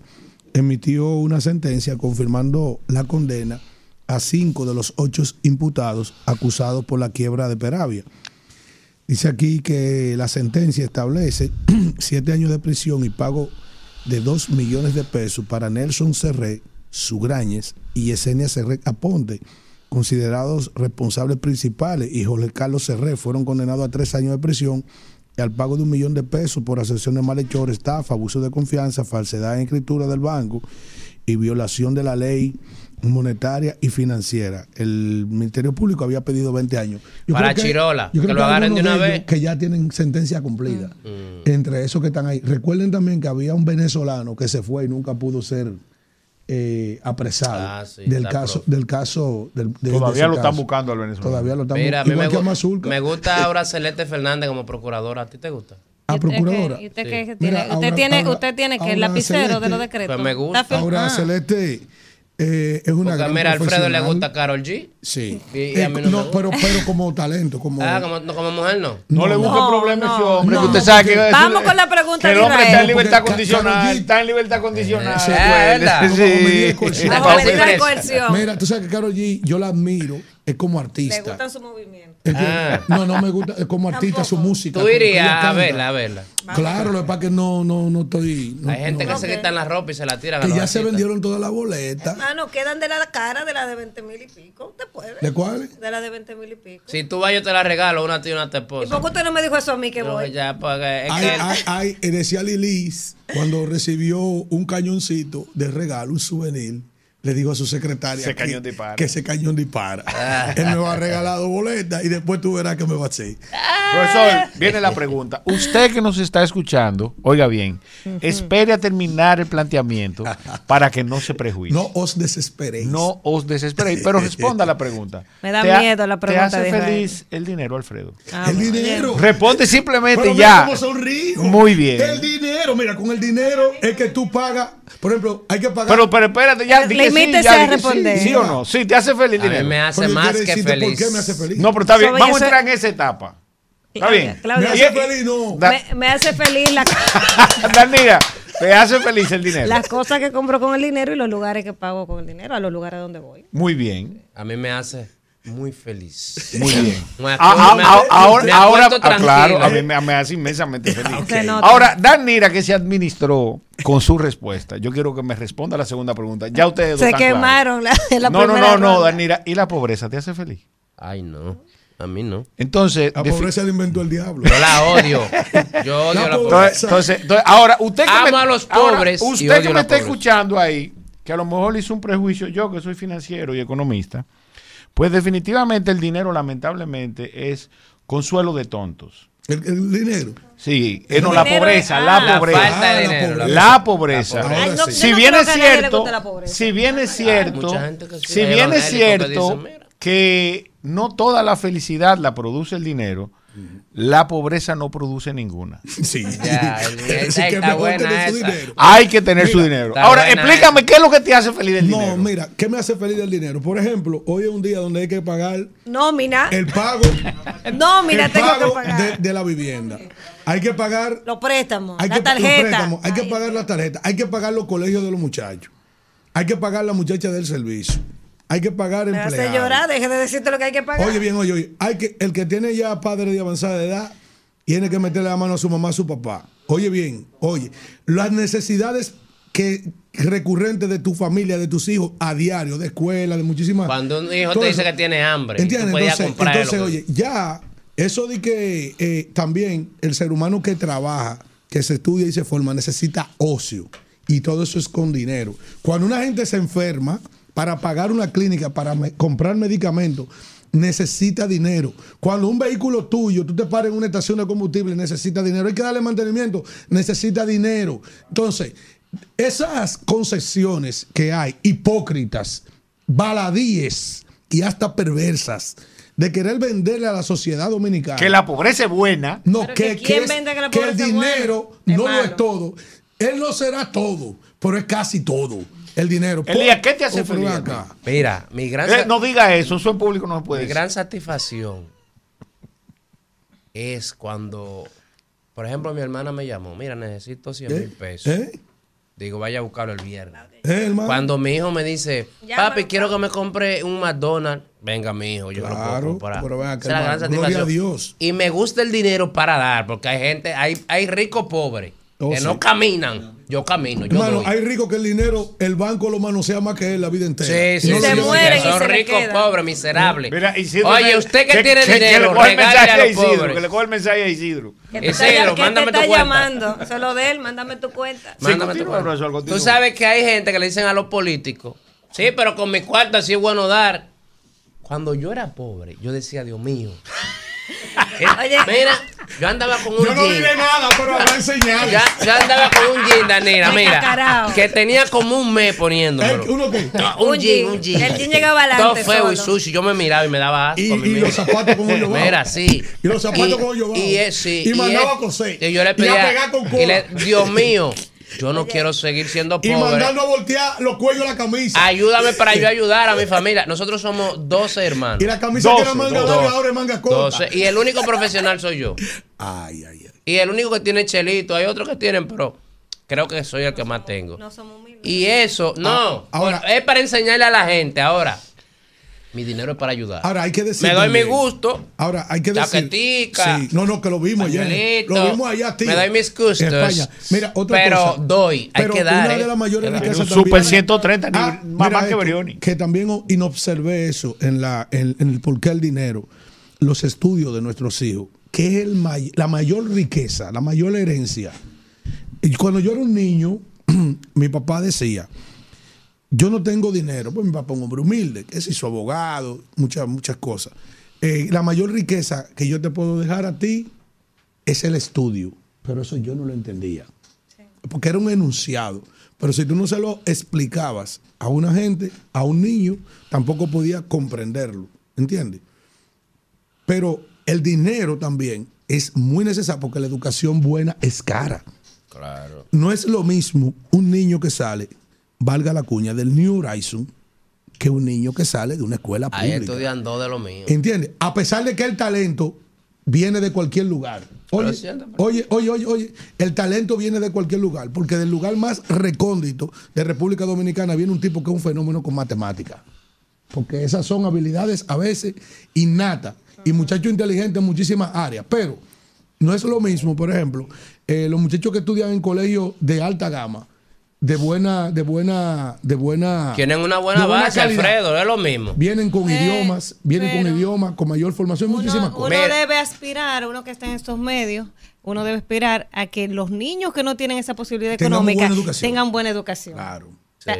emitió una sentencia confirmando la condena a cinco de los ocho imputados acusados por la quiebra de Peravia. Dice aquí que la sentencia establece siete años de prisión y pago de dos millones de pesos para Nelson Serré, Sugrañez y Yesenia Serré Aponte, considerados responsables principales, y Jorge Carlos Serré fueron condenados a tres años de prisión y al pago de un millón de pesos por asociación de malhechor, estafa, abuso de confianza, falsedad en escritura del banco y violación de la ley monetaria y financiera. El Ministerio Público había pedido 20 años. Para creo Chirola, yo que creo lo agarren de una vez. Que ya tienen sentencia cumplida. Entre esos que están ahí. Recuerden también que había un venezolano que se fue y nunca pudo ser eh, apresado Ah, sí, del, caso, del caso. del- de- de Todavía ese lo están buscando al venezolano. Todavía lo están Mira, a buscando. mí me, Igual que a gu- me gusta ahora Celeste Fernández como procuradora. ¿A ti te gusta? A procuradora. ¿Y usted Sí. tiene? Mira, usted ahora- tiene, usted tiene que el lapicero de los decretos. Pues me gusta. Ahora, Ah. Celeste eh, es una Porque gran mira, a Alfredo le gusta Carol G. Sí. Y, y Eh, a mí no, me gusta. pero, pero como talento, como. Ah, como, no, como mujer no. No, le busque No, problema a ese no, hombre. no, que usted no, sabe que Vamos con la pregunta que el de hombre está en libertad condicional. Está en libertad condicional. Sí, coerción. Mira, tú sabes que Carol G, yo la admiro, es como artista. gustan su movimiento. Ah. No, no me gusta, es como artista su música. Tú irías a verla, a verla. Claro, lo que pasa es que no, no, no estoy. no- Hay gente no. que se quitan la ropa y se la tiran a Que ya se vendieron todas las boletas. Ah, no, quedan de la cara de la de 20 mil y pico. ¿Usted puede? ¿De cuáles? De la de 20 mil y pico. Si tú vas, yo te la regalo, una tía y una te ¿Y esposa. por qué usted no me dijo eso a mí que No, voy? ya, porque es Hay, que- hay, hay- eh, decía Lilis, cuando recibió un cañoncito de regalo, un souvenir, le dijo a su secretaria que, cañón dispara. que ese cañón dispara. Ah. Él me va a regalar dos boletas y después tú verás que me va a hacer. Profesor, viene la pregunta. Usted que nos está escuchando, oiga bien, espere a terminar el planteamiento para que no se prejuicie. No os desesperéis. No os desesperéis, pero responda a la pregunta. Me da ¿Te ha- miedo la pregunta ¿Te hace de Israel. feliz el dinero, Alfredo? Ah, el dinero. Responde simplemente Pero mira ya. cómo sonrío. Muy bien. El dinero, mira, con el dinero es que tú pagas. Por ejemplo, hay que pagar. Pero, pero espérate, ya. di que sí, a sí. responder. Sí, o no? Sí, te hace feliz el a mí dinero. me hace Pero más que feliz. ¿Por qué me hace feliz? No, pero está bien. Vamos a entrar en esa etapa. Está bien. Claudia, me hace feliz, no. Da- Me, me hace feliz la, Danira, te hace feliz el dinero. las cosas que compro con el dinero y los lugares que pago con el dinero, a los lugares donde voy. Muy bien. A mí me hace muy feliz. Muy bien. Me Ah, acuerdo- ah, ah, me ahora, ahora ah, claro, tranquilo. a mí me, me hace inmensamente feliz. Ahora, Danira, que se administró con su respuesta, yo quiero que me responda la segunda pregunta. Ya ustedes Se claros. quemaron la, la No, no, primera no, no. Danira. ¿Y la pobreza te hace feliz? Ay, no. A mí no. Entonces, La pobreza la inventó el diablo. Yo la odio. Yo odio La la pobreza. entonces, entonces, ahora, usted que Amo me, a los ahora, pobres y usted odio que me está escuchando ahí, que a lo mejor le hizo un prejuicio yo, que soy financiero y economista, pues definitivamente el dinero, lamentablemente, es consuelo de tontos. El, el dinero. Sí, eh, no, la pobreza, la ah, la pobreza. falta de la pobreza. La pobreza. Ay, no, Si bien es cierto, si bien es cierto, si bien es cierto que no toda la felicidad la produce el dinero, la pobreza no produce ninguna. Sí. Ya, el- Así esa que está mejor buena tener su esa. dinero. Hay que tener su dinero. Ahora, explícame qué es lo que te hace feliz del No, dinero. mira, ¿qué me hace feliz el dinero? Por ejemplo, hoy es un día donde hay que pagar Nómina. el pago, Nómina el tengo que pago pagar. de, de la vivienda. Hay que pagar, Los préstamos, hay la que, los tarjeta. préstamos, hay que pagar la tarjeta, hay que pagar los colegios de los muchachos, hay que pagar la muchacha del servicio, hay que pagar Me hace empleados. llorar, deje de decirte lo que hay que pagar. Oye bien, oye, oye, hay que, el que tiene ya padre de avanzada edad tiene que meterle la mano a su mamá, a su papá. Oye bien, oye, las necesidades que recurrentes de tu familia, de tus hijos, a diario, de escuela, de muchísimas. Cuando un hijo te dice eso. que tiene hambre, ¿Entiendes? tú Entonces, comprar entonces, que- oye, ya, eso de que eh, también el ser humano que trabaja, que se estudia y se forma, necesita ocio. Y todo eso es con dinero. Cuando una gente se enferma, para pagar una clínica, para me- comprar medicamentos, necesita dinero. Cuando un vehículo tuyo, tú te paras en una estación de combustible, necesita dinero. Hay que darle mantenimiento, necesita dinero. Entonces, esas concesiones que hay, hipócritas, baladíes y hasta perversas de querer venderle a la sociedad dominicana. Que la pobreza es buena. No, que, que ¿quién es- vende que la que el pobreza es dinero buena? Es no lo es todo. Él no será todo, pero es casi todo. El dinero. Elías, ¿qué te hace feliz acá. Mira, mi gran, Eh, no diga eso, eso en público no puede mi decir. gran satisfacción es cuando, por ejemplo, mi hermana me llamó, mira, necesito 100 mil pesos. ¿Eh? Digo, vaya a buscarlo el viernes. ¿Eh? Cuando mi hijo me dice, papi, quiero que me compre un McDonald's, venga mi hijo, yo lo Claro, puedo comprar. pero ven acá, es la gran gloria a satisfacción. Dios. Y me gusta el dinero para dar, porque hay gente, hay, hay ricos pobres Oh, que sí. no caminan. Yo camino, yo doy. hay ricos que el dinero, el banco lo manosea más que él la vida entera. Sí, sí, No sí, lleva- mueren y son se ricos, pobres, miserables. Mira, Isidro, Oye, usted que, tiene que dinero, le coge el mensaje a los Isidro, pobres. que le coge el mensaje a Isidro. Que te Isidro, está, que mándame te tu está cuenta. llamando. Solo de él, mándame tu cuenta. Mándame tu cuenta. profesor. Tú sabes que hay gente que le dicen a los políticos, sí, pero con mi cuarto así es bueno dar. Cuando yo era pobre, yo decía, Dios mío. Eh, Oye. mira, yo andaba con un Yo no jean. diré nada, pero habrá señales. Ya, yo andaba con un jean, Danira, mira, que tenía como un mes poniéndomelo. ¿Eh? ¿Uno qué? No, un, Un jean, jean. un jean. El jean llegaba adelante Todo feo y sucio. Yo me miraba y me daba asco. Y- a mí y mismo. los zapatos como yo. Mira, sí. Y los zapatos como yo. Y, sí, Y mandaba a coser. Y yo le Y a pedía. pegar con y le- cola. Dios mío, yo no quiero seguir siendo Y pobre. mandando a voltear los cuellos de la camisa. Ayúdame para yo ayudar a mi familia. Nosotros somos 12 hermanos. Y la camisa que era manga Doce. larga ahora es manga corta. 12. Y el único profesional soy yo. Ay, ay, ay. Y el único que tiene chelito. Hay otros que tienen, pero creo que soy el que más tengo. No somos humildes. Y eso, no. ahora- es para enseñarle a la gente. Ahora, mi dinero es para ayudar. Ahora hay que decir. Me doy mi gusto. Ahora hay que decir. Chaquetica. Sí, no, no, que lo vimos ayer. Lo vimos allá, tío. Me doy mis gustos. En España. Mira, otra Pero cosa. doy, hay Pero que dar, Una ¿eh? de las mayores riquezas Un Super 130, ni- Ah, más que Brioni. Que también inobservé eso en, la, en, en el por qué el dinero, los estudios de nuestros hijos, que es el may- la mayor riqueza, la mayor herencia. Y cuando yo era un niño, mi papá decía, yo no tengo dinero, pues mi papá es un hombre humilde, que se hizo abogado, muchas, muchas cosas. Eh, la mayor riqueza que yo te puedo dejar a ti es el estudio, pero eso yo no lo entendía, porque era un enunciado. Pero si tú no se lo explicabas a una gente, a un niño, tampoco podía comprenderlo, ¿entiendes? Pero el dinero también es muy necesario porque la educación buena es cara. Claro. No es lo mismo un niño que sale, valga la cuña, del New Horizon, que un niño que sale de una escuela Ahí pública. estudian dos de lo mío. ¿Entiendes? A pesar de que el talento viene de cualquier lugar. Oye, oye, oye, oye, el talento viene de cualquier lugar, porque del lugar más recóndito de República Dominicana viene un tipo que es un fenómeno con matemática. Porque esas son habilidades a veces innatas y muchachos inteligentes en muchísimas áreas. Pero no es lo mismo, por ejemplo, eh, los muchachos que estudian en colegios de alta gama, de buena, de buena, de buena. Tienen una buena de base, calidad. Alfredo, es lo mismo. Vienen con Eh, idiomas, vienen con idiomas, con mayor formación, muchísimas Uno cosas. debe aspirar, uno que está en estos medios, uno debe aspirar a que los niños que no tienen esa posibilidad económica buena tengan buena educación. Claro.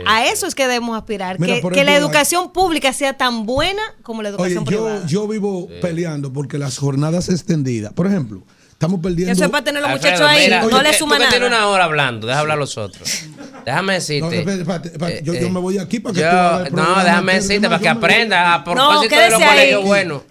A eso es que debemos aspirar, Mira, que, que la educación pública sea tan buena como la educación privada. yo vivo peleando porque las jornadas extendidas, por ejemplo, estamos perdiendo. Eso es para tener los Alfredo, muchachos ahí, mira, no le que- suma tú que tienes nada. una hora hablando, deja hablar los otros. Déjame decirte. No, espérate, espérate, espérate, yo, Eh, yo me voy aquí para que yo- tú hagas el No, déjame decirte para que yo me voy. aprenda a propósito de los ahí. colegios buenos.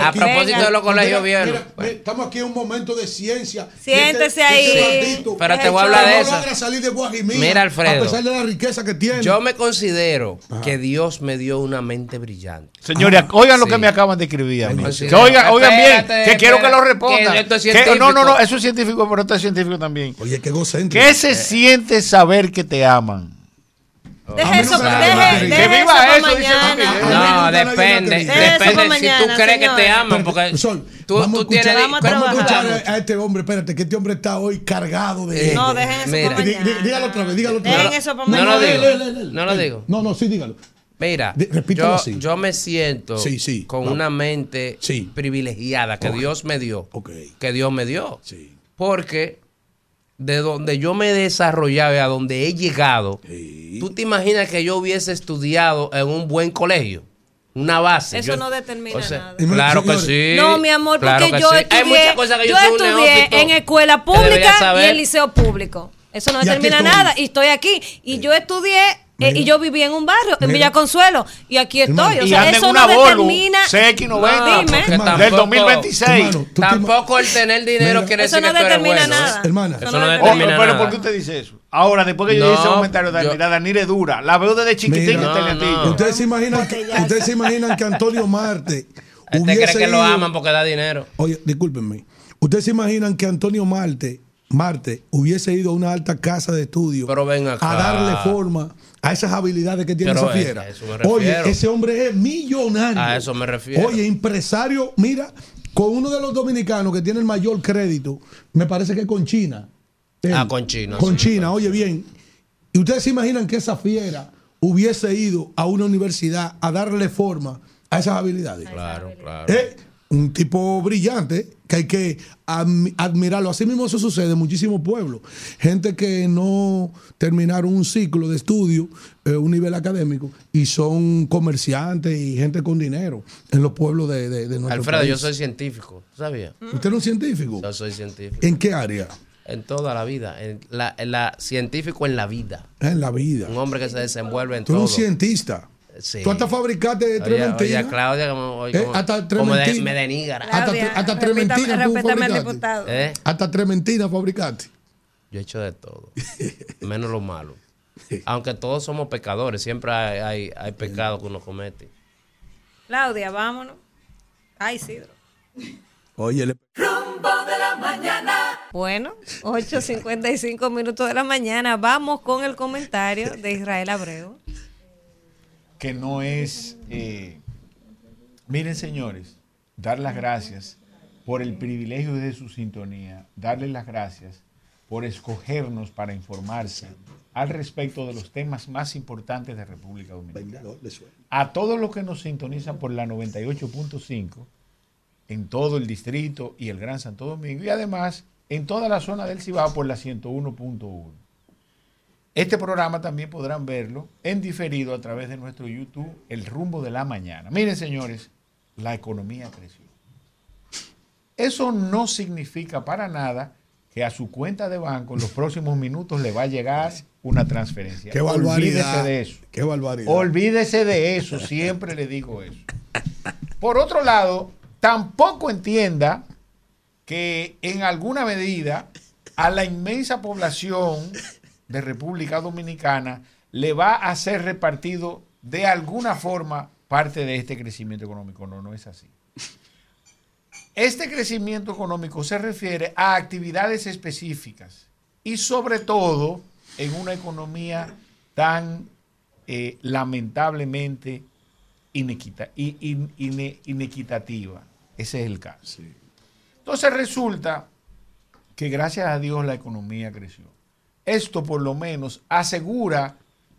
A propósito de los colegios viejos. mira, estamos aquí en un momento de ciencia. Siéntese este- ahí. este ratito, Pero te que voy a hablar de eso. salir de Mira, Alfredo. A pesar de la riqueza que tiene. Yo me considero que Dios me dio una mente brillante. Señores, oigan lo que me acaban de escribir a mí. Oigan, oigan bien, que quiero que lo respondan. Científico. no, no, no, eso es científico, pero esto es científico también. Oye, qué egocéntrico. ¿Qué se siente saber que te aman? Deje A mí eso, deje, deje Que eso viva eso, dice mañana. Miguel. A mí No, depende. Depende si tú mañana, crees que te aman. Porque Sol, tú, vamos tú tienes. escuchar, Vamos a vamos a escuchar a este hombre. Espérate, que este hombre está hoy cargado de. Eh, No, dejen eso Mira. para mañana. dí- Dígalo otra vez, dígalo otra Dejen vez. eso para No lo mañana. digo. No lo digo. No, no, sí, dígalo. Mira, De- repítelo yo, así. yo me siento Sí, sí, con vamos. una mente Sí. privilegiada que. Dios me dio. Que Dios me dio. Sí. Porque de donde yo me he desarrollado y a donde he llegado, ¿tú te imaginas que yo hubiese estudiado en un buen colegio? Una base. Eso Yo- no determina o sea, nada. Claro que sí. No, mi amor, claro porque que yo sí. estudié, Hay muchas cosas que yo, yo estudié en escuela pública y en liceo público. Eso no determina nada. Y estoy aquí. Y yo estudié Eh, y yo viví en un barrio, en Mira. Villa Consuelo, y aquí estoy. O y sea, anda en eso una no Volvo determina. CX90 Dime. porque del tampoco- 2026. Tampoco el tener dinero Mira. quiere Eso decir no que tú eres determina bueno. nada. Hermana. Eso no determina pero nada. ¿por qué usted dice eso? Ahora, después que yo No, dije ese comentario de Danira es dura. La veo desde chiquitín Mira, en Teletillo. Ustedes se imaginan que, ustedes se imaginan que Antonio Marte hubiese cree que lo ido- aman porque da dinero. Oye, discúlpenme. ¿Ustedes se imaginan que Antonio Marte, Marte hubiese ido a una alta casa de estudio Pero ven acá. a darle forma a esas habilidades que tiene Pero esa es- fiera? me Oye, ese hombre es millonario. A eso me refiero. Oye, empresario, mira, con uno de los dominicanos que tiene el mayor crédito, me parece que es con China. Él. Ah, con China, Con sí. China, oye bien. ¿Y ustedes se imaginan que esa fiera hubiese ido a una universidad a darle forma a esas habilidades? Claro, claro. Eh, un tipo brillante que hay que admi- admirarlo. Así mismo eso sucede en muchísimos pueblos. Gente que no terminaron un ciclo de estudio, eh, un nivel académico, y son comerciantes y gente con dinero en los pueblos de, de, de nuestro Alfredo, país. yo soy científico. ¿Sabía? ¿Usted no es científico? Yo soy científico. ¿En qué área? En toda la vida. En la, en la- científico en la vida. En la vida. Un hombre que se desenvuelve en Tú eres todo. un cientista. Sí. Tú hasta fabricaste Oye, trementina. oye, Claudia, como, oye, Eh, como- hasta como de- me denigra. Hasta, hasta trementina tú respétame al fabricaste. ¿Eh? Hasta trementina fabricaste. Yo he hecho de todo. menos lo malo. Aunque todos somos pecadores, siempre hay, hay, hay pecado que uno comete. Claudia, vámonos. Ay, Sidro. Oye, le- Rumbo de la mañana. Bueno, 8.55 minutos de la mañana. Vamos con el comentario de Israel Abreu. Que no es... eh, miren, señores, dar las gracias por el privilegio de su sintonía, darles las gracias por escogernos para informarse al respecto de los temas más importantes de República Dominicana. A todos los que nos sintonizan por la 98.5 en todo el distrito y el Gran Santo Domingo y además en toda la zona del Cibao por la 101.1. Este programa también podrán verlo en diferido a través de nuestro YouTube, El Rumbo de la Mañana. Miren, señores, la economía creció. Eso no significa para nada que a su cuenta de banco en los próximos minutos le va a llegar una transferencia. Qué barbaridad. Olvídese de eso. Qué barbaridad. Olvídese de eso, siempre le digo eso. Por otro lado, tampoco entienda que en alguna medida a la inmensa población de República Dominicana le va a ser repartido de alguna forma parte de este crecimiento económico. No, no es así. Este crecimiento económico se refiere a actividades específicas y sobre todo en una economía tan eh, lamentablemente inequita- in- ine- inequitativa. Ese es el caso. Entonces resulta que gracias a Dios la economía creció. Esto por lo menos asegura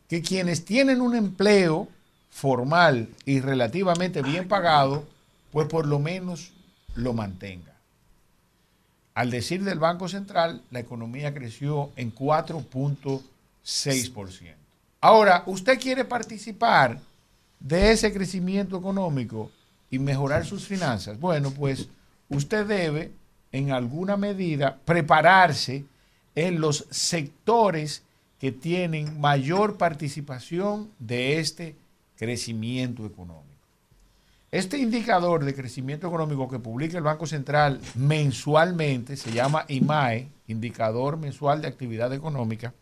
que quienes tienen un empleo formal y relativamente bien pagado, pues por lo menos lo mantenga. Al decir del Banco Central, la economía creció en 4.6%. Ahora, ¿usted quiere participar de ese crecimiento económico y mejorar sus finanzas? Bueno, pues usted debe, en alguna medida, prepararse en los sectores que tienen mayor participación de este crecimiento económico. Este indicador de crecimiento económico que publica el Banco Central mensualmente se llama IMAE, Indicador Mensual de Actividad Económica,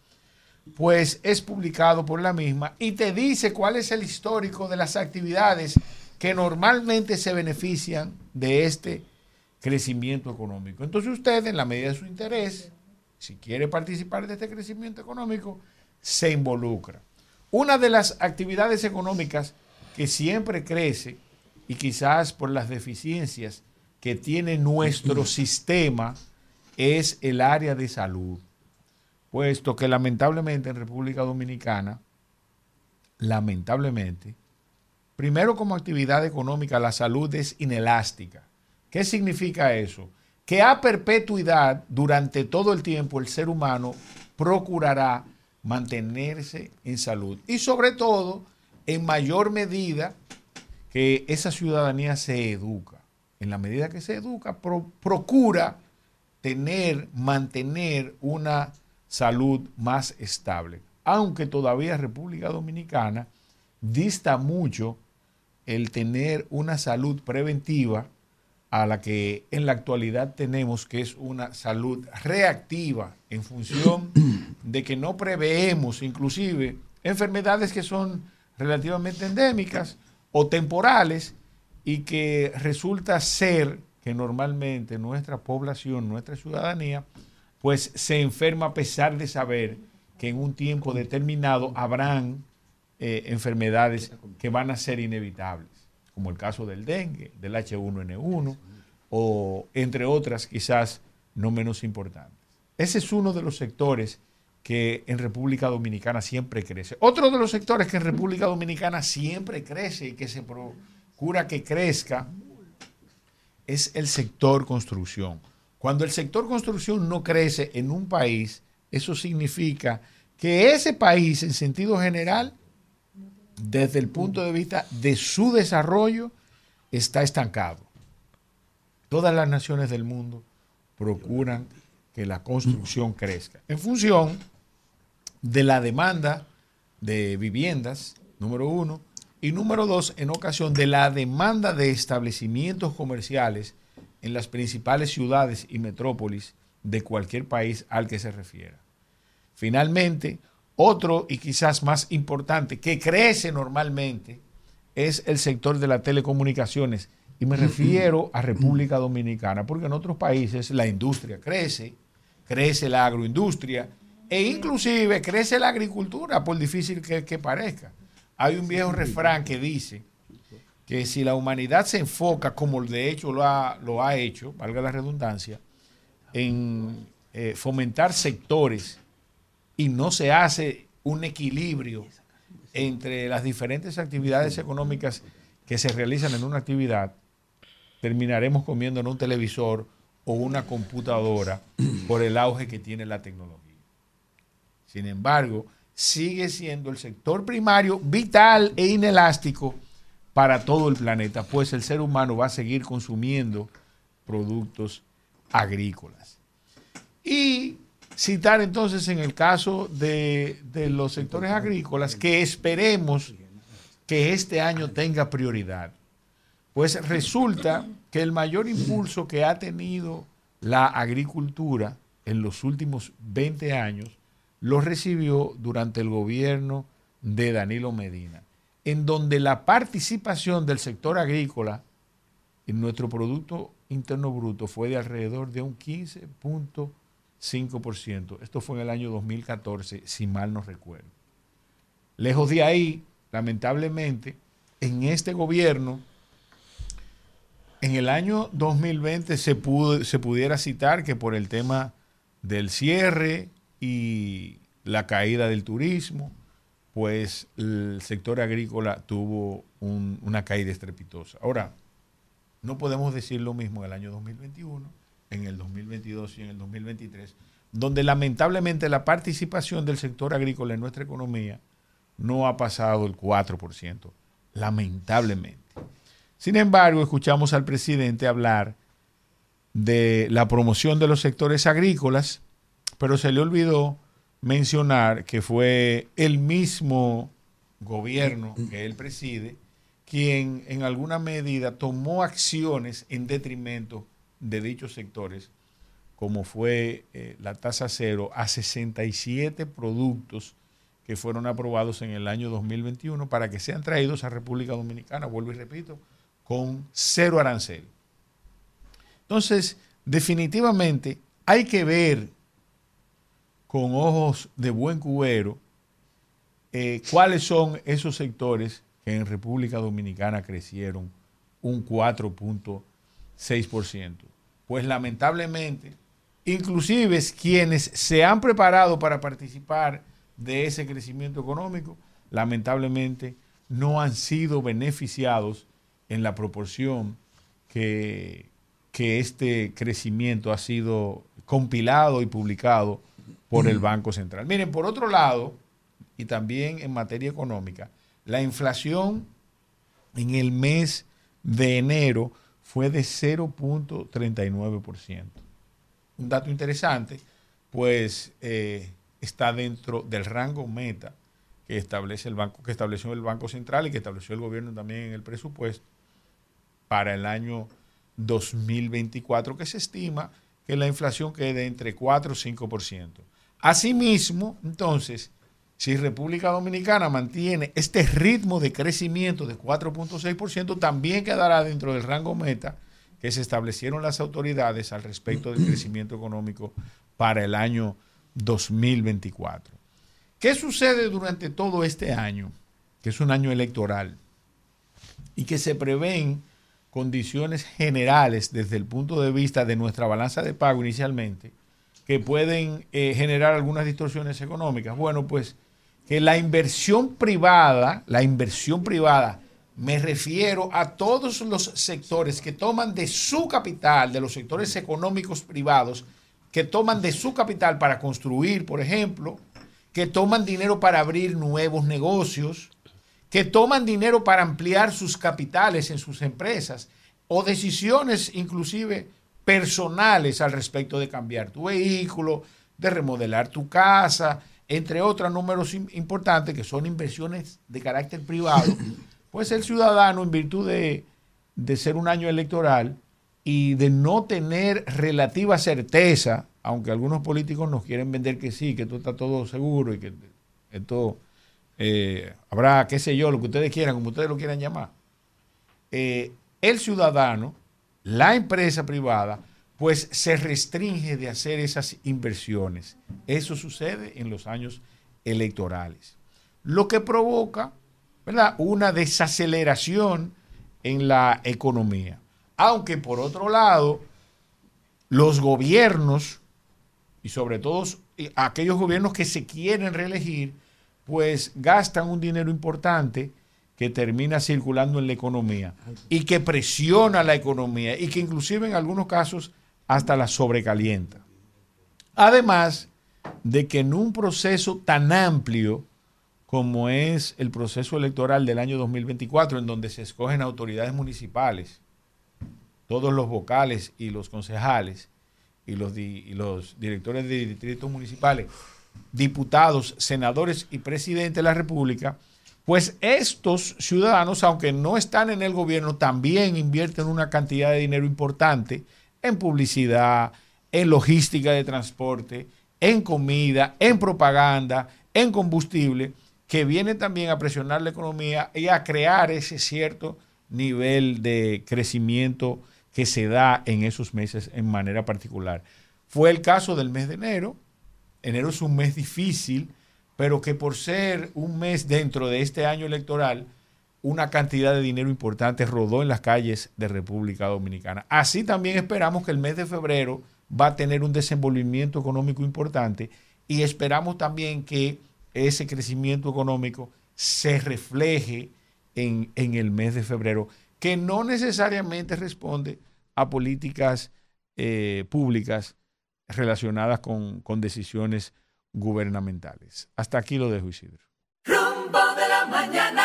pues es publicado por la misma y te dice cuál es el histórico de las actividades que normalmente se benefician de este crecimiento económico. Entonces usted, en la medida de su interés, si quiere participar de este crecimiento económico, se involucra. Una de las actividades económicas que siempre crece y quizás por las deficiencias que tiene nuestro sistema es el área de salud, puesto que lamentablemente en República Dominicana, lamentablemente, primero como actividad económica la salud es inelástica. ¿Qué significa eso? Que a perpetuidad, durante todo el tiempo, el ser humano procurará mantenerse en salud y sobre todo, en mayor medida, que esa ciudadanía se educa. En la medida que se educa, pro- procura tener, mantener una salud más estable. aunque todavía República Dominicana dista mucho el tener una salud preventiva a la que en la actualidad tenemos, que es una salud reactiva en función de que no preveemos inclusive enfermedades que son relativamente endémicas o temporales y que resulta ser que normalmente nuestra población, nuestra ciudadanía, pues se enferma a pesar de saber que en un tiempo determinado habrán eh, enfermedades que van a ser inevitables, como el caso del dengue, del H1N1 o entre otras quizás no menos importantes. Ese es uno de los sectores que en República Dominicana siempre crece. Otro de los sectores que en República Dominicana siempre crece y que se procura que crezca es el sector construcción. Cuando el sector construcción no crece en un país, eso significa que ese país en sentido general, desde el punto de vista de su desarrollo, está estancado. Todas las naciones del mundo procuran que la construcción crezca en función de la demanda de viviendas, número uno, y número dos, en ocasión de la demanda de establecimientos comerciales en las principales ciudades y metrópolis de cualquier país al que se refiera. Finalmente, otro y quizás más importante que crece normalmente es el sector de las telecomunicaciones. Y me refiero a República Dominicana, porque en otros países la industria crece, crece la agroindustria e inclusive crece la agricultura, por difícil que, que parezca. Hay un viejo refrán que dice que si la humanidad se enfoca, como de hecho lo ha, lo ha hecho, valga la redundancia, en eh, fomentar sectores y no se hace un equilibrio entre las diferentes actividades económicas que se realizan en una actividad, terminaremos comiendo en un televisor o una computadora por el auge que tiene la tecnología. Sin embargo, sigue siendo el sector primario vital e inelástico para todo el planeta, pues el ser humano va a seguir consumiendo productos agrícolas. Y citar entonces en el caso de, los sectores agrícolas que esperemos que este año tenga prioridad. Pues resulta que el mayor impulso que ha tenido la agricultura en los últimos 20 años lo recibió durante el gobierno de Danilo Medina, en donde la participación del sector agrícola en nuestro Producto Interno Bruto fue de alrededor de un 15.5%. Esto fue en el año 2014, si mal no recuerdo. Lejos de ahí, lamentablemente, en este gobierno, en el año 2020 se, pudo, se pudiera citar que por el tema del cierre y la caída del turismo, pues el sector agrícola tuvo una caída estrepitosa. Ahora, no podemos decir lo mismo en el año 2021, en el 2022 y en el 2023, donde lamentablemente la participación del sector agrícola en nuestra economía no ha pasado el 4%, lamentablemente. Sin embargo, escuchamos al presidente hablar de la promoción de los sectores agrícolas, pero se le olvidó mencionar que fue el mismo gobierno que él preside quien en alguna medida tomó acciones en detrimento de dichos sectores, como fue eh, la tasa cero a 67 productos que fueron aprobados en el año 2021 para que sean traídos a República Dominicana, vuelvo y repito, con cero arancel. Entonces, definitivamente hay que ver con ojos de buen cubero eh, cuáles son esos sectores que en República Dominicana crecieron un 4.6%. Pues lamentablemente, inclusive quienes se han preparado para participar de ese crecimiento económico, lamentablemente no han sido beneficiados en la proporción que, que este crecimiento ha sido compilado y publicado por el Banco Central. Miren, por otro lado, y también en materia económica, la inflación en el mes de enero fue de 0.39%. Un dato interesante, pues eh, está dentro del rango meta que establece el banco, que estableció el Banco Central y que estableció el gobierno también en el presupuesto para el año 2024, que se estima que la inflación quede entre 4 y 5%. Asimismo, entonces, si República Dominicana mantiene este ritmo de crecimiento de 4.6%, también quedará dentro del rango meta que se establecieron las autoridades al respecto del crecimiento económico para el año 2024. ¿Qué sucede durante todo este año, que es un año electoral, y que se prevén condiciones generales desde el punto de vista de nuestra balanza de pago inicialmente, que pueden eh, generar algunas distorsiones económicas? Bueno, pues que la inversión privada, la inversión privada, me refiero a todos los sectores que toman de su capital, de los sectores económicos privados, que toman de su capital para construir, por ejemplo, que toman dinero para abrir nuevos negocios, que toman dinero para ampliar sus capitales en sus empresas o decisiones inclusive personales al respecto de cambiar tu vehículo, de remodelar tu casa, entre otros números importantes que son inversiones de carácter privado, pues el ciudadano en virtud de, de ser un año electoral y de no tener relativa certeza aunque algunos políticos nos quieren vender que sí, que esto está todo seguro y que esto eh, habrá, qué sé yo, lo que ustedes quieran, como ustedes lo quieran llamar. Eh, el ciudadano, la empresa privada, pues se restringe de hacer esas inversiones. Eso sucede en los años electorales. Lo que provoca ¿verdad? una desaceleración en la economía. Aunque por otro lado, los gobiernos y sobre todo aquellos gobiernos que se quieren reelegir, pues gastan un dinero importante que termina circulando en la economía y que presiona la economía y que inclusive en algunos casos hasta la sobrecalienta. Además de que en un proceso tan amplio como es el proceso electoral del año 2024, en donde se escogen autoridades municipales, todos los vocales y los concejales, y los, directores de distritos municipales, diputados, senadores y presidente de la República, pues estos ciudadanos, aunque no están en el gobierno, también invierten una cantidad de dinero importante en publicidad, en logística de transporte, en comida, en propaganda, en combustible, que viene también a presionar la economía y a crear ese cierto nivel de crecimiento que se da en esos meses en manera particular. Fue el caso del mes de enero. Enero es un mes difícil, pero que por ser un mes dentro de este año electoral, una cantidad de dinero importante rodó en las calles de República Dominicana. Así también esperamos que el mes de febrero va a tener un desenvolvimiento económico importante y esperamos también que ese crecimiento económico se refleje en, en el mes de febrero que no necesariamente responde a políticas eh, públicas relacionadas con, con, decisiones gubernamentales. Hasta aquí lo dejo, Isidro. Rumbo de la mañana.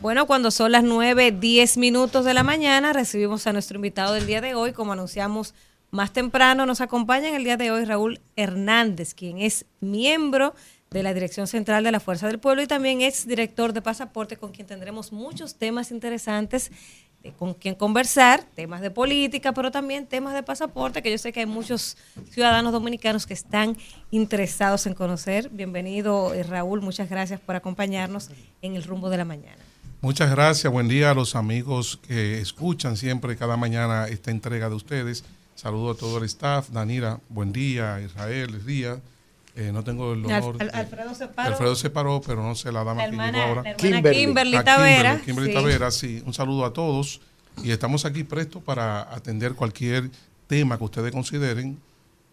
Bueno, cuando son las 9, 10 minutos de la mañana, recibimos a nuestro invitado del día de hoy. Como anunciamos más temprano, nos acompaña en el día de hoy Raúl Hernández, quien es miembro de la Dirección Central de la Fuerza del Pueblo y también es director de Pasaporte, con quien tendremos muchos temas interesantes con quien conversar, temas de política, pero también temas de pasaporte, que yo sé que hay muchos ciudadanos dominicanos que están interesados en conocer. Bienvenido, eh, Raúl, muchas gracias por acompañarnos en el rumbo de la mañana. Muchas gracias, buen día a los amigos que escuchan siempre cada mañana esta entrega de ustedes. Saludo a todo el staff, Danira, buen día, Israel, Díaz. Eh, no tengo el honor. Alfredo se paró. Alfredo se paró, pero no sé la dama que llegó ahora. Kimberly, Kimberly Tavera. Kimberly, sí. Tavera, sí. Un saludo a todos. Y estamos aquí prestos para atender cualquier tema que ustedes consideren,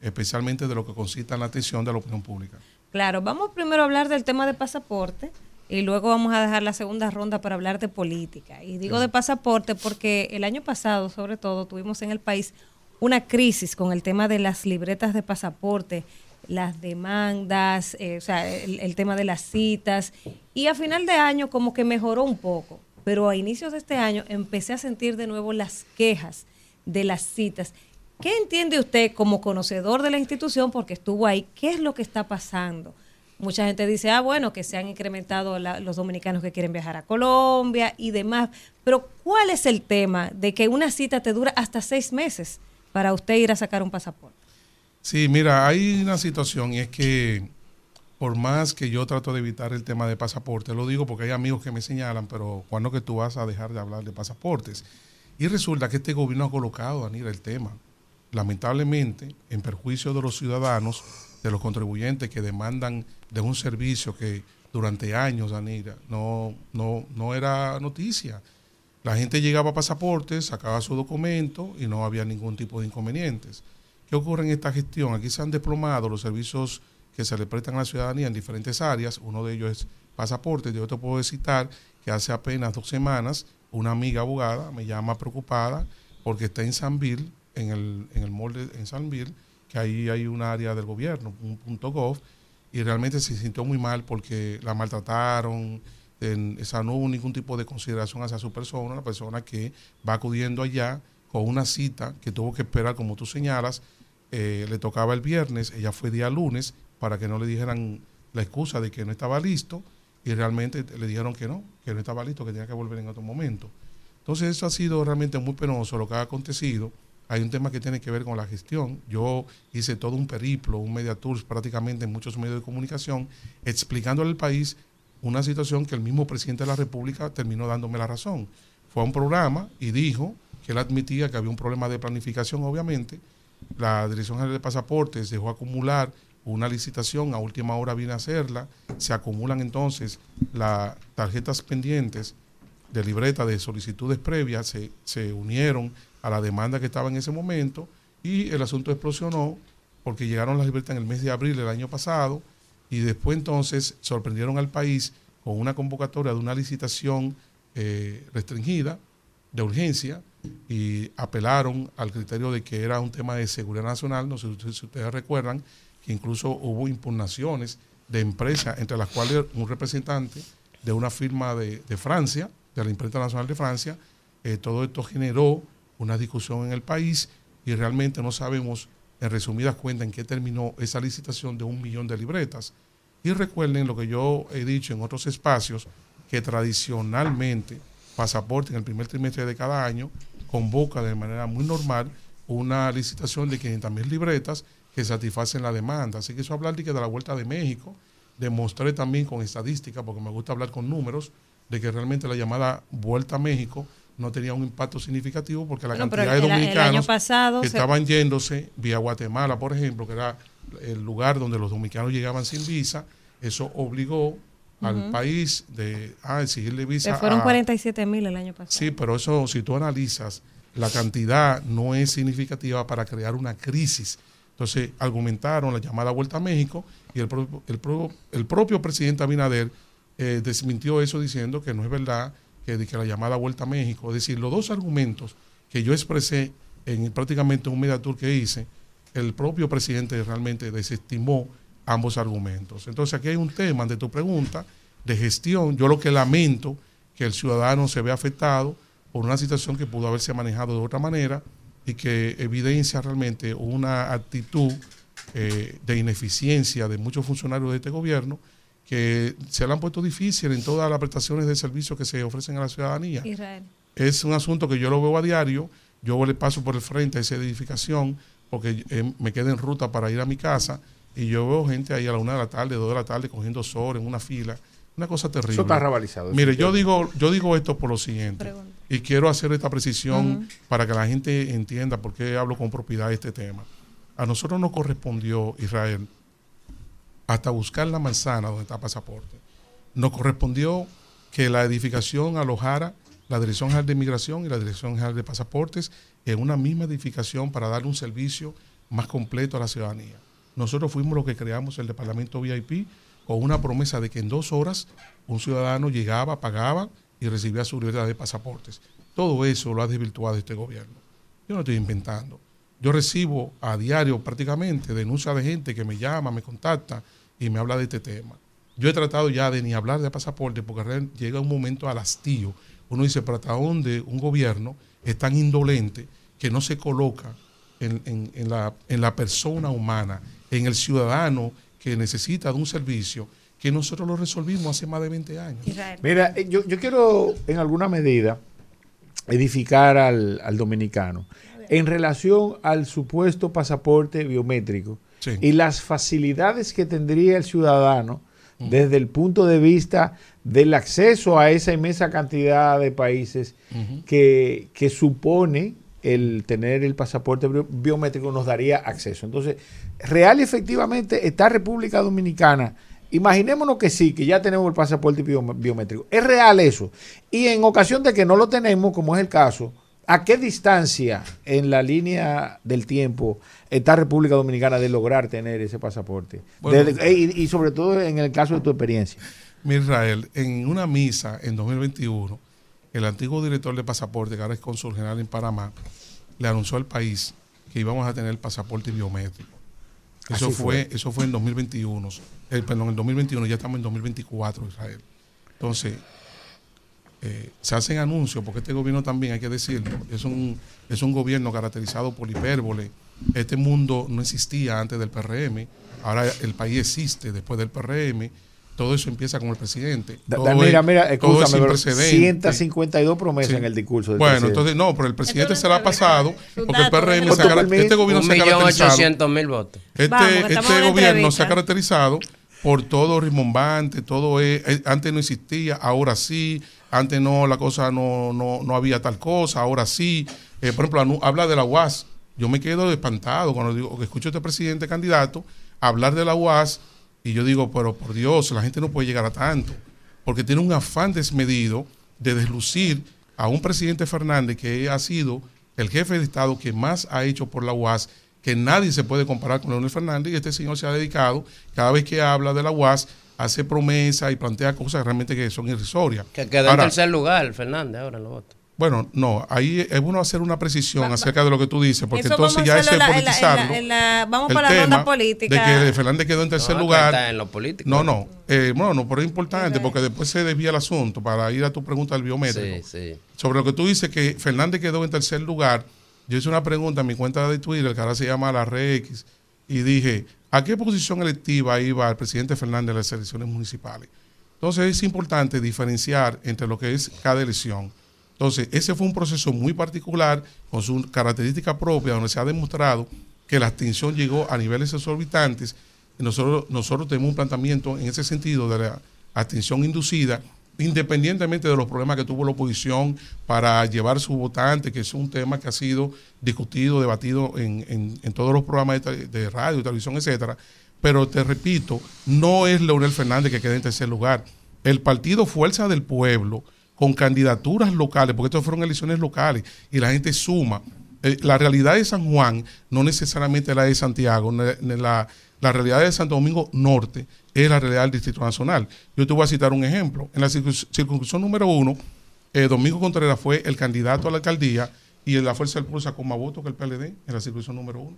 especialmente de lo que consista en la atención de la opinión pública. Claro, vamos primero a hablar del tema de pasaporte y luego vamos a dejar la segunda ronda para hablar de política. Y digo de pasaporte porque el año pasado, sobre todo, tuvimos en el país una crisis con el tema de las libretas de pasaporte las demandas, eh, o sea, el, el, tema de las citas. Y a final de año como que mejoró un poco, pero a inicios de este año empecé a sentir de nuevo las quejas de las citas. ¿Qué entiende usted como conocedor de la institución, porque estuvo ahí, qué es lo que está pasando? Mucha gente dice, ah, bueno, que se han incrementado los dominicanos que quieren viajar a Colombia y demás. Pero, ¿cuál es el tema de que una cita te dura hasta seis meses para usted ir a sacar un pasaporte? Sí, mira, hay una situación y es que por más que yo trato de evitar el tema de pasaporte, lo digo porque hay amigos que me señalan, pero ¿cuándo que tú vas a dejar de hablar de pasaportes? Y resulta que este gobierno ha colocado, Danira, el tema, lamentablemente, en perjuicio de los ciudadanos, de los contribuyentes que demandan de un servicio que durante años, Danira, no, no, no era noticia. La gente llegaba a pasaportes, sacaba su documento y no había ningún tipo de inconvenientes. ¿Qué ocurre en esta gestión? Aquí se han desplomado los servicios que se le prestan a la ciudadanía en diferentes áreas. Uno de ellos es pasaportes. Yo te puedo citar que hace apenas dos semanas una amiga abogada me llama preocupada porque está en Sanville, en el, en el mall de, en Sanville, que ahí hay un área del gobierno, un punto gov, y realmente se sintió muy mal porque la maltrataron, en, o sea, no hubo ningún tipo de consideración hacia su persona, una persona que va acudiendo allá con una cita que tuvo que esperar, como tú señalas, eh, le tocaba el viernes, ella fue día lunes para que no le dijeran la excusa de que no estaba listo y realmente le dijeron que no, que no estaba listo, que tenía que volver en otro momento. Entonces eso ha sido realmente muy penoso lo que ha acontecido. Hay un tema que tiene que ver con la gestión. Yo hice todo un periplo, un media tours prácticamente en muchos medios de comunicación, explicándole al país una situación que el mismo presidente de la República terminó dándome la razón. Fue a un programa y dijo que él admitía que había un problema de planificación, obviamente. La Dirección General de Pasaportes dejó acumular una licitación, a última hora viene a hacerla, se acumulan entonces las tarjetas pendientes de libreta de solicitudes previas, se, se unieron a la demanda que estaba en ese momento y el asunto explosionó porque llegaron las libretas en el mes de abril del año pasado y después entonces sorprendieron al país con una convocatoria de una licitación eh, restringida de urgencia y apelaron al criterio de que era un tema de seguridad nacional. No sé si ustedes recuerdan que incluso hubo impugnaciones de empresas, entre las cuales un representante de una firma de, de Francia, de la imprenta nacional de Francia, eh, todo esto generó una discusión en el país y realmente no sabemos, en resumidas cuentas, en qué terminó esa licitación de un millón de libretas. Y recuerden lo que yo he dicho en otros espacios, que tradicionalmente Pasaporte en el primer trimestre de cada año convoca de manera muy normal una licitación de 500 mil libretas que satisfacen la demanda. Así que eso hablar de, que de la Vuelta de México, demostré también con estadística, porque me gusta hablar con números, de que realmente la llamada Vuelta a México no tenía un impacto significativo porque la Bueno, cantidad de dominicanos pasado que se- estaban yéndose vía Guatemala, por ejemplo, que era el lugar donde los dominicanos llegaban sin visa, eso obligó al país de a exigirle visa Se fueron a- 47 mil el año pasado. Sí, pero eso, si tú analizas, la cantidad no es significativa para crear una crisis. Entonces, argumentaron la llamada Vuelta a México y el, pro- el, pro- el propio presidente Abinader eh, desmintió eso diciendo que no es verdad que, que la llamada Vuelta a México, es decir, los dos argumentos que yo expresé en prácticamente un media tour que hice, el propio presidente realmente desestimó ambos argumentos. Entonces aquí hay un tema de tu pregunta de gestión. Yo lo que lamento que el ciudadano se vea afectado por una situación que pudo haberse manejado de otra manera y que evidencia realmente una actitud eh, de ineficiencia de muchos funcionarios de este gobierno que se le han puesto difícil en todas las prestaciones de servicios que se ofrecen a la ciudadanía Israel. es un asunto que yo lo veo a diario. Yo le paso por el frente a esa edificación porque eh, me queda en ruta para ir a mi casa y yo veo gente ahí a la una de la tarde, dos de la tarde cogiendo sol en una fila. Una cosa terrible. Eso está rabalizado, Mire, yo digo, yo digo esto por lo siguiente y quiero hacer esta precisión para que la gente entienda por qué hablo con propiedad de este tema. A nosotros nos correspondió, Israel, hasta buscar la manzana donde está pasaporte. Nos correspondió que la edificación alojara la Dirección General de Inmigración y la Dirección General de Pasaportes en una misma edificación para darle un servicio más completo a la ciudadanía. Nosotros fuimos los que creamos el departamento VIP con una promesa de que en dos horas un ciudadano llegaba, pagaba y recibía su libertad de pasaportes. Todo eso lo ha desvirtuado este gobierno. Yo no estoy inventando. Yo recibo a diario prácticamente denuncias de gente que me llama, me contacta y me habla de este tema. Yo he tratado ya de ni hablar de pasaporte porque llega un momento al hastío. Uno dice, pero hasta dónde un gobierno es tan indolente que no se coloca en, en- en la, en la persona humana, en el ciudadano que necesita de un servicio que nosotros lo resolvimos hace más de 20 años. Mira, eh, yo, yo quiero en alguna medida edificar al, al dominicano en relación al supuesto pasaporte biométrico Sí. y las facilidades que tendría el ciudadano desde el punto de vista del acceso a esa inmensa cantidad de países que, que supone el tener el pasaporte bio- biométrico nos daría acceso. Entonces, real y efectivamente está República Dominicana. Imaginémonos que sí, que ya tenemos el pasaporte bio- biométrico. Es real eso. Y en ocasión de que no lo tenemos, como es el caso, ¿a qué distancia en la línea del tiempo está República Dominicana de lograr tener ese pasaporte? Bueno. Desde- y, y sobre todo en el caso de tu experiencia. Mi Israel, en una misa en 2021, el antiguo director de pasaporte, que ahora es cónsul general en Panamá, le anunció al país que íbamos a tener el pasaporte biométrico. Eso Así fue, eso fue en 2021. Eh, perdón, en 2021, ya estamos en 2024, Israel. Entonces, eh, se hacen anuncios, porque este gobierno también, hay que decirlo, es un, es un gobierno caracterizado por hipérbole. Este mundo no existía antes del PRM, ahora el país existe después del PRM. Todo eso empieza con el presidente. Da- Todo es- mira, todo es escúchame, precedente. 152 promesas Sí. en el discurso del Bueno, presidente. entonces no, pero el presidente se la ha pasado porque el PRM se ha este gobierno se ha caracterizado. mil votos. Este, Vamos, este gobierno entrevista. se ha caracterizado por todo rimbombante, todo es, eh, antes no existía, ahora sí, antes no, la cosa no, no, no había tal cosa, ahora sí. Eh, por ejemplo, habla de la UAS. Yo me quedo espantado cuando digo que escucho a este presidente candidato hablar de la UAS y yo digo, pero por Dios, la gente no puede llegar a tanto, porque tiene un afán desmedido de deslucir a un presidente Fernández que ha sido el jefe de Estado que más ha hecho por la UAS, que nadie se puede comparar con Leonel Fernández y este señor se ha dedicado, cada vez que habla de la UAS, hace promesas y plantea cosas realmente que son irrisorias. Que quedó en tercer lugar, Fernández, ahora en los votos. bueno, no, ahí es bueno hacer una precisión acerca de lo que tú dices, porque Eso entonces ya eso es hacerlo en la- en la- en la- politizarlo. vamos el para la ronda tema política. De que Fernández quedó en tercer No, lugar. está en lo político. No, no. Eh, bueno, no, pero es importante porque después se desvía el asunto para ir a tu pregunta del biométrico. Sí, sí. Sobre lo que tú dices que Fernández quedó en tercer lugar, yo hice una pregunta en mi cuenta de Twitter, que ahora se llama la Red X, y dije, ¿a qué posición electiva iba el presidente Fernández en las elecciones municipales? Entonces es importante diferenciar entre lo que es cada elección. Entonces, ese fue un proceso muy particular, con su característica propia, donde se ha demostrado que la abstención llegó a niveles exorbitantes. Nosotros, nosotros tenemos un planteamiento en ese sentido de la abstención inducida, independientemente de los problemas que tuvo la oposición para llevar su votante, que es un tema que ha sido discutido, debatido en, en- todos los programas de, radio, televisión, etcétera. Pero te repito, no es Leonel Fernández que queda en tercer lugar. El partido Fuerza del Pueblo, con candidaturas locales, porque estas fueron elecciones locales y la gente suma. Eh, la realidad de San Juan no necesariamente la de Santiago, ne- la, la realidad de Santo Domingo Norte es la realidad del Distrito Nacional. Yo te voy a citar un ejemplo. En la circuns- circunscripción número uno, eh, Domingo Contreras fue el candidato a la alcaldía y en la Fuerza del Pueblo sacó más votos que el PLD en la circunscripción número uno.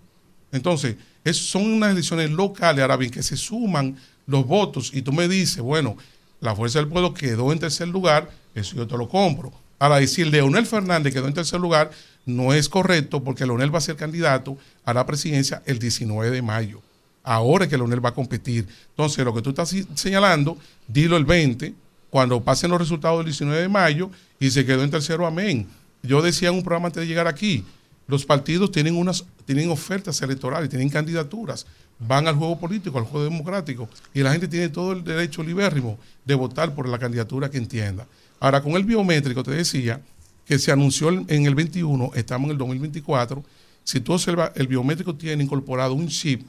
Entonces, es- son unas elecciones locales, ahora bien, que se suman los votos y tú me dices, bueno, la Fuerza del Pueblo quedó en tercer lugar, eso yo te lo compro. Ahora, decir Leonel Fernández quedó en tercer lugar no es correcto porque Leonel va a ser candidato a la presidencia el 19 de mayo. Ahora es que Leonel va a competir. Entonces, lo que tú estás señalando, dilo el 20, cuando pasen los resultados del 19 de mayo y se quedó en tercero, amén. Yo decía en un programa antes de llegar aquí, los partidos tienen unas tienen ofertas electorales, tienen candidaturas, van al juego político, al juego democrático, y la gente tiene todo el derecho libérrimo de votar por la candidatura que entienda. Ahora, con el biométrico, te decía que se anunció en el 21, estamos en el 2024, si tú observas, el biométrico tiene incorporado un chip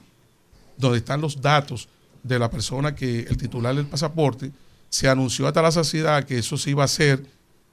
donde están los datos de la persona que el titular del pasaporte, se anunció hasta la saciedad que eso se iba a hacer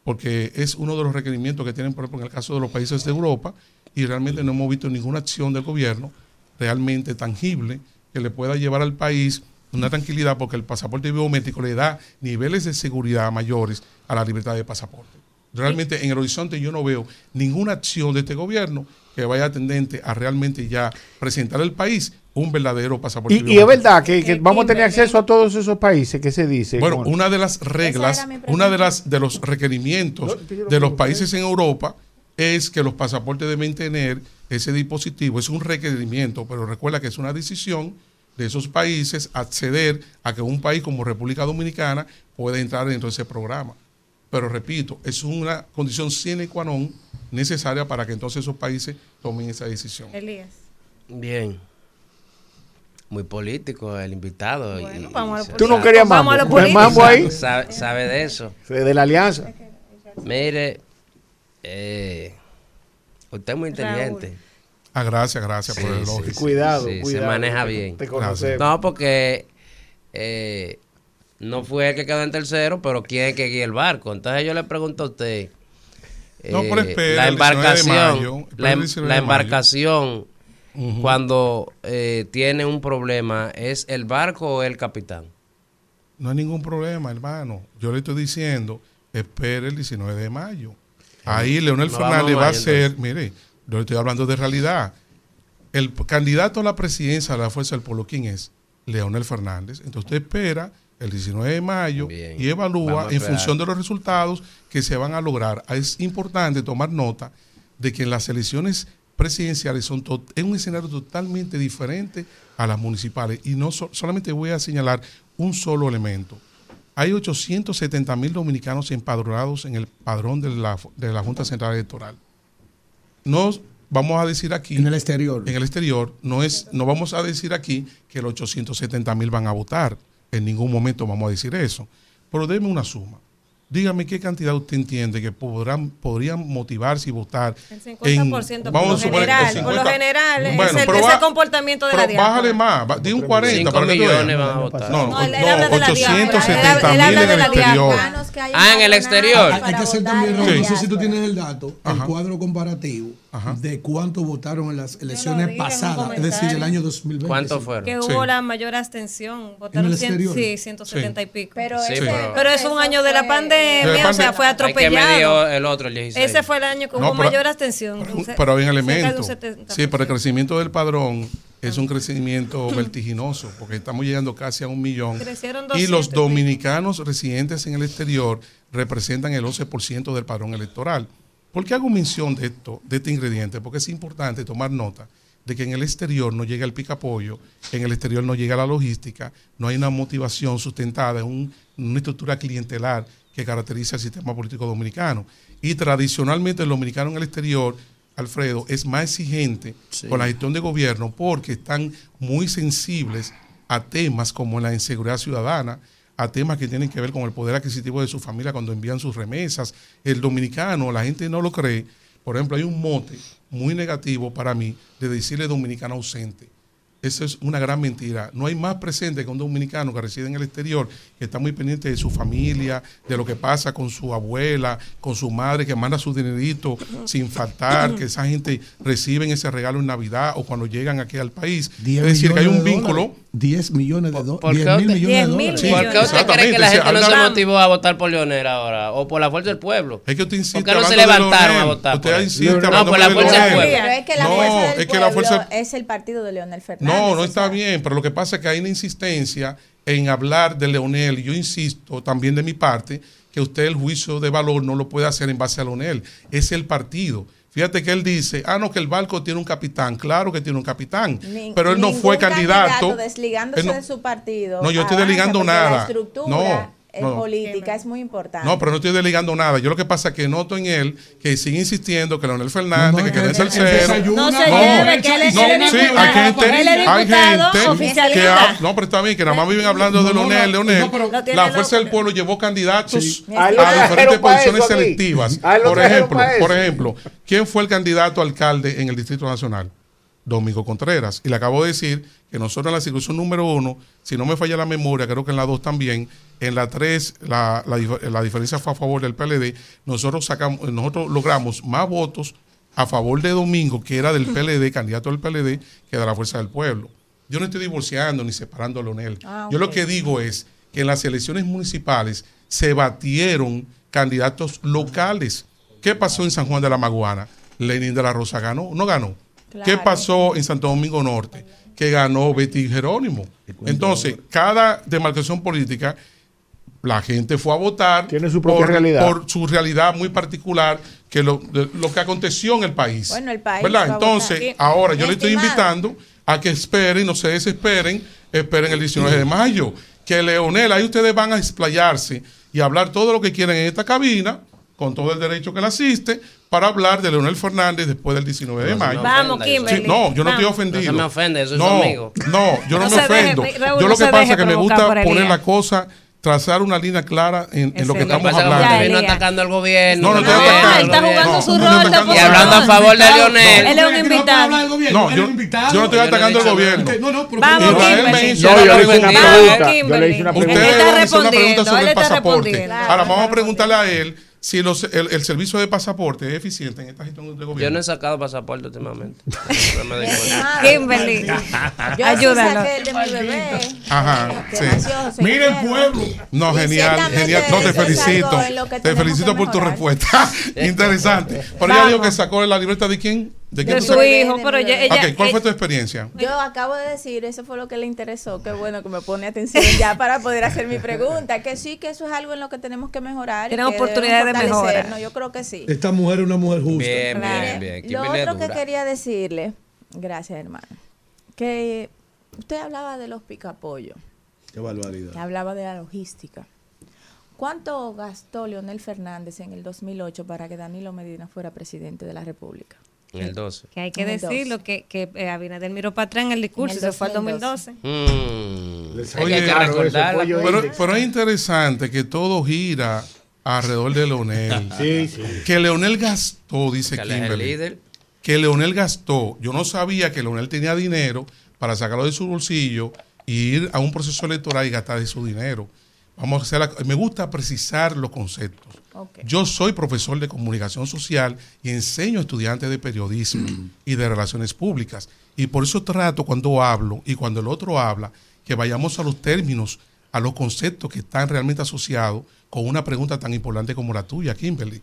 porque es uno de los requerimientos que tienen, por ejemplo, en el caso de los países de Europa, y realmente no hemos visto ninguna acción del gobierno realmente tangible que le pueda llevar al país una tranquilidad, porque el pasaporte biométrico le da niveles de seguridad mayores a la libertad de pasaporte. Realmente en el horizonte yo no veo ninguna acción de este gobierno que vaya tendente a realmente ya presentar al país un verdadero pasaporte Y, y es verdad que, que vamos a tener acceso a todos esos países que se dice. Bueno, con- una de las reglas, una de las de los requerimientos de los países en Europa es que los pasaportes deben tener ese dispositivo. Es un requerimiento, pero recuerda que es una decisión de esos países acceder a que un país como República Dominicana pueda entrar dentro de ese programa. Pero repito, es una condición sine qua non necesaria para que entonces esos países tomen esa decisión. Elías. Bien. Muy político el invitado. y- vamos a y lo Tú no querías mambo. A lo ¿El político. mambo ahí? Sabe, sabe de eso. De la alianza. Mire, eh, usted es muy inteligente. Ah, gracias, gracias por el Sí, elogio. sí, Cuidado, sí, cuidado, Se maneja bien. te conocemos. No, porque eh, no fue el que quedó en tercero, pero quién es que guía el barco. Entonces yo le pregunto a usted. No, pero eh, espera, la el 19 de embarcación, mayo, la, em- 19 la de mayo. embarcación cuando eh, tiene un problema, ¿es el barco o el capitán? No hay ningún problema, hermano. Yo le estoy diciendo, espere el 19 de mayo. Ahí Leonel No Fernández va a ser, mire, yo le estoy hablando de realidad. El candidato a la presidencia de la Fuerza del Pueblo, ¿quién es? Leonel Fernández. Entonces usted espera el 19 de mayo y evalúa en función de los resultados que se van a lograr. Es importante tomar nota de que las elecciones presidenciales son es un escenario totalmente diferente a las municipales. Y no so- solamente voy a señalar un solo elemento. Hay 870 mil dominicanos empadronados en el padrón de la, de la Junta Central Electoral. No vamos a decir aquí. En el exterior. En el exterior. No, es, no vamos a decir aquí que los 870 mil van a votar. En ningún momento vamos a decir eso. Pero deme una suma. Dígame qué cantidad usted entiende que podrán, podrían motivarse y votar. El 50% por vamos lo suponer general, por lo 50. general es Bueno, el, pero ese va- comportamiento de la Pero diáspora. bájale más, di un 40 Cinco para que tú veas. van a votar. No, No, no, él habla de la diáspora, 870 él mil habla en de el la exterior. Ah, en el exterior. Hay, que hacer también, no sé si tú tienes el dato, Ajá. el cuadro comparativo de cuánto votaron en las elecciones dije pasadas, es decir, el año 2020. ¿Cuánto fueron? Que hubo la mayor abstención. Votaron el 100, exterior? sí, 170 y pico. Pero, Sí, ese- pero- Pero es un año de la pandemia, De la o sea, fue Hay que atropellado. medir el otro, el 16. Ese fue el año que No, hubo pero- mayor abstención. Pero hay un elemento. 70%. Sí, pero el crecimiento del padrón es un crecimiento vertiginoso, porque estamos llegando casi a un millón. Crecieron Y 200 los y pico. dominicanos residentes en el exterior representan el 11% del padrón electoral. ¿Por qué hago mención de esto, de este ingrediente? Porque es importante tomar nota de que en el exterior no llega el picapollo, en el exterior no llega la logística, no hay una motivación sustentada, es un- una estructura clientelar que caracteriza el sistema político dominicano. Y tradicionalmente el dominicano en el exterior, Alfredo, es más exigente con la gestión de gobierno porque están muy sensibles a temas como la inseguridad ciudadana, a temas que tienen que ver con el poder adquisitivo de su familia cuando envían sus remesas. El dominicano, la gente no lo cree. Por ejemplo, hay un mote muy negativo para mí de decirle dominicano ausente. Eso es una gran mentira. No hay más presente que un dominicano que reside en el exterior, que está muy pendiente de su familia, de lo que pasa con su abuela, con su madre, que manda su dinerito sin faltar, que esa gente reciben ese regalo en Navidad o cuando llegan aquí al país. 10 es decir, que hay un de vínculo. dólares. 10 millones de ¿Por dólares. 10 qué mil usted- millones de 10 mil dólares. Sí, ¿Por qué usted cree que la sí, gente no se motivó a votar por Leonel ahora? ¿O por la fuerza del pueblo? Es que usted insiste ¿Por qué no se levantaron a votar? Usted por insiste no, por la fuerza del pueblo. Pero es que la No, fuerza del es que la pueblo fuerza- es el partido de Leonel Fernández. No, no o está sea, bien, pero lo que pasa es que hay una insistencia en hablar de Leonel y yo insisto también de mi parte que usted el juicio de valor no lo puede hacer en base a Leonel, es el partido. Fíjate que él dice, ah, no, que el barco tiene un capitán. Claro que tiene un capitán, ni- pero él no fue candidato. desligándose Él no- de su partido. No, yo estoy desligando nada. La estructura No, no. política es muy importante. No, pero no estoy delegando nada. Yo lo que pasa es que noto en él que sigue insistiendo que Leonel Fernández, No, no, que quede desayuna. No se lleve, que él es- sí, diputado. hay gente, hay que ha- no, pero está bien, que nada más viven hablando de Leonel, no, Leonel. la fuerza del pueblo llevó candidatos Sí. a diferentes posiciones selectivas. Por ejemplo, por ejemplo, ¿quién fue el candidato a alcalde en el Distrito Nacional? Domingo Contreras. Y le acabo de decir que nosotros en la circunscripción número uno, si no me falla la memoria, creo que en la dos también, en la tres la, la dif- la diferencia fue a favor del PLD, nosotros sacamos, nosotros logramos más votos a favor de Domingo, que era del PLD, candidato del PLD, que de la Fuerza del Pueblo. Yo no estoy divorciando ni separando a Leonel. Ah, Yo lo que digo es que en las elecciones municipales se batieron candidatos locales. ¿Qué pasó en San Juan de la Maguana? Lenin de la Rosa ganó, no ganó. ¿Qué pasó en Santo Domingo Norte? Que ganó Betty Jerónimo. Entonces, cada demarcación política, la gente fue a votar Tiene su propia por, realidad. por su realidad muy particular, que lo, de- lo que aconteció en el país. Bueno, el país Entonces, votar. ahora yo le estoy invitando a que esperen, no se desesperen esperen el 19 de mayo. Que Leonel, ahí ustedes van a explayarse y hablar todo lo que quieren en esta cabina, con todo el derecho que le asiste, para hablar de Leonel Fernández después del 19 de mayo. Vamos, Sí, Kimberly. no, yo no estoy ofendido. No se me ofende, eso es no, su amigo. No, yo no, No me deje, ofendo. Raúl, yo no lo que pasa es que me gusta poner la cosa, trazar una línea clara en, en lo que que estamos que hablando. usted vino atacando al gobierno. No, no estoy gobierno, atacando. al Está jugando gobierno. su No, no rol atacando. Y hablando a favor de Leonel. Él es un invitado. No, yo, yo no estoy atacando al gobierno. No, no, pero Vamos, Israel me Kimberly. hizo No, una yo le hice una pregunta. pregunta. Vamos, Yo le hice una Él pregunta sobre él el pasaporte. Ahora vamos a preguntarle a él si los- el, el servicio de pasaporte es eficiente en esta gestión de gobierno. Yo no he sacado pasaporte últimamente. Kimberly, Yo ayúdalo. sí saqué el de mi bebé. Ajá, sí. Mira el pueblo. No, genial, genial. No, te felicito. Te felicito por tu respuesta. Interesante. Pero ella dijo que sacó la libreta de quién? ¿De De sacas? hijo, pero ella, ella- Ok, ¿cuál fue tu experiencia? Yo acabo de decir, eso fue lo que le interesó. Qué bueno que me pone atención ya para poder hacer mi pregunta. Que sí, que eso es algo en lo que tenemos que mejorar. Tenemos oportunidades de mejora. fortalecernos. Yo creo que sí. Esta mujer es una mujer justa. Bien, bien, bien. Lo otro que quería decirle, gracias hermano, que usted hablaba de los picapollos, Qué barbaridad. que hablaba de la logística. ¿Cuánto gastó Leonel Fernández en el 2008 para que Danilo Medina fuera presidente de la República? En el 12. que hay que decirlo, que, que eh, Abinader miró para atrás en el discurso, En el se fue al 2012. 2012. Mm. Oye, Es que hay que claro, recordarla. Pero, pero es interesante que todo gira alrededor de Leonel. Sí, sí. Que Leonel gastó, dice Que él es el Kimberly. líder. Que Leonel gastó. Yo no sabía que Leonel tenía dinero para sacarlo de su bolsillo y ir a un proceso electoral y gastar de su dinero. Vamos a hacer la- me gusta precisar los conceptos. Yo soy profesor de comunicación social y enseño a estudiantes de periodismo y de relaciones públicas. Y por eso trato cuando hablo y cuando el otro habla que vayamos a los términos, a los conceptos que están realmente asociados con una pregunta tan importante como la tuya, Kimberly.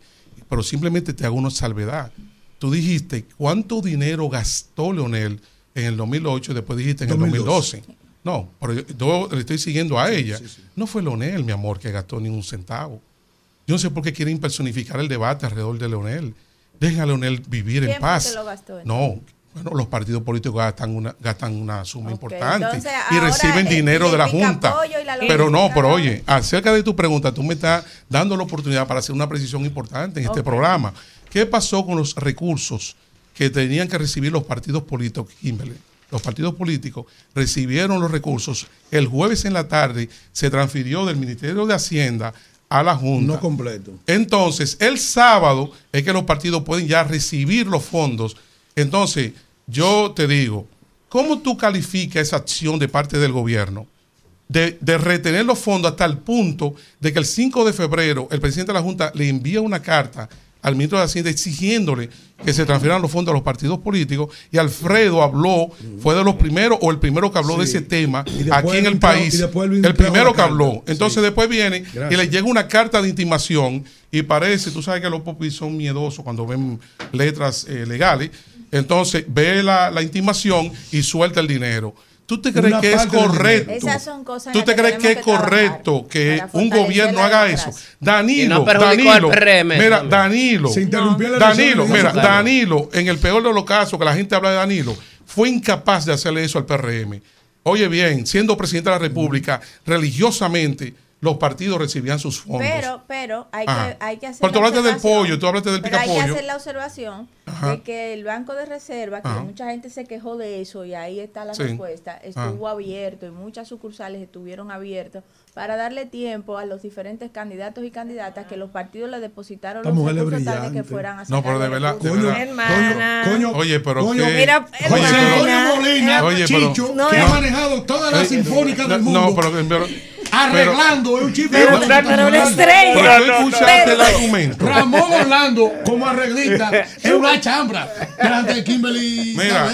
Pero simplemente te hago una salvedad. Tú dijiste cuánto dinero gastó Leonel en el 2008 y después dijiste en el 2012. No, pero yo, yo le estoy siguiendo a ella. No fue Leonel, mi amor, que gastó ni un centavo. Yo no sé por qué quieren personificar el debate alrededor de Leonel. Dejen a Leonel vivir en ¿Quién fue paz. que lo gastó, no, bueno, los partidos políticos gastan una, gastan una suma importante entonces, y reciben el- dinero el de la Junta. la Pero no, pero oye, acerca de tu pregunta, tú me estás dando la oportunidad para hacer una precisión importante en este programa. ¿Qué pasó con los recursos que tenían que recibir los partidos políticos, Kimberly? Los partidos políticos recibieron los recursos. El jueves en la tarde se transfirió del Ministerio de Hacienda a la Junta. No completo. Entonces, el sábado es que los partidos pueden ya recibir los fondos. Entonces, yo te digo, ¿cómo tú calificas esa acción de parte del gobierno? De, de retener los fondos hasta el punto de que el 5 de febrero el presidente de la Junta le envía una carta al ministro de Hacienda exigiéndole que se transfieran los fondos a los partidos políticos y Alfredo habló, fue de los primeros o el primero que habló de ese tema aquí en el país, el primero que habló. Entonces Sí. después viene y le llega una carta de intimación y parece, tú sabes que los popis son miedosos cuando ven letras eh, legales, entonces ve la, la intimación y suelta el dinero. ¿Tú te crees que es correcto? dinero. Esas son cosas en ¿Tú te que crees que es que correcto que un gobierno haga eso? Danilo, no Danilo, PRM, mira. Danilo, Se interrumpió la Danilo, mira, Claro. Danilo, en el peor de los casos que la gente habla de Danilo, fue incapaz de hacerle eso al PRM. Oye bien, siendo presidente de la República, religiosamente los partidos recibían sus fondos. Pero, pero hay Ajá. que, hay que hacer. Pero tú la hablaste del observación. pollo, tú hablaste del hay que hacer la observación Ajá. de que el Banco de Reserva, que Ajá. mucha gente se quejó de eso y ahí está la Sí. respuesta, estuvo abierto y muchas sucursales estuvieron abiertos para darle tiempo a los diferentes candidatos y candidatas que los partidos le depositaron los recursos tal de que fueran a No, pero de sacar verdad, de verdad. Hermana. Coño, Oye, pero coño, qué- Mira, Oye, pero- Molina, Oye, pero- Chicho, No, que eh. ha manejado todas las sinfónicas del mundo. No, pero, pero, arreglando, es un chiste. Pero- pero una estrella. pero tú escuchaste el Pero- argumento. Ramón Orlando, como arreglista, es una chambra delante de Kimberly. Mira,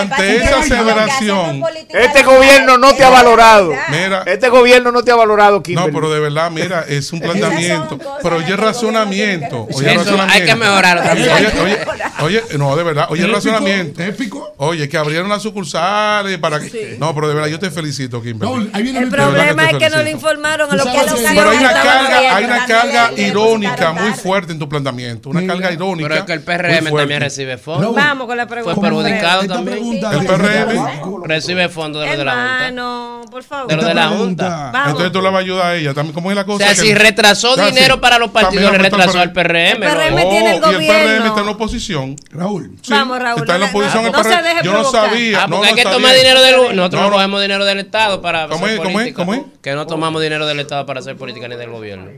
ante esa aseveración, Este gobierno no te ha valorado. mira, Este gobierno no te ha valorado, no, Kimberly. pero de verdad, mira, es un planteamiento, pero oye el razonamiento, oye razonamiento. hay que mejorar también. Oye, oye, oye, no, de verdad, oye razonamiento. épico. Oye, que abrieron las sucursales para que. No, pero de verdad, yo te felicito, Kimberly. No, ahí viene El problema es que felicito. No le informaron a los que los Pero hay una carga, hay una carga irónica muy fuerte en tu planteamiento. Una carga irónica. Pero es que el PRM también recibe fondos. Vamos con la pregunta. Fue perjudicado también. El PRM. Recibe fondos de lo de la Junta. Hermano, por favor. De lo de la Junta. Entonces tú le vas a ayudar a ella. También, ¿Cómo es la O cosa? sea, Que- si retrasó dinero para los partidos, le retrasó al PRM. El PRM ¿no? tiene el y el PRM gobierno. está en la oposición. Raúl. Vamos, Raúl, Está en la no- oposición no- el no se PRM. deje Yo no sabía. Ah, no, porque hay no que tomar dinero del nosotros No, no no. cogemos dinero del Estado para ¿Cómo es? ¿Cómo es? ¿Cómo es? Que no tomamos dinero del Estado para hacer política ni del gobierno.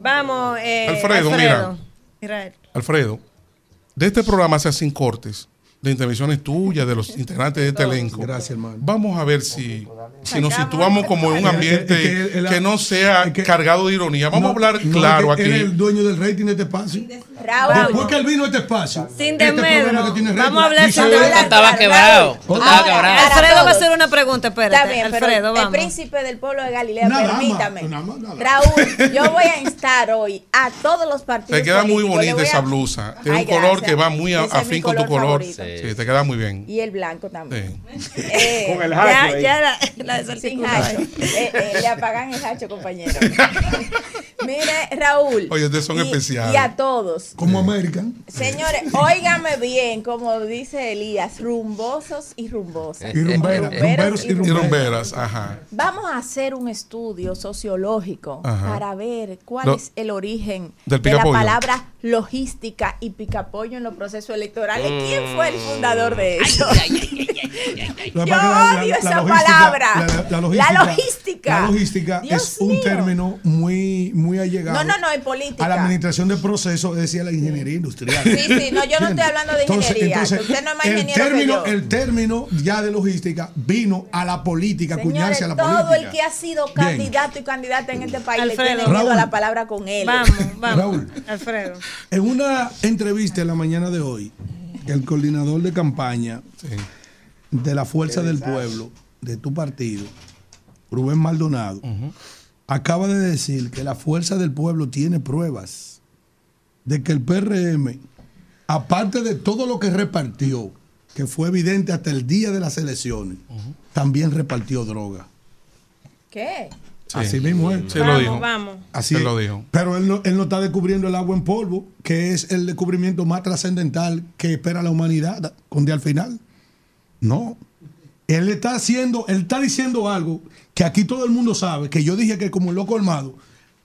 Vamos, eh, Alfredo, mira. Israel. Alfredo, de este programa se hacen cortes de intervenciones tuyas, de los integrantes de este elenco. Gracias, hermano. Vamos a ver si, si nos situamos como en un ambiente Es que no sea cargado de ironía. Vamos No, a hablar no, claro es que aquí. El dueño del rating de este espacio. Raúl. Después que él vino a este espacio. Sin este programa que tiene Vamos a hablar sin. Estaba quebrado. Estaba Ahora, quebrado. Alfredo va a hacer una pregunta, espérate. Está bien, pero Alfredo, el vamos. príncipe del pueblo de Galilea, permítame. Raúl, yo voy a instar hoy a todos los partidos Te queda muy bonita esa blusa. Tiene Ay, un color gracias. que va muy afín con tu color color. favorito. Sí, te queda muy bien. Y el blanco también. Sí. Eh, Con el Ya, hacho ahí. ya la, la sin hacho. Eh, eh, le apagan el hacho, compañero. Mire, Raúl. Oye, ustedes son y- especiales. Y a todos. Como American. Señores, óigame bien, como dice Elías, rumbosos y rumbosas. Y rumberas, rumberos y Y rumberas. rumberas, ajá. Vamos a hacer un estudio sociológico Ajá. para ver cuál Lo- es el origen del de la palabra logística y picapollo en los procesos electorales. ¿Quién fue el fundador de eso? Que Yo que odio esa palabra. La, logística. la logística Dios es un término muy, muy allegado No, no, no, en política. a la administración de procesos, es decir, a la ingeniería industrial. Sí, sí, no, yo no estoy hablando de ingeniería, que usted no es más el ingeniero que término, yo. El término ya de logística vino a la política, Señores, acuñarse a la todo política. el que ha sido Bien. candidato y candidata en este país Alfredo. le tiene miedo Raúl. a la palabra con él. Vamos, vamos. Raúl. Alfredo. En una entrevista en la mañana de hoy, el coordinador de campaña de la Fuerza del Pueblo, de tu partido, Rubén Maldonado, acaba de decir que la Fuerza del Pueblo tiene pruebas de que el PRM, aparte de todo lo que repartió, que fue evidente hasta el día de las elecciones, también repartió droga. ¿Qué? Así mismo es. Sí, lo Vamos, dijo. vamos. Así Se lo dijo. Pero él no, él no está descubriendo el agua en polvo, que es el descubrimiento más trascendental que espera la humanidad con día al final. No. Él está haciendo, él está diciendo algo que aquí todo el mundo sabe, que yo dije que como en lo colmado,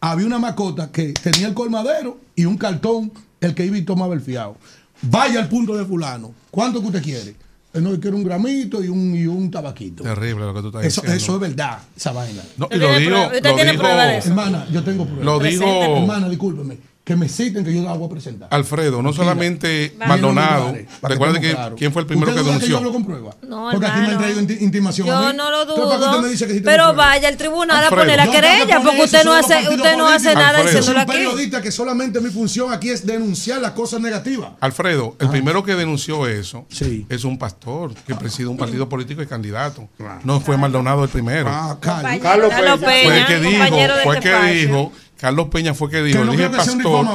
había una mascota que tenía el colmadero y un cartón, el que iba y tomaba el fiado. Vaya al punto de fulano. ¿Cuánto que usted quiere? Él no quiere un gramito y un, y un tabaquito. Terrible lo que tú estás Eso, diciendo. eso es verdad, esa vaina. No, y ¿Usted lo digo, prueba- lo eso? Hermana, yo tengo pruebas. Lo dijo Hermana, discúlpeme. Que me citen que yo la voy a presentar. Alfredo, no solamente. Maldonado. Para que que quién fue el primero ¿Usted que yo denunció. hablo con pruebas? No, Porque aquí me han traído inti- intimación. a Yo mí. no lo Entonces, ¿para qué dudo. usted me dice que sí tengo Pero vaya al tribunal a poner la Yo que querella, poner porque eso, usted no hace, usted no hace nada Alfredo. Yo soy diciéndolo un aquí. periodista que solamente mi función aquí es denunciar las cosas negativas. Alfredo, el primero que denunció eso Sí. es un pastor que preside un partido político y candidato. No fue Maldonado el primero. Ah, Carlos. Carlos Carlos Peña. fue el que dijo, compañero de fue el este que dijo, Carlos Peña fue que dijo, Que no dije creo que sea un pastor.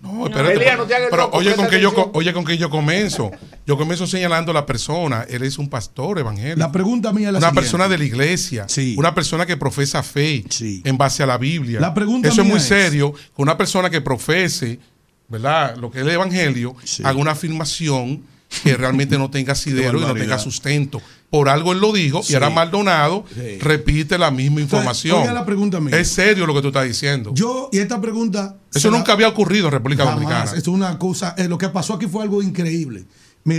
No, espérate. No pero loco, oye con que yo atención. oye con que yo comienzo. Yo comienzo señalando a la persona, él es un pastor evangélico. La pregunta mía es la una siguiente. persona de la iglesia, Sí. una persona que profesa fe Sí. en base a la Biblia. La pregunta Eso es muy es- serio, que una persona que profese, ¿verdad? Lo que es el evangelio, Sí. haga una afirmación que realmente no tenga asidero y no tenga sustento. Por algo él lo dijo Sí. y ahora Maldonado Sí. repite la misma información. oiga la pregunta mía. Es serio lo que tú estás diciendo. Yo, y esta pregunta. Eso la- nunca había ocurrido en República Jamás. Dominicana. Esto es una cosa. eh, lo que pasó aquí fue algo increíble.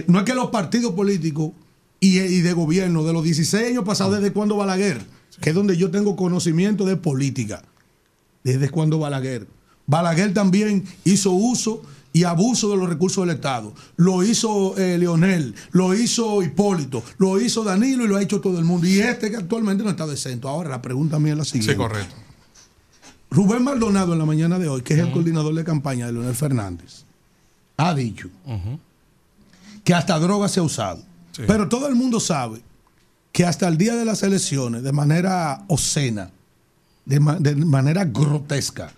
No es que los partidos políticos y, y de gobierno de los 16 años pasados, desde cuando Balaguer, que es donde yo tengo conocimiento de política, desde cuando Balaguer. Balaguer también hizo uso y abuso de los recursos del Estado. Lo hizo eh, Leonel, lo hizo Hipólito, lo hizo Danilo y lo ha hecho todo el mundo. Y este que actualmente no está decento. Ahora la pregunta mía es la siguiente. Sí, correcto. Rubén Maldonado en la mañana de hoy, que es el coordinador de campaña de Leonel Fernández, ha dicho que hasta droga se ha usado. Sí. Pero todo el mundo sabe que hasta el día de las elecciones, de manera obscena, de, ma- de manera grotesca,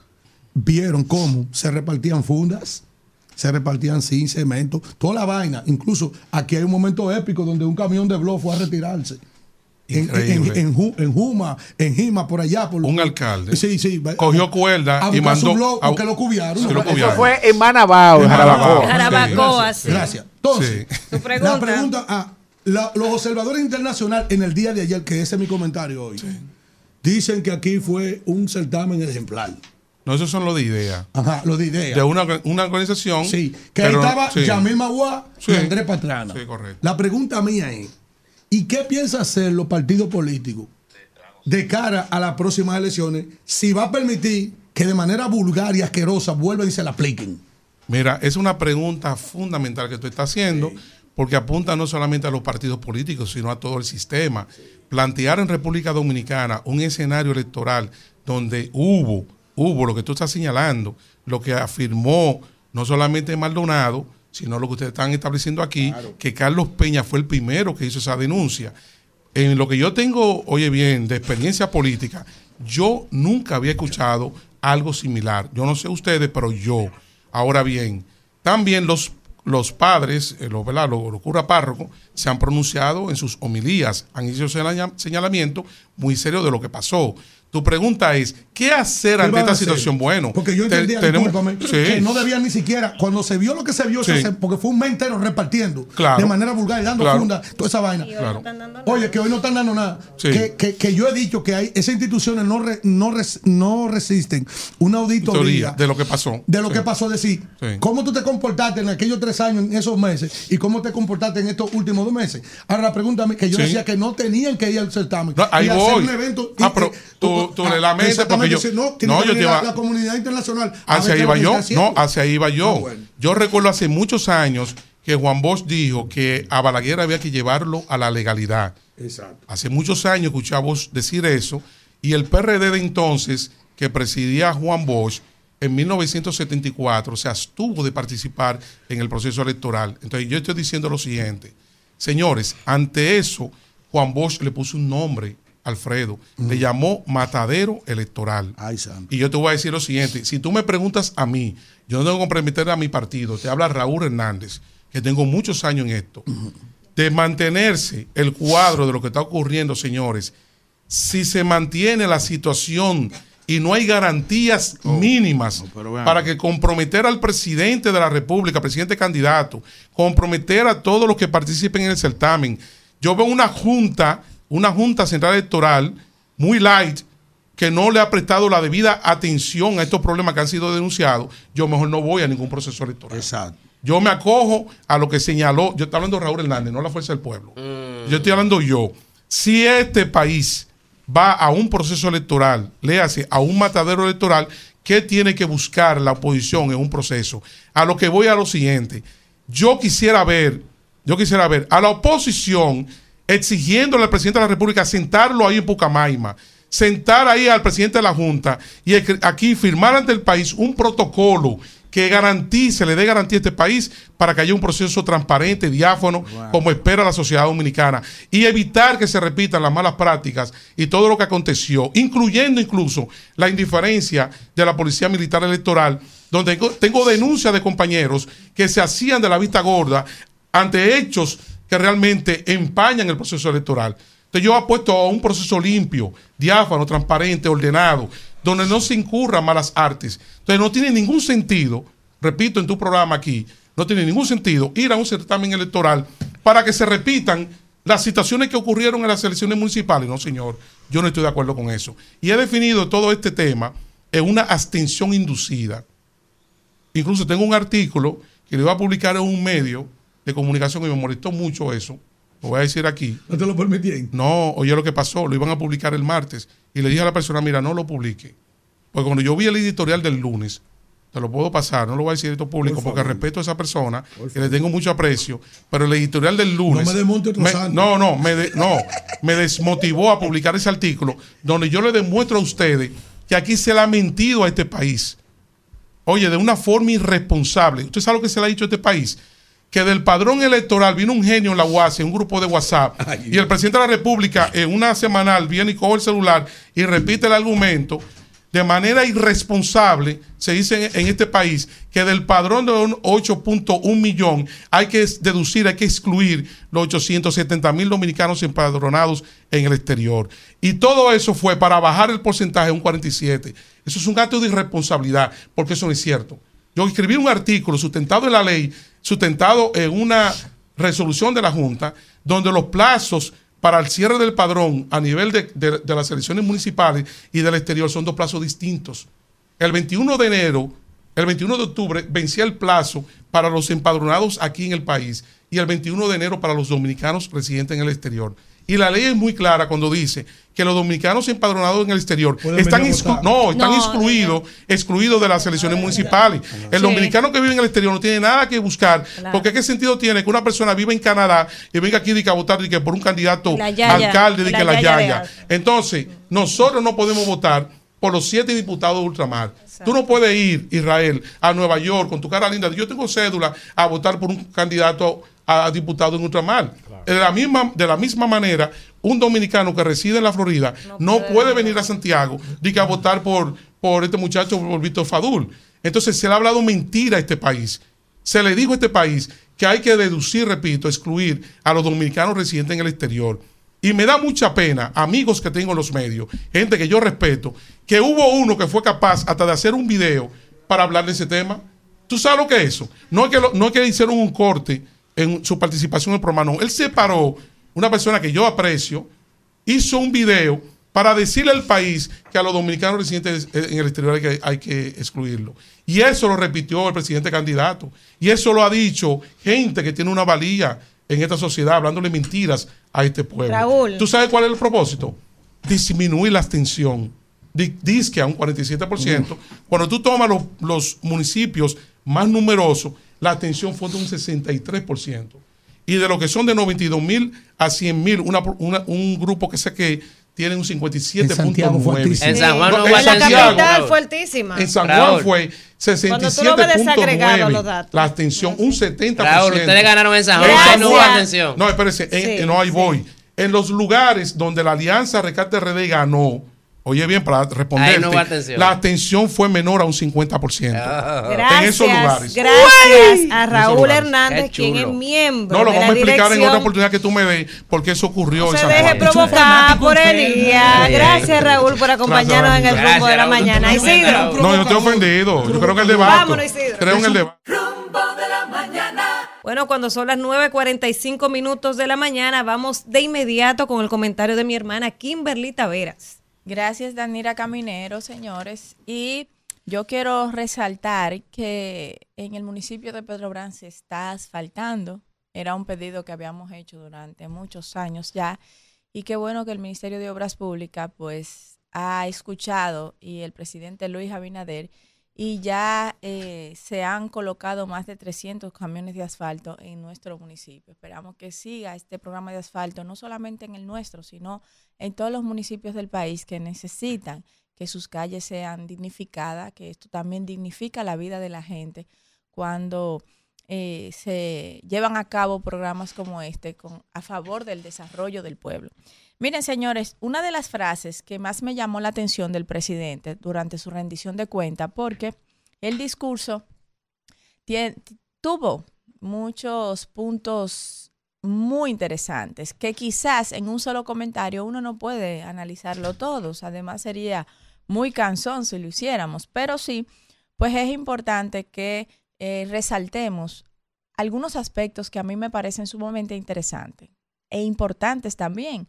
vieron cómo se repartían fundas, se repartían sin cemento, toda la vaina. Incluso aquí hay un momento épico donde un camión de blog fue a retirarse. En, en, en Ju- en Juma, en Jima, por allá. Por, Un alcalde. Sí, sí. Cogió cuerda a y mandó. blog a- porque lo cubiaron. Sí, lo Eso fue en Manabao, en Jarabacoa. Jarabacoa, sí. Gracias. Entonces, Tu pregunta. la pregunta, ah, la- los observadores internacionales en el día de ayer, que ese es mi comentario hoy, dicen que aquí fue un certamen ejemplar. No, esos son los de idea. Ajá, lo de idea. De una, una organización. Sí, que ahí estaba sí. Yamil Maguá Sí. y Andrés Pastrana. Sí, correcto. La pregunta mía es, ¿y qué piensa hacer los partidos políticos de cara a las próximas elecciones si va a permitir que de manera vulgar y asquerosa vuelvan y se la apliquen? Mira, es una pregunta fundamental que tú estás haciendo, porque apunta no solamente a los partidos políticos, sino a todo el sistema. Plantear en República Dominicana un escenario electoral donde hubo, hubo lo que tú estás señalando, lo que afirmó no solamente Maldonado, sino lo que ustedes están estableciendo aquí, que Carlos Peña fue el primero que hizo esa denuncia. En lo que yo tengo, oye bien, de experiencia política, yo nunca había escuchado algo similar. Yo no sé ustedes, pero yo. Ahora bien, también los, los padres, eh, los, ¿verdad? los, los curas párrocos, se han pronunciado en sus homilías, han hecho señala- señalamiento muy serio de lo que pasó. Tu pregunta es, ¿qué hacer ¿Qué ante esta hacer? situación? Bueno, Porque yo te- entendía, tenemos- Sí. que no debían ni siquiera, cuando se vio lo que se vio, Sí. se- porque fue un mes entero repartiendo Claro. de manera vulgar y dando Claro. funda, toda esa vaina. Claro. Oye, que hoy no están dando nada. Sí. Que, que- que yo he dicho que hay esas instituciones no, re- no, res- no resisten una auditoría Teoría de lo que pasó. de lo Sí. que pasó, decir, Sí. cómo tú te comportaste en aquellos tres años, en esos meses, y cómo te comportaste en estos últimos dos meses. Ahora la pregunta que yo Sí. decía que no tenían que ir al certamen. No, ahí y hacer voy. un evento. Ah, pero tú- tú le lamentas exactamente, porque yo- no, no, que yo te la, iba- la comunidad internacional. Hacia ahí que yo. No, hacia ahí va yo. Ah, bueno. Yo recuerdo hace muchos años que Juan Bosch dijo que a Balaguer había que llevarlo a la legalidad. Exacto. Hace muchos años Bosch decir eso y el PRD de entonces, que presidía Juan Bosch, en 1974 se abstuvo de participar en el proceso electoral. Entonces yo estoy diciendo lo siguiente. Señores, ante eso, Juan Bosch le puso un nombre, Alfredo, le llamó matadero electoral. Ay. Y yo te voy a decir lo siguiente, si tú me preguntas a mí, yo no tengo que comprometer a mi partido, te habla Raúl Hernández, que tengo muchos años en esto, de mantenerse el cuadro de lo que está ocurriendo, señores, si se mantiene la situación y no hay garantías mínimas vean. para que comprometer al presidente de la República, presidente candidato, comprometer a todos los que participen en el certamen. Yo veo una junta, una junta central electoral muy light, que no le ha prestado la debida atención a estos problemas que han sido denunciados, yo mejor no voy a ningún proceso electoral. Exacto. Yo me acojo a lo que señaló, yo estoy hablando de Raúl Hernández, no la fuerza del pueblo. Yo estoy hablando yo. Si este país va a un proceso electoral, léase, a un matadero electoral, ¿qué tiene que buscar la oposición en un proceso? A lo que voy a lo siguiente. Yo quisiera ver, yo quisiera ver a la oposición exigiéndole al presidente de la República sentarlo ahí en Pucamaima, sentar ahí al presidente de la Junta y aquí firmar ante el país un protocolo que garantice, le dé garantía a este país para que haya un proceso transparente, diáfano, como espera la sociedad dominicana, y evitar que se repitan las malas prácticas y todo lo que aconteció, incluyendo incluso la indiferencia de la Policía Militar Electoral, donde tengo, tengo denuncias de compañeros que se hacían de la vista gorda ante hechos que realmente empañan el proceso electoral. Entonces yo apuesto a un proceso limpio, diáfano, transparente, ordenado, donde no se incurran malas artes. Entonces no tiene ningún sentido, repito en tu programa aquí, no tiene ningún sentido ir a un certamen electoral para que se repitan las situaciones que ocurrieron en las elecciones municipales. No, señor, yo no estoy de acuerdo con eso. Y he definido todo este tema en una abstención inducida. Incluso tengo un artículo que le iba a publicar en un medio de comunicación y me molestó mucho eso. Lo voy a decir aquí. ¿No te lo permitían? No, oye lo que pasó, lo iban a publicar el martes. Y le dije a la persona, mira, no lo publique. Porque cuando yo vi el editorial del lunes, te lo puedo pasar, no lo voy a decir esto público Por porque favor. respeto a esa persona, Por que le tengo mucho aprecio, pero el editorial del lunes... No me desmonte otro me- no, no, me de- no, me desmotivó a publicar ese artículo donde yo le demuestro a ustedes que aquí se le ha mentido a este país. Oye, de una forma irresponsable. ¿Usted sabe lo que se le ha dicho a este país? Que del padrón electoral vino un genio en la UAS, en un grupo de WhatsApp, y el presidente de la República en una semanal viene y coge el celular y repite el argumento. de manera irresponsable, se dice en, este país, que del padrón de un 8.1 millón hay que deducir, hay que excluir los 870 mil dominicanos empadronados en el exterior. Y todo eso fue para bajar el porcentaje a un 47. Eso es un acto de irresponsabilidad, porque eso no es cierto. Yo escribí un artículo sustentado en la ley, sustentado en una resolución de la Junta, donde los plazos para el cierre del padrón a nivel de, de- las elecciones municipales y del exterior son dos plazos distintos. El 21 de enero, el 21 de octubre vencía el plazo para los empadronados aquí en el país y el 21 de enero para los dominicanos residentes en el exterior. Y la ley es muy clara cuando dice que los dominicanos empadronados en el exterior están, exclu- votar. no, están No, excluidos, excluidos de las elecciones municipales. El Sí. dominicano que vive en el exterior no tiene nada que buscar, Claro. porque qué sentido tiene que una persona viva en Canadá y venga aquí que a votar de que por un candidato La yaya, alcalde de la que la yaya. Entonces, nosotros no podemos votar por los siete diputados de ultramar. Tú no puedes ir, Israel, a Nueva York con tu cara linda. Yo tengo cédula a votar por un candidato a, diputado en ultramar. De, la misma, de la misma manera, un dominicano que reside en la Florida no, puede venir a Santiago de que a votar por, por este muchacho, por Víctor Fadul. Entonces, se le ha hablado mentira a este país. Se le dijo a este país que hay que deducir, repito, excluir a los dominicanos residentes en el exterior. Y me da mucha pena, amigos que tengo en los medios, gente que yo respeto, que hubo uno que fue capaz hasta de hacer un video para hablar de ese tema. ¿Tú sabes lo que es eso? No es que, lo- no es que hicieron un corte en su participación en el programa, no. Él se paró, una persona que yo aprecio, hizo un video para decirle al país que a los dominicanos residentes en el exterior hay que, hay que excluirlo. Y eso lo repitió el presidente candidato. Y eso lo ha dicho gente que tiene una valía en esta sociedad, hablándole mentiras a este pueblo. Raúl. ¿Tú sabes cuál es el propósito? Disminuir la abstención. Di- Dice a un 47%. Cuando tú tomas los, los municipios más numerosos, la abstención fue de un 63%. Y de lo que son de 92 mil a 100 mil, una, una- un grupo que sé que tiene un 57.9. fuertísimo. En San Juan no en la capital fuertísima. en San. Juan fue Cuando tú lo ves desagregado, los 67.9. datos. La abstención, un 70%. Raúl, ustedes ganaron en San Juan, En no hubo abstención. No, espérese, en- Sí, no, ahí voy. En los lugares donde la Alianza Rescate RD ganó, oye bien, para responder, Ahí no hubo abstención. la abstención fue menor a un 50%. Gracias, en esos lugares. gracias a Raúl. Hernández, quien es miembro No, lo de vamos la a explicar en otra oportunidad que tú me des, porque eso ocurrió No se deje provocar por Elías. Gracias, Raúl, por acompañarnos en el Gracias, rumbo de la Raúl. mañana. Isidro. No, yo estoy ofendido. Yo creo que el debate. Vámonos, Isidro. Creo en el debate. Bueno, cuando son las 9.45 minutos de la mañana, vamos de inmediato con el comentario de mi hermana Kimberly Taveras. Gracias, Danira Caminero, señores. Y yo quiero resaltar que en el municipio de Pedro Brán se está asfaltando. Era un pedido que habíamos hecho durante muchos años ya. Y qué bueno que el Ministerio de Obras Públicas pues ha escuchado y el presidente Luis Abinader y ya eh, se han colocado más de 300 camiones de asfalto en nuestro municipio. Esperamos que siga este programa de asfalto, no solamente en el nuestro, sino en todos los municipios del país que necesitan que sus calles sean dignificadas, que esto también dignifica la vida de la gente cuando eh, se llevan a cabo programas como este a favor del desarrollo del pueblo. Miren, señores, una de las frases que más me llamó la atención del presidente durante su rendición de cuenta, porque el discurso tuvo muchos puntos muy interesantes que quizás en un solo comentario uno no puede analizarlo todos. Además sería muy cansón si lo hiciéramos, pero sí, pues es importante que eh, resaltemos algunos aspectos que a mí me parecen sumamente interesantes e importantes también,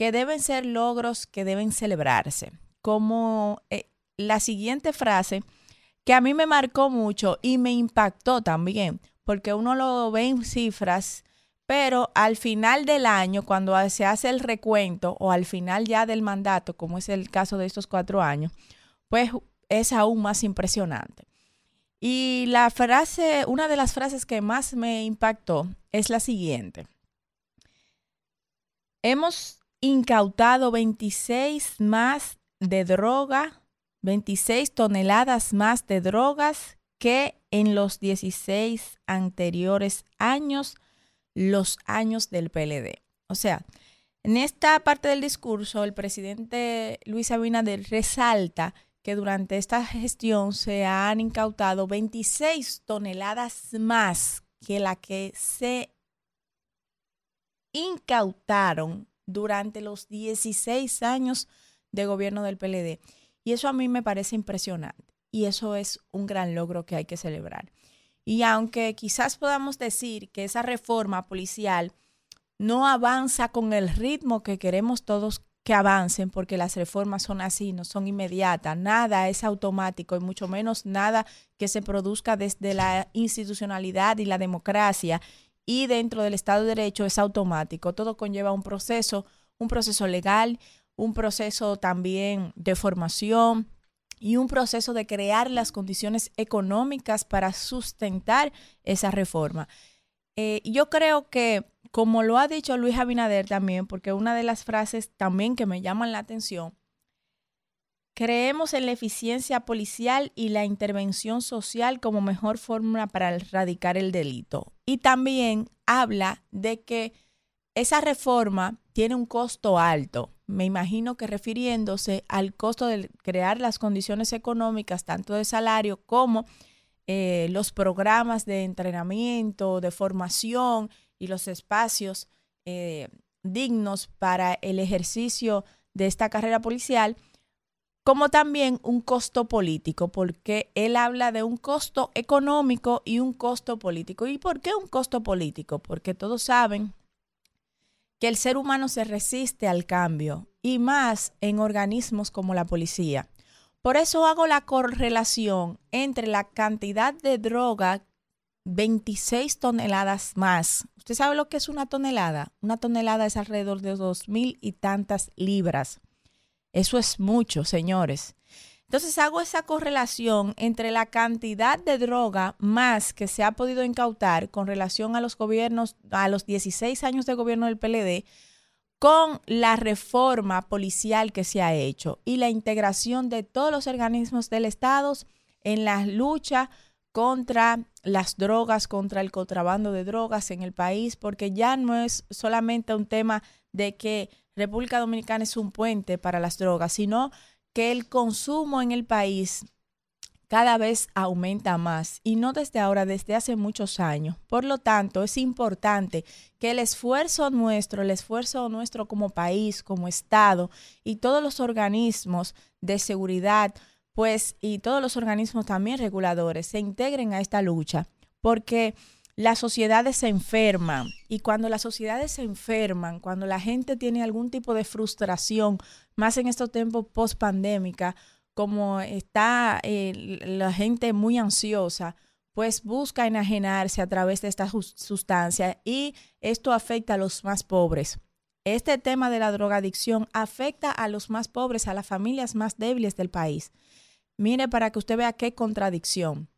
que deben ser logros que deben celebrarse. Como eh, la siguiente frase que a mí me marcó mucho y me impactó también, porque uno lo ve en cifras, pero al final del año, cuando se hace el recuento o al final ya del mandato, como es el caso de estos cuatro años, pues es aún más impresionante. Y la frase, una de las frases que más me impactó es la siguiente. Hemos incautado 26 más de droga, 26 toneladas más de drogas que en los 16 anteriores años, los años del PLD. O sea, en esta parte del discurso, el presidente Luis Abinader resalta que durante esta gestión se han incautado 26 toneladas más que la que se incautaron durante los 16 años de gobierno del PLD. Y eso a mí me parece impresionante. Y eso es un gran logro que hay que celebrar. Y aunque quizás podamos decir que esa reforma policial no avanza con el ritmo que queremos todos que avancen, porque las reformas son así, no son inmediatas, nada es automático y mucho menos nada que se produzca desde la institucionalidad y la democracia y dentro del Estado de Derecho es automático. Todo conlleva un proceso, un proceso legal, un proceso también de formación y un proceso de crear las condiciones económicas para sustentar esa reforma. Eh, yo creo que, como lo ha dicho Luis Abinader también, porque una de las frases también que me llaman la atención, creemos en la eficiencia policial y la intervención social como mejor forma para erradicar el delito. Y también habla de que esa reforma tiene un costo alto. Me imagino que refiriéndose al costo de crear las condiciones económicas, tanto de salario como eh, los programas de entrenamiento, de formación y los espacios eh, dignos para el ejercicio de esta carrera policial, como también un costo político, porque él habla de un costo económico y un costo político. ¿Y por qué un costo político? Porque todos saben que el ser humano se resiste al cambio y más en organismos como la policía. Por eso hago la correlación entre la cantidad de droga, 26 toneladas más. ¿Usted sabe lo que es una tonelada? Una tonelada es alrededor de dos mil y tantas libras. Eso es mucho, señores. Entonces hago esa correlación entre la cantidad de droga más que se ha podido incautar con relación a los gobiernos, a los 16 años de gobierno del PLD, con la reforma policial que se ha hecho y la integración de todos los organismos del Estado en la lucha contra las drogas, contra el contrabando de drogas en el país, porque ya no es solamente un tema de que República Dominicana es un puente para las drogas, sino que el consumo en el país cada vez aumenta más y no desde ahora, desde hace muchos años. Por lo tanto, es importante que el esfuerzo nuestro, el esfuerzo nuestro como país, como Estado y todos los organismos de seguridad, pues y todos los organismos también reguladores se integren a esta lucha, porque las sociedades se enferman y cuando las sociedades se enferman, cuando la gente tiene algún tipo de frustración, más en estos tiempos post pandémica, como está eh, la gente muy ansiosa, pues busca enajenarse a través de esta sustancia y esto afecta a los más pobres. Este tema de la drogadicción afecta a los más pobres, a las familias más débiles del país. Mire para que usted vea qué contradicción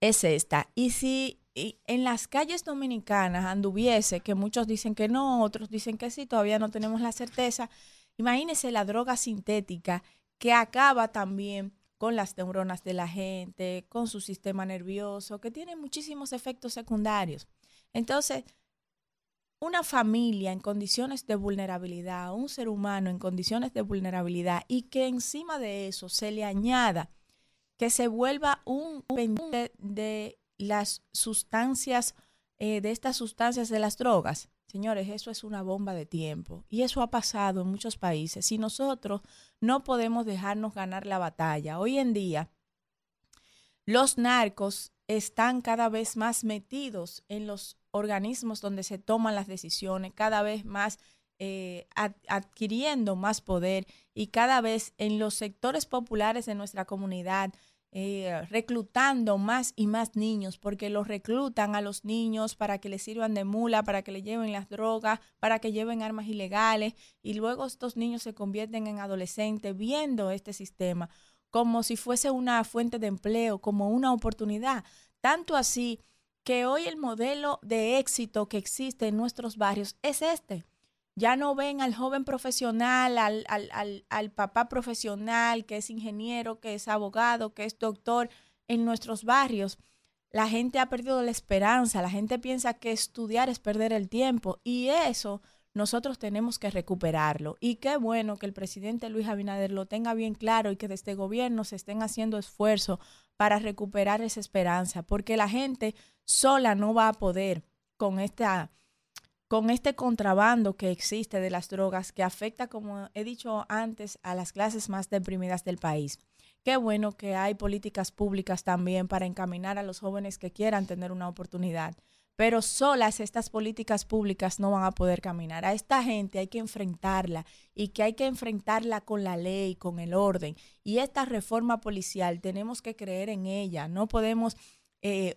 es esta. Y si en las calles dominicanas anduviese, que muchos dicen que no, otros dicen que sí, todavía no tenemos la certeza, imagínese la droga sintética que acaba también con las neuronas de la gente, con su sistema nervioso, que tiene muchísimos efectos secundarios. Entonces, una familia en condiciones de vulnerabilidad, un ser humano en condiciones de vulnerabilidad y que encima de eso se le añada que se vuelva un pendiente de las sustancias, eh, de estas sustancias de las drogas, Señores, eso es una bomba de tiempo y eso ha pasado en muchos países y nosotros no podemos dejarnos ganar la batalla. Hoy en día, los narcos están cada vez más metidos en los organismos donde se toman las decisiones, cada vez más eh, adquiriendo más poder y cada vez en los sectores populares de nuestra comunidad eh, reclutando más y más niños, porque los reclutan a los niños para que les sirvan de mula, para que le lleven las drogas, para que lleven armas ilegales, y luego estos niños se convierten en adolescentes viendo este sistema como si fuese una fuente de empleo, como una oportunidad. Tanto así que hoy el modelo de éxito que existe en nuestros barrios es este ya no ven al joven profesional, al, al, al, papá profesional que es ingeniero, que es abogado, que es doctor en nuestros barrios. La gente ha perdido la esperanza, la gente piensa que estudiar es perder el tiempo y eso nosotros tenemos que recuperarlo. Y qué bueno que el presidente Luis Abinader lo tenga bien claro y que desde gobierno se estén haciendo esfuerzos para recuperar esa esperanza, porque la gente sola no va a poder con esta con este contrabando que existe de las drogas que afecta, como he dicho antes, a las clases más deprimidas del país. Qué bueno que hay políticas públicas también para encaminar a los jóvenes que quieran tener una oportunidad. Pero solas estas políticas públicas no van a poder caminar. A esta gente hay que enfrentarla y que hay que enfrentarla con la ley, con el orden. Y esta reforma policial tenemos que creer en ella. No podemos eh,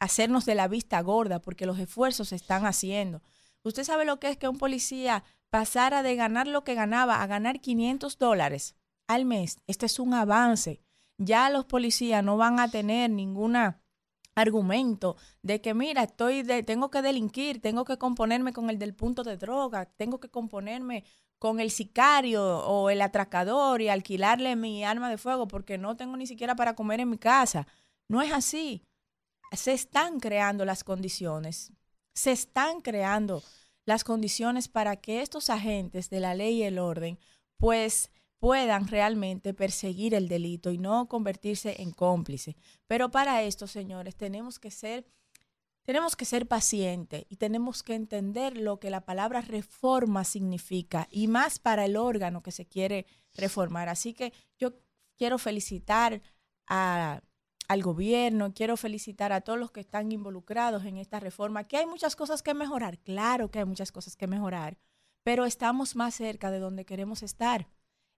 hacernos de la vista gorda porque los esfuerzos se están haciendo. Usted sabe lo que es que un policía pasara de ganar lo que ganaba a ganar 500 dólares al mes. Este es un avance. Ya los policías no van a tener ninguna argumento de que mira, estoy de, tengo que delinquir, tengo que componerme con el del punto de droga, tengo que componerme con el sicario o el atracador y alquilarle mi arma de fuego porque no tengo ni siquiera para comer en mi casa. No es así se están creando las condiciones, se están creando las condiciones para que estos agentes de la ley y el orden pues puedan realmente perseguir el delito y no convertirse en cómplice. Pero para esto, señores, tenemos que ser tenemos que ser pacientes y tenemos que entender lo que la palabra reforma significa y más para el órgano que se quiere reformar. Así que yo quiero felicitar a al gobierno, quiero felicitar a todos los que están involucrados en esta reforma, que hay muchas cosas que mejorar, claro que hay muchas cosas que mejorar, pero estamos más cerca de donde queremos estar,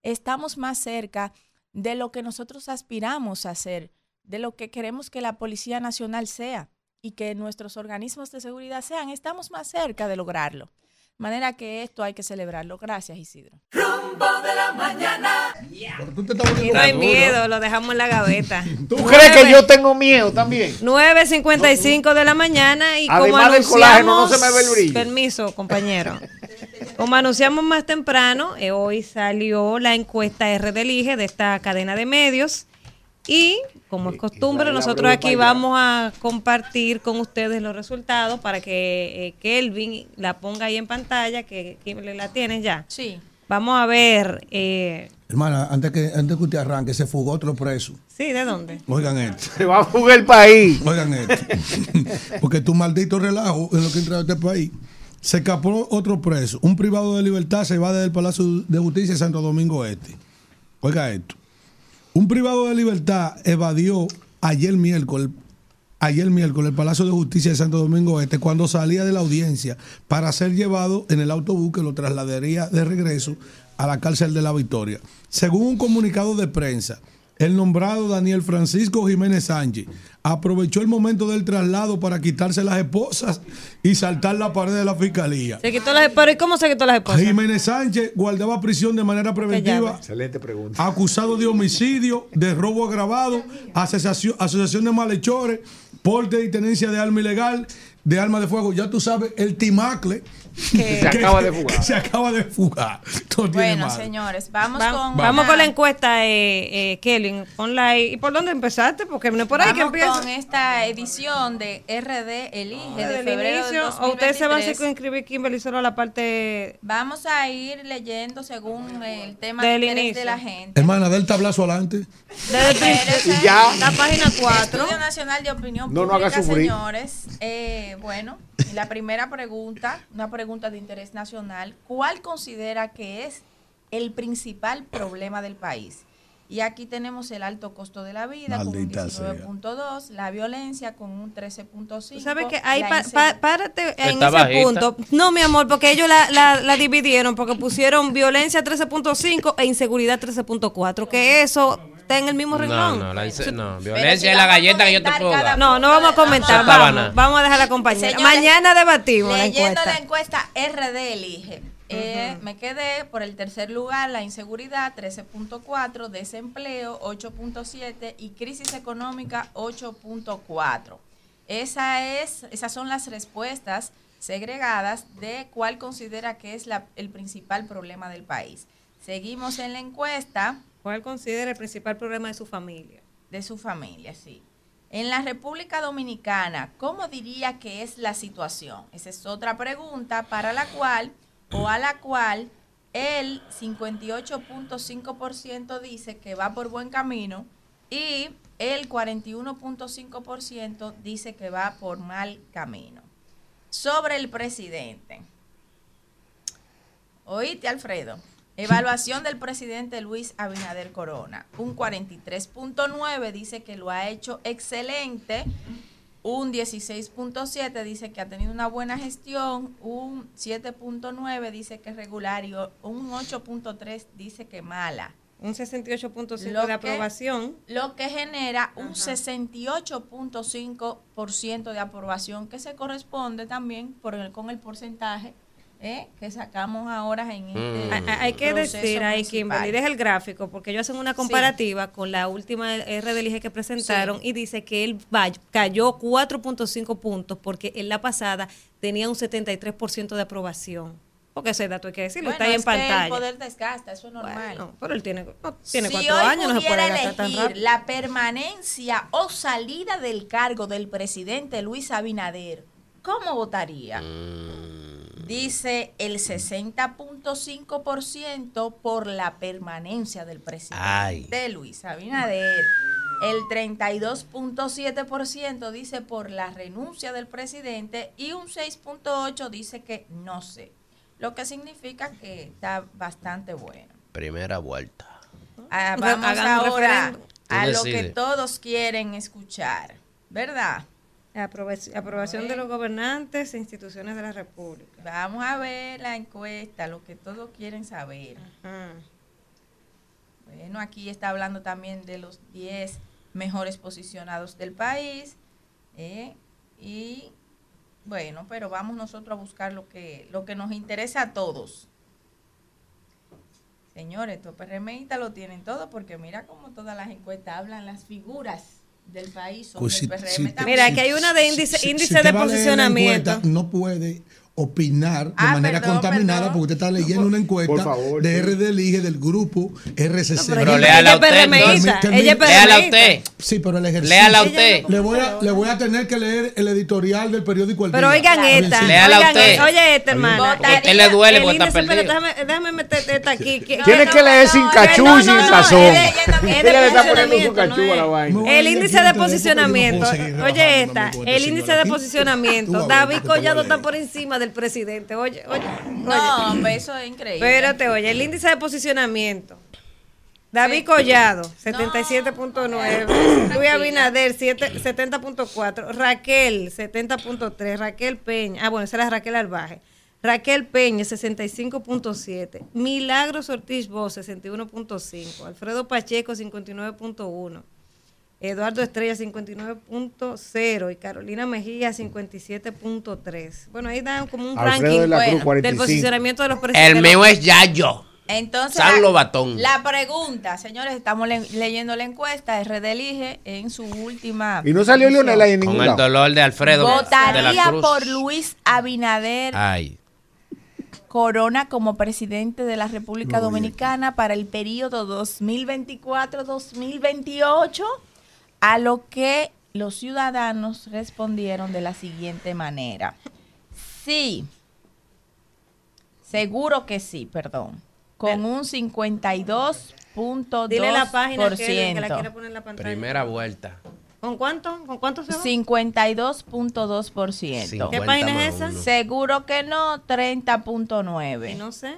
estamos más cerca de lo que nosotros aspiramos a hacer, de lo que queremos que la Policía Nacional sea y que nuestros organismos de seguridad sean, estamos más cerca de lograrlo manera que esto hay que celebrarlo. Gracias, Isidro. Rumbo de la mañana. Y no hay miedo, lo dejamos en la gaveta. ¿Tú crees que yo tengo miedo también? 9.55 de la mañana y como Además del anunciamos... colágeno, no se me ve el brillo. Permiso, compañero. Como anunciamos más temprano, eh, hoy salió la encuesta R del IGE de esta cadena de medios y como es costumbre, Israel nosotros aquí vamos a compartir con ustedes los resultados para que eh, Kelvin la ponga ahí en pantalla, que Kimberly la tiene ya. Sí. Vamos a ver, eh, Hermana, antes que, antes que usted arranque, se fugó otro preso. sí, ¿de dónde? Oigan esto. Se va a fugar el país. Oigan esto. Porque tu maldito relajo en lo que entra a este país. Se escapó otro preso. Un privado de libertad se va desde el Palacio de Justicia de Santo Domingo Este. Oiga esto. Un privado de libertad evadió ayer miércoles, ayer miércoles el Palacio de Justicia de Santo Domingo Este cuando salía de la audiencia para ser llevado en el autobús que lo trasladaría de regreso a la cárcel de la Victoria. Según un comunicado de prensa, el nombrado Daniel Francisco Jiménez Sánchez aprovechó el momento del traslado para quitarse las esposas y saltar la pared de la fiscalía. Se quitó las pero ¿y cómo se quitó las esposas? Jiménez Sánchez guardaba prisión de manera preventiva Excelente pregunta. acusado de homicidio, de robo agravado, asociación, asociación de malhechores, porte y tenencia de arma ilegal, de arma de fuego. Ya tú sabes, el timacle Que- Se acaba de fugar. se acaba de fugar. Todo Bueno, señores, vamos Va- con vamos una- con la encuesta, eh, eh, ponla ahí. ¿Y por dónde empezaste? Porque no es por ahí que Vamos empieza. con esta edición de RD Elige de Desde el febrero del inicio, ¿O usted se va a 2023. circunscribir, Kimberly, solo a la parte Vamos a ir leyendo según el tema Del de interés inicio. de la gente. Hermana, del tablazo adelante. desde el principio? Y ya. La página 4. Estudio Nacional de Opinión No haga Pública, sufrir. señores. Eh, bueno, la primera pregunta, una pregunta de interés nacional. ¿Cuál considera que es el principal problema del país? Y aquí tenemos el alto costo de la vida Maldita con un 19.2, la violencia con un 13.5. ¿Sabes que Ahí pa- pa- párate en Está ese bajita. punto. No, mi amor, porque ellos la, la, la dividieron, porque pusieron violencia 13.5 e inseguridad 13.4, que eso está en el mismo No, renglón. no, la dice- no. Violencia si es la galleta que yo te puedo dar. No, no vamos a comentar, vamos, a dejar a la compañera. Señores, Mañana debatimos la Leyendo encuesta. la encuesta RD elige. Eh, Me quedé por el tercer lugar, la inseguridad 13.4, desempleo 8.7 y crisis económica 8.4. Esa es, esas son las respuestas segregadas de cuál considera que es la- el principal problema del país. Seguimos en la encuesta. ¿Cuál considera el principal problema de su familia? De su familia, sí. En la República Dominicana, ¿cómo diría que es la situación? Esa es otra pregunta para la cual o a la cual el 58.5% dice que va por buen camino y el 41.5% dice que va por mal camino. Sobre el presidente. Oíste, Alfredo. Evaluación del presidente Luis Abinader Corona. Un 43.9 dice que lo ha hecho excelente. Un 16.7 dice que ha tenido una buena gestión. Un 7.9 dice que es regular. Y un 8.3 dice que mala. Un 68.5 Lo de que- aprobación. Lo que genera un 68.5% de aprobación que se corresponde también por el- con el porcentaje eh, que sacamos ahora en este Hay- que decir ahí. Kimberly, deja el gráfico, porque ellos hacen una comparativa con la última R del IGE que presentaron y dice que él va- cayó 4.5 puntos porque en la pasada tenía un 73% de aprobación. Porque ese dato hay que decirlo, Bueno, está ahí en es que pantalla. el poder desgasta, eso es normal. No, pero él tiene, no, tiene si cuatro hoy años, no se puede tan elegir rápido. la permanencia o salida del cargo del presidente Luis Abinader, ¿cómo votaría? Dice el 60.5% por la permanencia del presidente Ay. Luis Abinader. El 32.7% dice por la renuncia del presidente y un 6.8% dice que no sé. Lo que significa que está bastante bueno. Primera vuelta. Ah, vamos hagan ahora a lo que todos quieren escuchar, ¿verdad? Aprobación, aprobación de los gobernantes e instituciones de la República. Vamos a ver la encuesta, lo que todos quieren saber. Bueno, aquí está hablando también de los 10 mejores posicionados del país. ¿eh? Y bueno, pero vamos nosotros a buscar lo que, lo que nos interesa a todos. Señores, estos PRMistas lo tienen todo porque mira cómo todas las encuestas hablan las figuras del país son Pues del si- PRM si- también. Mira, aquí hay una de índice, Si- índice de posicionamiento. encuesta, no puede opinar de Ah, manera perdón, contaminada perdón. porque usted está leyendo una encuesta favor, de. RD Elige del grupo RCC. Pero léala usted, Léala usted. Sí, pero el ejercicio. Léala usted. Le voy, a, le voy a tener que leer el editorial del periódico El Pero Día. oigan esta. Léala oigan usted. esta. oye esta hermana. A usted le duele El porque está perdido. déjame, déjame meter esta aquí. Tiene no, que leer sin no, cachú no, y sin no, no, sazón. de- de Ella le está poniendo su cachú no a la vaina. El índice de posicionamiento, oye esta, el índice de posicionamiento, David Collado está por encima del presidente, oye, oye, No, oye. eso es increíble. Espérate, oye, el índice de posicionamiento. David Collado, 77.9. Luis Abinader, 7 70.4. Raquel, 70.3. Raquel Peña. Ah, bueno, esa era Raquel Albaje. Raquel Peña, 65.7. Milagros Ortiz Voz, 61.5. Alfredo Pacheco, 59.1. Eduardo Estrella 59.0 y Carolina Mejía 57.3. Bueno, ahí dan como un Alfredo ranking de la Cruz, bueno, del 45. posicionamiento de los presidentes. El mío es Yayo. Entonces, San la- Lobatón. La pregunta, señores, estamos le- leyendo la encuesta, RD elige en su última. Y no salió. Leonel ahí en ningún Con el dolor de Alfredo de la Votaría Cruz. por Luis Abinader Ay. Corona como presidente de la República Dominicana para el periodo 2024-2028, a lo que los ciudadanos respondieron de la siguiente manera. Sí, seguro que sí, perdón, con un 52.2%. Dile la página que, que la quiere poner en la pantalla. Primera vuelta. ¿Con cuánto? ¿Con cuánto se va? 52.2%. ¿Qué página es esa? Seguro que no, 30.9. No sé.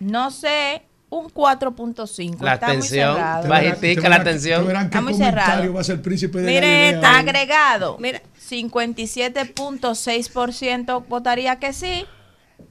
No sé, un 4.5. La Está muy atención, cerrado. bajitica la qué Está muy cerrado. va a ser príncipe de Mire, está agregado. Mira. 57.6% votaría que sí,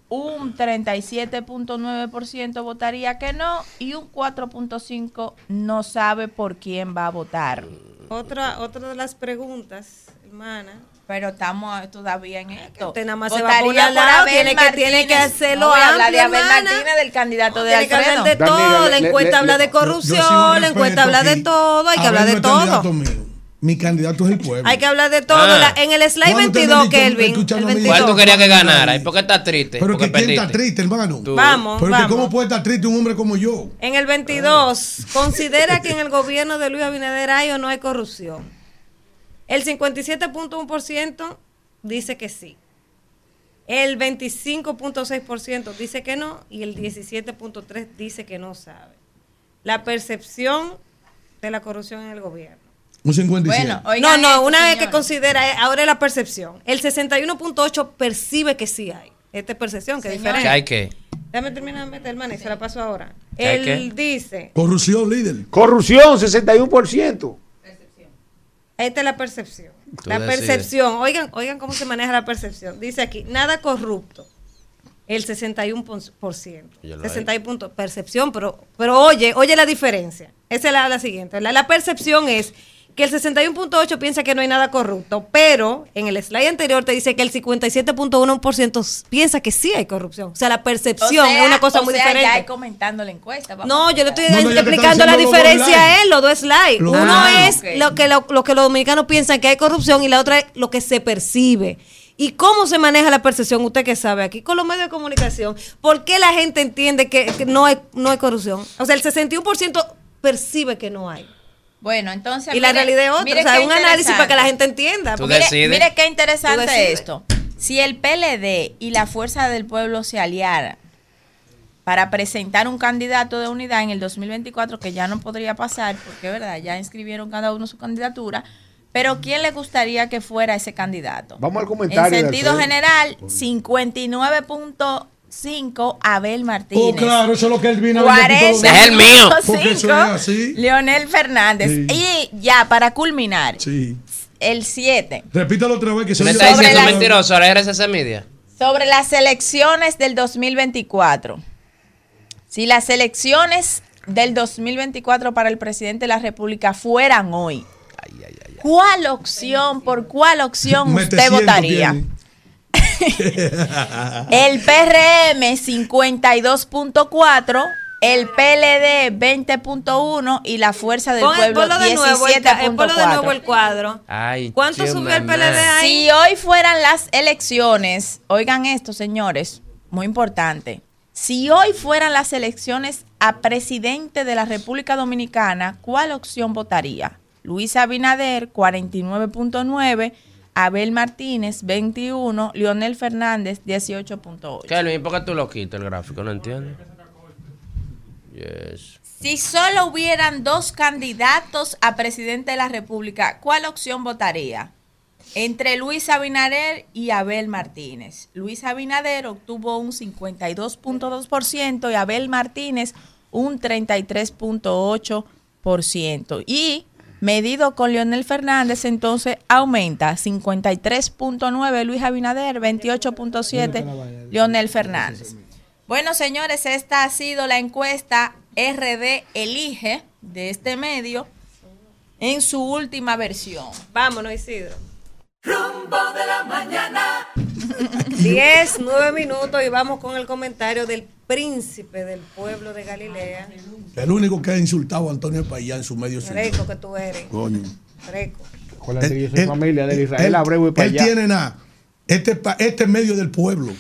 un 37.9% votaría que no y un 4.5% no sabe por quién va a votar. Otra, otra de las preguntas, hermana. Pero estamos todavía en esto. Usted nada más se va lado, Abel tiene que, tiene que hacerlo No a hablar de Abel. Martínez, del candidato de Tiene que hablar Alfredo. de todo, la encuesta habla de corrupción, la encuesta habla de todo, hay que hablar de todo. Mi candidato es el pueblo. Hay que hablar de todo. Ah. La- en el slide ¿Cuándo usted me 22, ha dicho- Kelvin. escuchando el a mí? 22. ¿Cuál tú querías que ganara? ¿Y por qué estás triste? Pero Porque que quién está triste, hermano. Tú. Vamos, Pero que vamos. cómo puede estar triste un hombre como yo. En el 22, ¿considera que en el gobierno de Luis Abinader hay o no hay corrupción? El 57.1% dice que sí. El 25.6% dice que no y el 17.3% dice que no sabe. La percepción de la corrupción en el gobierno. Un 57. Bueno, no, no, una vez que considera, eh, ahora es la percepción. El 61.8 percibe que sí hay. Esta es percepción, que es diferente. ¿Que hay qué? Déjame terminar de meter, man, y se la paso ahora. ¿Que hay Él dice, Corrupción, líder. Corrupción, 61%. Esta es la percepción. Tú la decides. percepción, oigan, oigan cómo se maneja la percepción. Dice aquí, nada corrupto. El 61%. Yo lo 61 puntos, percepción, pero, pero oye, oye la diferencia. Esa es la, la siguiente. La, la percepción es que el 61.8 piensa que no hay nada corrupto, pero en el slide anterior te dice que el 57.1% piensa que sí hay corrupción. O sea, la percepción O sea, es una cosa o muy sea, diferente. Ya hay comentando la encuesta. No, yo le estoy. No, no, explicando la diferencia en los dos slides. Los Uno es lo que, lo, lo que los dominicanos piensan que hay corrupción y la otra es lo que se percibe. ¿Y cómo se maneja la percepción? Usted que sabe aquí con los medios de comunicación. ¿Por qué la gente entiende que, que no, hay, no hay corrupción? O sea, el 61% percibe que no hay. Bueno, entonces. Y la mire- realidad es otra. mire O sea, un análisis para que la gente entienda. Mire, mire qué interesante esto. Si el PLD y la Fuerza del Pueblo se aliaran para presentar un candidato de unidad en el 2024, que ya no podría pasar, porque verdad, ya inscribieron cada uno su candidatura, pero ¿quién le gustaría que fuera ese candidato? Vamos al comentario. En sentido general, 59.5 Abel Martínez. Oh, claro, eso es lo que él vino a ver aquí todos los 40, Es el mío. Porque eso es así. Leonel Fernández. Sí. Y ya, para culminar, Sí. el 7. Repítalo otra vez que se ¿Me está Sobre diciendo la- mentiroso? Ahora eres ese media. Sobre las elecciones del 2024. Si las elecciones del 2024 para el presidente de la República fueran hoy, ¿cuál opción, por cuál opción usted votaría? tiene. El PRM 52.4, el PLD 20.1 y la Fuerza del Pon- Pueblo ponlo de nuevo, el, ca- ponlo de nuevo el 17.4. cuadro. Ay, ¿Cuánto subió el. PLD ahí? Si hoy fueran las elecciones, oigan esto, señores, muy importante. Si hoy fueran las elecciones a presidente de la República Dominicana, ¿cuál opción votaría? Luis Abinader, 49.9, Abel Martínez, 21, Leonel Fernández, 18.8. ¿Qué, Luis? ¿Por qué tú lo quitas el gráfico? No entiendo. Yes. Si solo hubieran dos candidatos a presidente de la República, ¿cuál opción votaría? Entre Luis Abinader y Abel Martínez. Luis Abinader obtuvo un 52.2% y Abel Martínez un 33.8%. Y medido con Leonel Fernández, entonces aumenta 53.9 Luis Abinader, 28.7 Leonel Fernández. Bueno, señores, esta ha sido la encuesta RD Elige de este medio en su última versión. Vámonos, Isidro. Rumbo de la mañana. 10, 9 minutos y vamos con el comentario del príncipe del pueblo de Galilea. El único que ha insultado a Antonio Payá en su medio. Freco que tú eres. Coño. Freco. Acuérdate que yo soy Él- familia del Israel él- Abreu y para Él tiene nada. Este, este es medio del pueblo.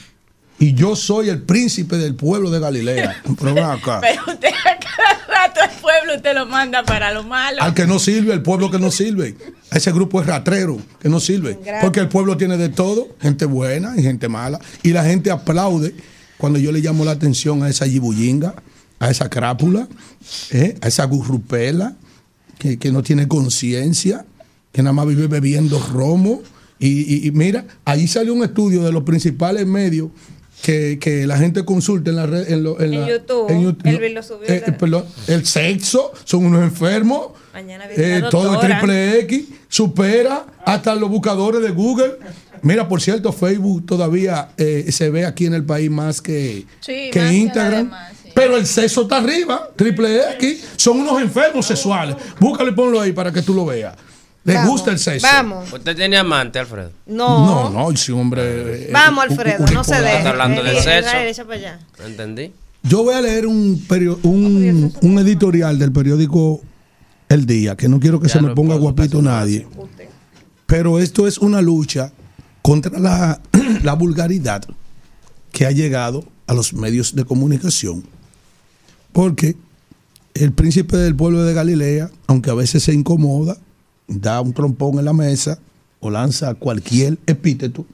Y yo soy el príncipe del pueblo de Galilea. Pero ven acá. Pero usted a cada rato el pueblo usted lo manda para lo malo. Al que no sirve, el pueblo que no sirve. A ese grupo es ratrero, que no sirve. Gracias. Porque el pueblo tiene de todo, gente buena y gente mala. Y la gente aplaude cuando yo le llamo la atención a esa yibullinga, a esa crápula, ¿eh? a esa gurrupela, que, que no tiene conciencia, que nada más vive bebiendo romo. Y, y- y mira, ahí salió un estudio de los principales medios que, que la gente consulta en la red. En, lo- en En la- YouTube. en YouTube. Elvis lo subió. Eh, perdón, el sexo, son unos enfermos. Mañana Eh, todo el triple X supera hasta los buscadores de Google. Mira, por cierto, Facebook todavía eh, se ve aquí en el país más que, Sí, que más que Instagram. Pero el sexo está arriba, triple X. Son unos enfermos sexuales. Búscalo y ponlo ahí para que tú lo veas. Vamos, gusta el sexo. Vamos. ¿Usted tiene amante, Alfredo? No. No, no, ese hombre. eh, Vamos, Alfredo, no se deje. Está hablando de Ven, sexo. Para allá. ¿No entendí? Yo voy a leer un, perio- un, un editorial del periódico El Día, que no quiero que se me ponga guapito nadie. Pero esto es una lucha contra la, la vulgaridad que ha llegado a los medios de comunicación. Porque el príncipe del pueblo de Galilea, aunque a veces se incomoda, da un trompón en la mesa o lanza cualquier epíteto,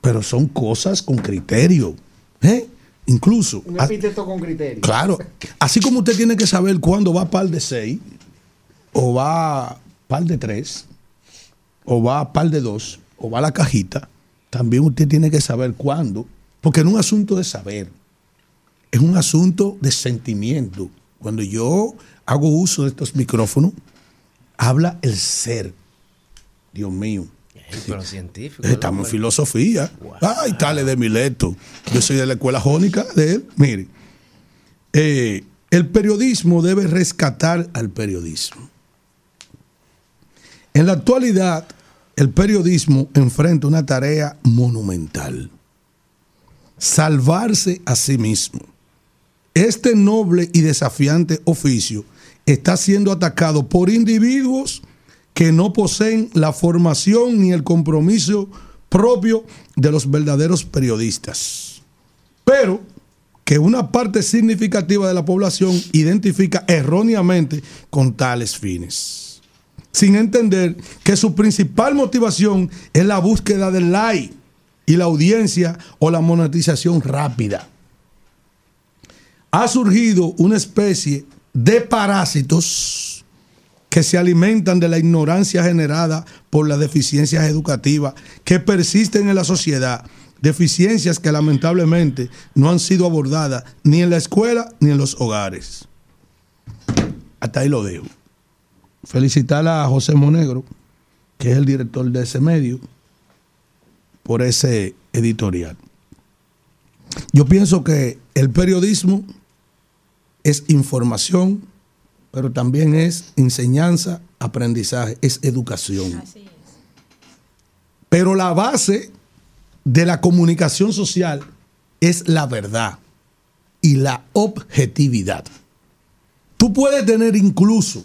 pero son cosas con criterio. ¿eh? Incluso, Un a- epíteto con criterio. claro, así como usted tiene que saber cuándo va par de 6, o va par de 3, o va par de 2, o va a la cajita, también usted tiene que saber cuándo, porque no es un asunto de saber, es un asunto de sentimiento. Cuando yo hago uso de estos micrófonos, habla el ser. Dios mío. Pero científico. Estamos en filosofía. Ay, tale de Mileto. Yo soy de la escuela jónica de él. Mire, eh, el periodismo debe rescatar al periodismo. En la actualidad, el periodismo enfrenta una tarea monumental. Salvarse a sí mismo. Este noble y desafiante oficio está siendo atacado por individuos que no poseen la formación ni el compromiso propio de los verdaderos periodistas. Pero que una parte significativa de la población identifica erróneamente con tales fines, sin entender que su principal motivación es la búsqueda del like y la audiencia o la monetización rápida. Ha surgido una especie de parásitos que se alimentan de la ignorancia generada por las deficiencias educativas que persisten en la sociedad, deficiencias que lamentablemente no han sido abordadas ni en la escuela ni en los hogares. Hasta ahí lo dejo. Felicitar a José Monegro, que es el director de ese medio, por ese editorial. Yo pienso que el periodismo es información, pero también es enseñanza, aprendizaje, es educación. Pero la base de la comunicación social es la verdad y la objetividad. Tú puedes tener incluso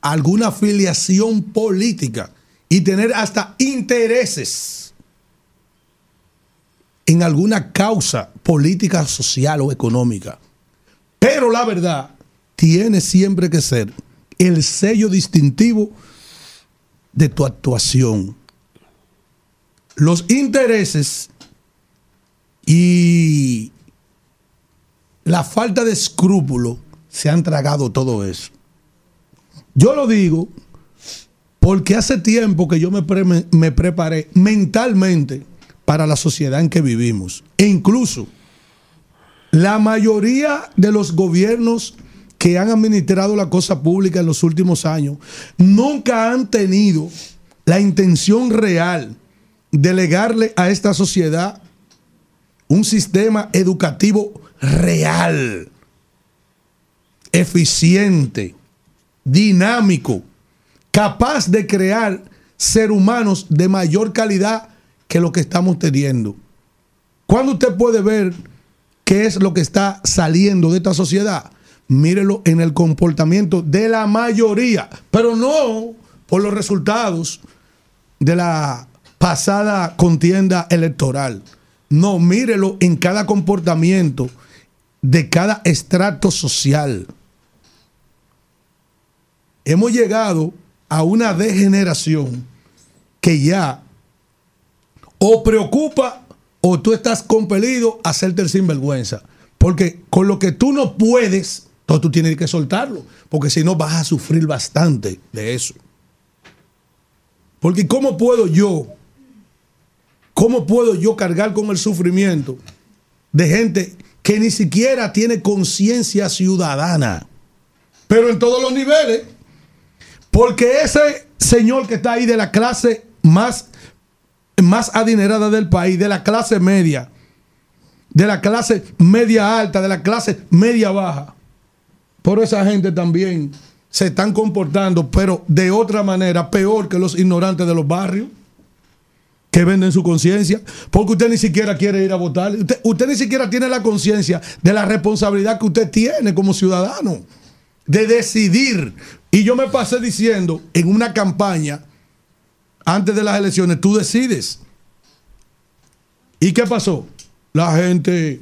alguna afiliación política y tener hasta intereses en alguna causa política, social o económica. Pero la verdad tiene siempre que ser el sello distintivo de tu actuación. Los intereses y la falta de escrúpulo se han tragado todo eso. Yo lo digo porque hace tiempo que yo me, pre- preparé mentalmente para la sociedad en que vivimos. E incluso la mayoría de los gobiernos que han administrado la cosa pública en los últimos años nunca han tenido la intención real de legarle a esta sociedad un sistema educativo real, eficiente, dinámico, capaz de crear ser humanos de mayor calidad que lo que estamos teniendo. Cuando usted puede ver qué es lo que está saliendo de esta sociedad, mírelo en el comportamiento de la mayoría, pero no por los resultados de la pasada contienda electoral. No, mírelo en cada comportamiento de cada estrato social. Hemos llegado a una degeneración que ya o preocupa o tú estás compelido a hacerte el sinvergüenza. Porque con lo que tú no puedes, entonces tú tienes que soltarlo. Porque si no vas a sufrir bastante de eso. Porque ¿cómo puedo yo? ¿Cómo puedo yo cargar con el sufrimiento de gente que ni siquiera tiene conciencia ciudadana? Pero en todos los niveles. Porque ese señor que está ahí de la clase más, más adinerada del país, de la clase media, de la clase media alta, de la clase media baja, por esa gente también se están comportando, pero de otra manera, peor que los ignorantes de los barrios que venden su conciencia, porque usted ni siquiera quiere ir a votar. Usted, usted ni siquiera tiene la conciencia de la responsabilidad que usted tiene como ciudadano, de decidir. Y yo me pasé diciendo en una campaña, antes de las elecciones, tú decides. ¿Y qué pasó? La gente...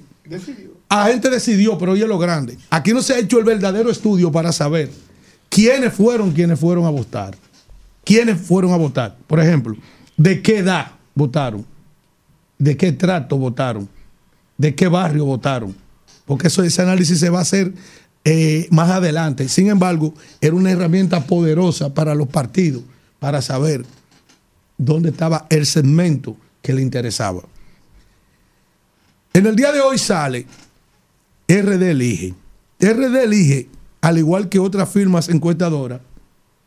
La gente decidió, pero oye lo grande. Aquí no se ha hecho el verdadero estudio para saber quiénes fueron quienes fueron a votar. ¿Quiénes fueron a votar? Por ejemplo, ¿de qué edad votaron? de qué trato votaron, de qué barrio votaron, porque eso, ese análisis se va a hacer eh, más adelante. Sin embargo, era una herramienta poderosa para los partidos, para saber dónde estaba el segmento que le interesaba. En el día de hoy sale RD Elige. RD Elige, al igual que otras firmas encuestadoras,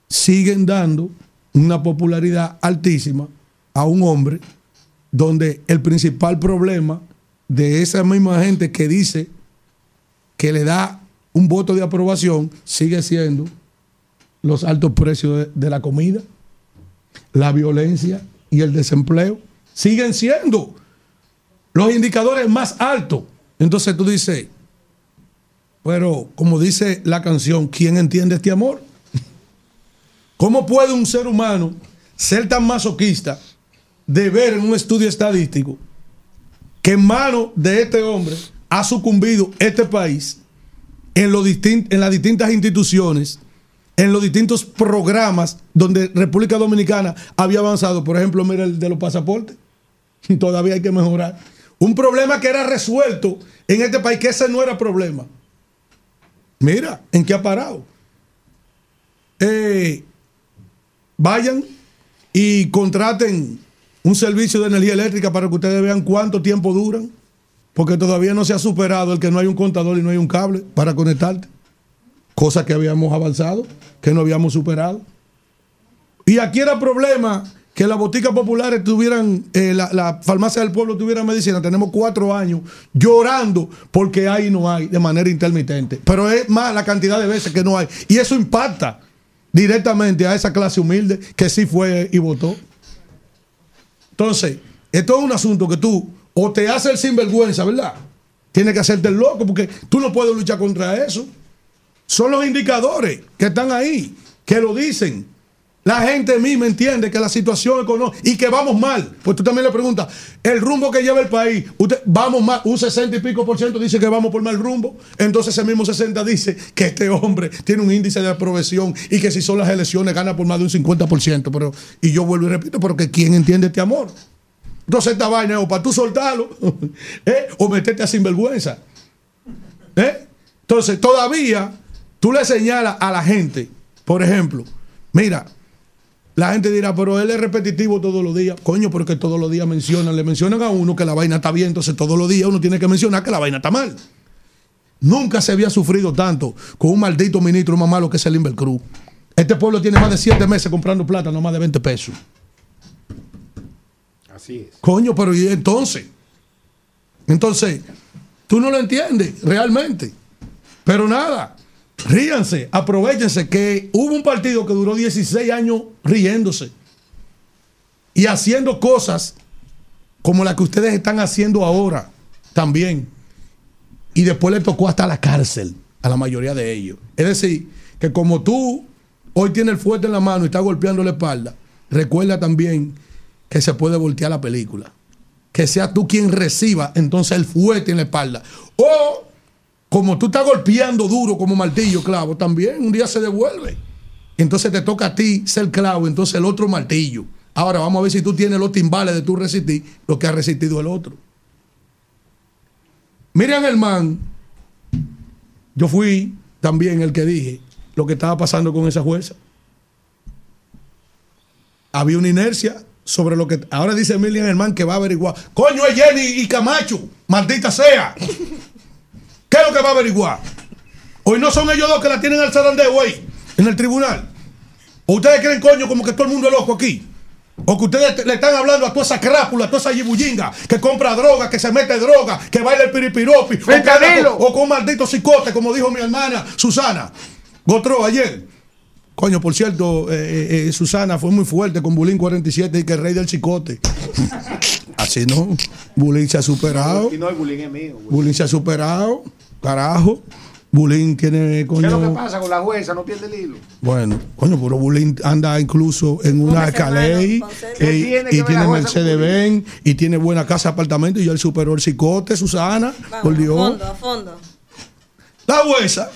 siguen dando una popularidad altísima a un hombre donde el principal problema de esa misma gente que dice que le da un voto de aprobación sigue siendo los altos precios de, de la comida, la violencia y el desempleo. Siguen siendo los indicadores más altos. Entonces tú dices, pero como dice la canción, ¿quién entiende este amor? ¿Cómo puede un ser humano ser tan masoquista de ver en un estudio estadístico que en manos de este hombre ha sucumbido este país en, en las distintas instituciones, en los distintos programas donde República Dominicana había avanzado? Por ejemplo, mira el de los pasaportes. Todavía hay que mejorar. Un problema que era resuelto en este país, que ese no era problema. Mira, ¿en qué ha parado? Eh, vayan y contraten un servicio de energía eléctrica para que ustedes vean cuánto tiempo duran, porque todavía no se ha superado el que no hay un contador y no hay un cable para conectarte, cosa que habíamos avanzado, que no habíamos superado. Y aquí era problema que las boticas populares tuvieran, eh, la, la farmacia del pueblo tuviera medicina. Tenemos cuatro años llorando porque hay y no hay de manera intermitente. Pero es más la cantidad de veces que no hay. Y eso impacta directamente a esa clase humilde que sí fue y votó. Entonces, esto es un asunto que tú o te haces el sinvergüenza, ¿verdad? Tienes que hacerte el loco porque tú no puedes luchar contra eso. Son los indicadores que están ahí, que lo dicen. La gente misma entiende que la situación económica y que vamos mal. Pues tú también le preguntas, el rumbo que lleva el país, vamos mal, un 60 y pico por ciento dice que vamos por mal rumbo. Entonces ese mismo 60 dice que este hombre tiene un índice de aprobación y que si son las elecciones gana por más de un 50%. Pero, y yo vuelvo y repito, pero que ¿quién entiende este amor? Entonces esta vaina o para tú soltarlo ¿eh? o meterte a sinvergüenza. ¿eh? Entonces todavía tú le señalas a la gente, por ejemplo, mira, la gente dirá, pero él es repetitivo todos los días. Coño, porque todos los días mencionan, le mencionan a uno que la vaina está bien, entonces todos los días uno tiene que mencionar que la vaina está mal. Nunca se había sufrido tanto con un maldito ministro más malo que es el Inver Cruz. Este pueblo tiene más de siete meses comprando plata, no más de 20 pesos. Así es. Coño, pero ¿y entonces? Entonces, tú no lo entiendes realmente. Pero nada, ríanse, aprovechense que hubo un partido que duró 16 años riéndose y haciendo cosas como la que ustedes están haciendo ahora también. Y después le tocó hasta la cárcel a la mayoría de ellos. Es decir, que como tú hoy tienes el fuerte en la mano y estás golpeando la espalda, recuerda también que se puede voltear la película. Que sea tú quien reciba entonces el fuerte en la espalda. O como tú estás golpeando duro como martillo, clavo, también un día se devuelve. Entonces te toca a ti ser clavo, entonces el otro martillo. Ahora vamos a ver si tú tienes los timbales de tú resistir lo que ha resistido el otro. Miren, hermano, yo fui también el que dije lo que estaba pasando con esa jueza. Había una inercia sobre lo que ahora dice Miriam Herman que va a averiguar. Coño, es Jenny y Camacho, maldita sea. ¿Qué es lo que va a averiguar? Hoy no son ellos dos que la tienen al zarandeo ahí, en el tribunal. ¿O ustedes creen, coño, como que todo el mundo es loco aquí? O que ustedes te- le están hablando a toda esa crápula, a toda esa yibullinga, que compra droga, que se mete droga, que baila el piripiropi, o, que o con un maldito psicote, como dijo mi hermana Susana Gotró ayer. Coño, por cierto, eh, eh, eh, Susana fue muy fuerte con Bulín 47 y que el rey del chicote. Así no. Bulín se ha superado. Y no, el bullying es mío. güey. Bulín se ha superado. Carajo. Bulín tiene, ¿Qué es lo que coño. pasa con la jueza? No pierde el hilo. Bueno, coño, pero Bulín anda incluso en una escaley ¿Qué y, tiene que y tiene Mercedes? Benz y tiene buena casa, apartamento y ya él superó el psicote, Susana. por Dios. A fondo, a fondo. La jueza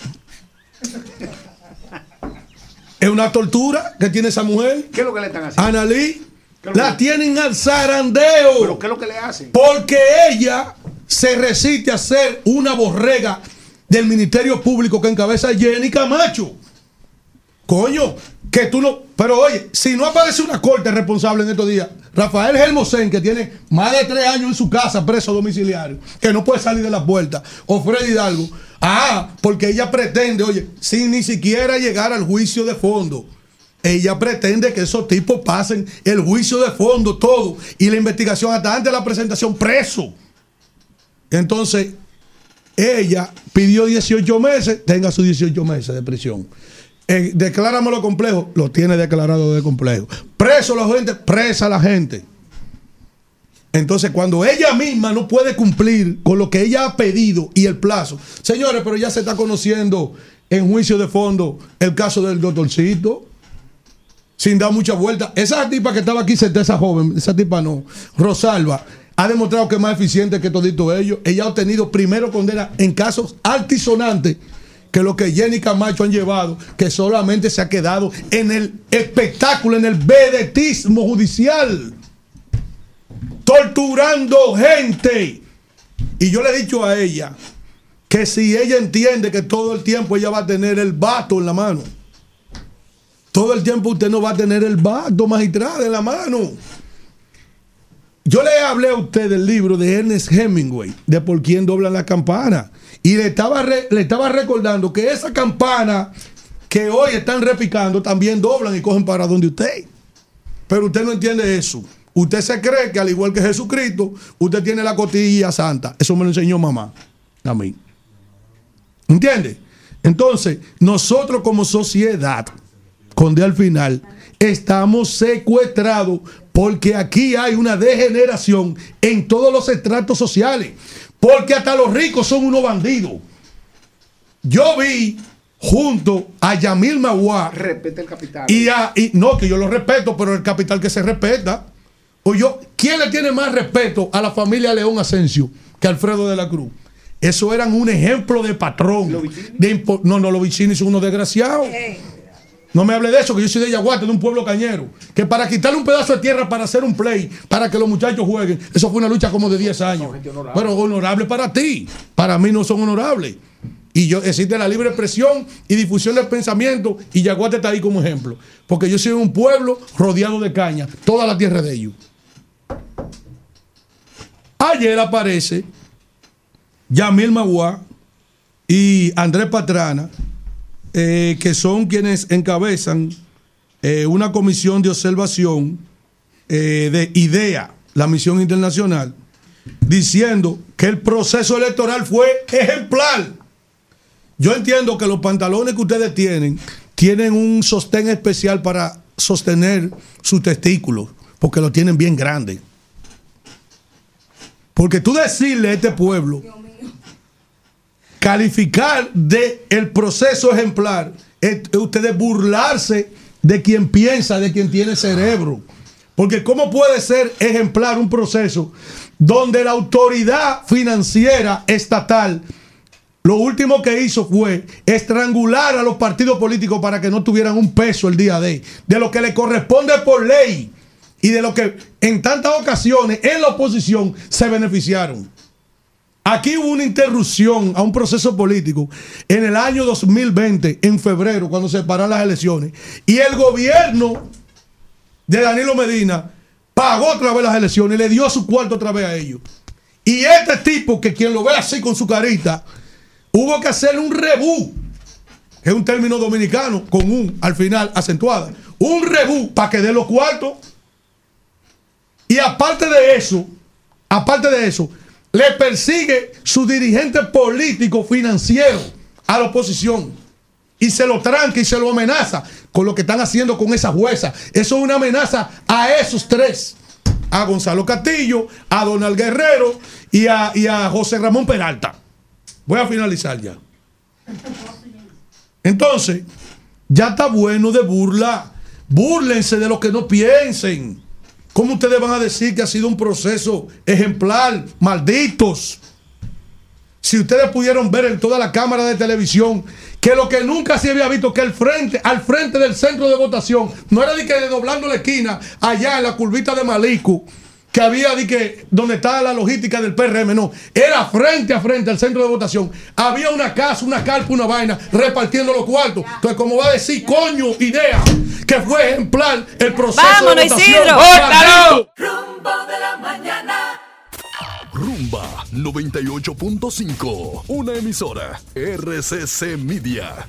es una tortura que tiene esa mujer. ¿Qué es lo que le están haciendo? Analí La tienen al zarandeo. ¿Pero qué es lo que le hacen? Porque ella se resiste a ser una borrega del Ministerio Público que encabeza Jenny Camacho. Coño, que tú no. Pero oye, si no aparece una corte responsable en estos días, Rafael Hermosén, que tiene más de tres años en su casa preso domiciliario, que no puede salir de la puerta, o Freddy Hidalgo, ah, porque ella pretende, oye, sin ni siquiera llegar al juicio de fondo. Ella pretende que esos tipos pasen el juicio de fondo, todo, y la investigación hasta antes de la presentación preso. Entonces, ella pidió 18 meses, tenga sus 18 meses de prisión. Eh, decláramelo complejo, lo tiene declarado de complejo. Preso la gente, presa la gente. Entonces, cuando ella misma no puede cumplir con lo que ella ha pedido y el plazo, señores, pero ya se está conociendo en juicio de fondo el caso del doctorcito, sin dar mucha vuelta. Esa tipa que estaba aquí, esa joven, esa tipa no, Rosalba, ha demostrado que es más eficiente que todito ellos. Ella ha obtenido primero condena en casos altisonantes que lo que Jenny Camacho han llevado, que solamente se ha quedado en el espectáculo, en el vedetismo judicial, torturando gente. Y yo le he dicho a ella que si ella entiende que todo el tiempo ella va a tener el vato en la mano, todo el tiempo usted no va a tener el vato magistrado en la mano. Yo le hablé a usted del libro de Ernest Hemingway, de Por quién doblan la campana. Y le estaba, le estaba recordando que esa campana que hoy están repicando también doblan y cogen para donde usted. Pero usted no entiende eso. Usted se cree que al igual que Jesucristo, usted tiene la cotilla santa. Eso me lo enseñó mamá a mí. ¿Entiende? Entonces, nosotros como sociedad, con D al final, estamos secuestrados porque aquí hay una degeneración en todos los estratos sociales. Porque hasta los ricos son unos bandidos. Yo vi junto a Yamil Maguá. Respeta el capital. Y, a, y no, que yo lo respeto, pero el capital que se respeta. O yo, ¿quién le tiene más respeto a la familia León Asensio que Alfredo de la Cruz? Eso eran un ejemplo de patrón. De no, no, los Vicini son unos desgraciados. No me hable de eso, que yo soy de Yaguate, de un pueblo cañero. Que para quitarle un pedazo de tierra para hacer un play, para que los muchachos jueguen, eso fue una lucha como de 10 años. Pero honorable para ti. Para mí no son honorables. Y yo existe la libre expresión y difusión del pensamiento, y Yaguate está ahí como ejemplo. Porque yo soy un pueblo rodeado de caña, toda la tierra de ellos. Ayer aparece Yamil Maguá y Andrés Patrana, eh, que son quienes encabezan eh, una comisión de observación eh, de IDEA, la misión internacional, diciendo que el proceso electoral fue ejemplar. Yo entiendo que los pantalones que ustedes tienen tienen un sostén especial para sostener sus testículos, porque lo tienen bien grande. Porque tú decirle a este pueblo, calificar de el proceso ejemplar, es ustedes burlarse de quien piensa, de quien tiene cerebro. Porque ¿cómo puede ser ejemplar un proceso donde la autoridad financiera estatal lo último que hizo fue estrangular a los partidos políticos para que no tuvieran un peso el día de de lo que le corresponde por ley y de lo que en tantas ocasiones en la oposición se beneficiaron. Aquí hubo una interrupción a un proceso político en el año 2020, en febrero, cuando se pararon las elecciones, y el gobierno de Danilo Medina pagó otra vez las elecciones, le dio su cuarto otra vez a ellos. Y este tipo, que quien lo ve así con su carita, hubo que hacerle un rebú. Es un término dominicano con un al final acentuada. Un rebú para que dé los cuartos. Y aparte de eso, aparte de eso, le persigue su dirigente político financiero a la oposición. Y se lo tranca y se lo amenaza con lo que están haciendo con esa jueza. Eso es una amenaza a esos tres. A Gonzalo Castillo, a Donald Guerrero y a, José Ramón Peralta. Voy a finalizar ya. Entonces, ya está bueno de burla. Búrlense de lo que no piensen. ¿Cómo ustedes van a decir que ha sido un proceso ejemplar? Malditos. Si ustedes pudieron ver en toda la cámara de televisión que lo que nunca se había visto, que el frente, al frente del centro de votación, no era de que doblando la esquina, allá en la curvita de Malicu, que había de que donde estaba la logística del PRM, no, era frente a frente al centro de votación. Había una casa, una carpa, una vaina, repartiendo los cuartos. Entonces, como va a decir, coño, idea, que fue ejemplar el proceso Vámonos, de votación. Isidro. Maldito. Rumbo de la mañana. Rumba 98.5, una emisora RCC Media.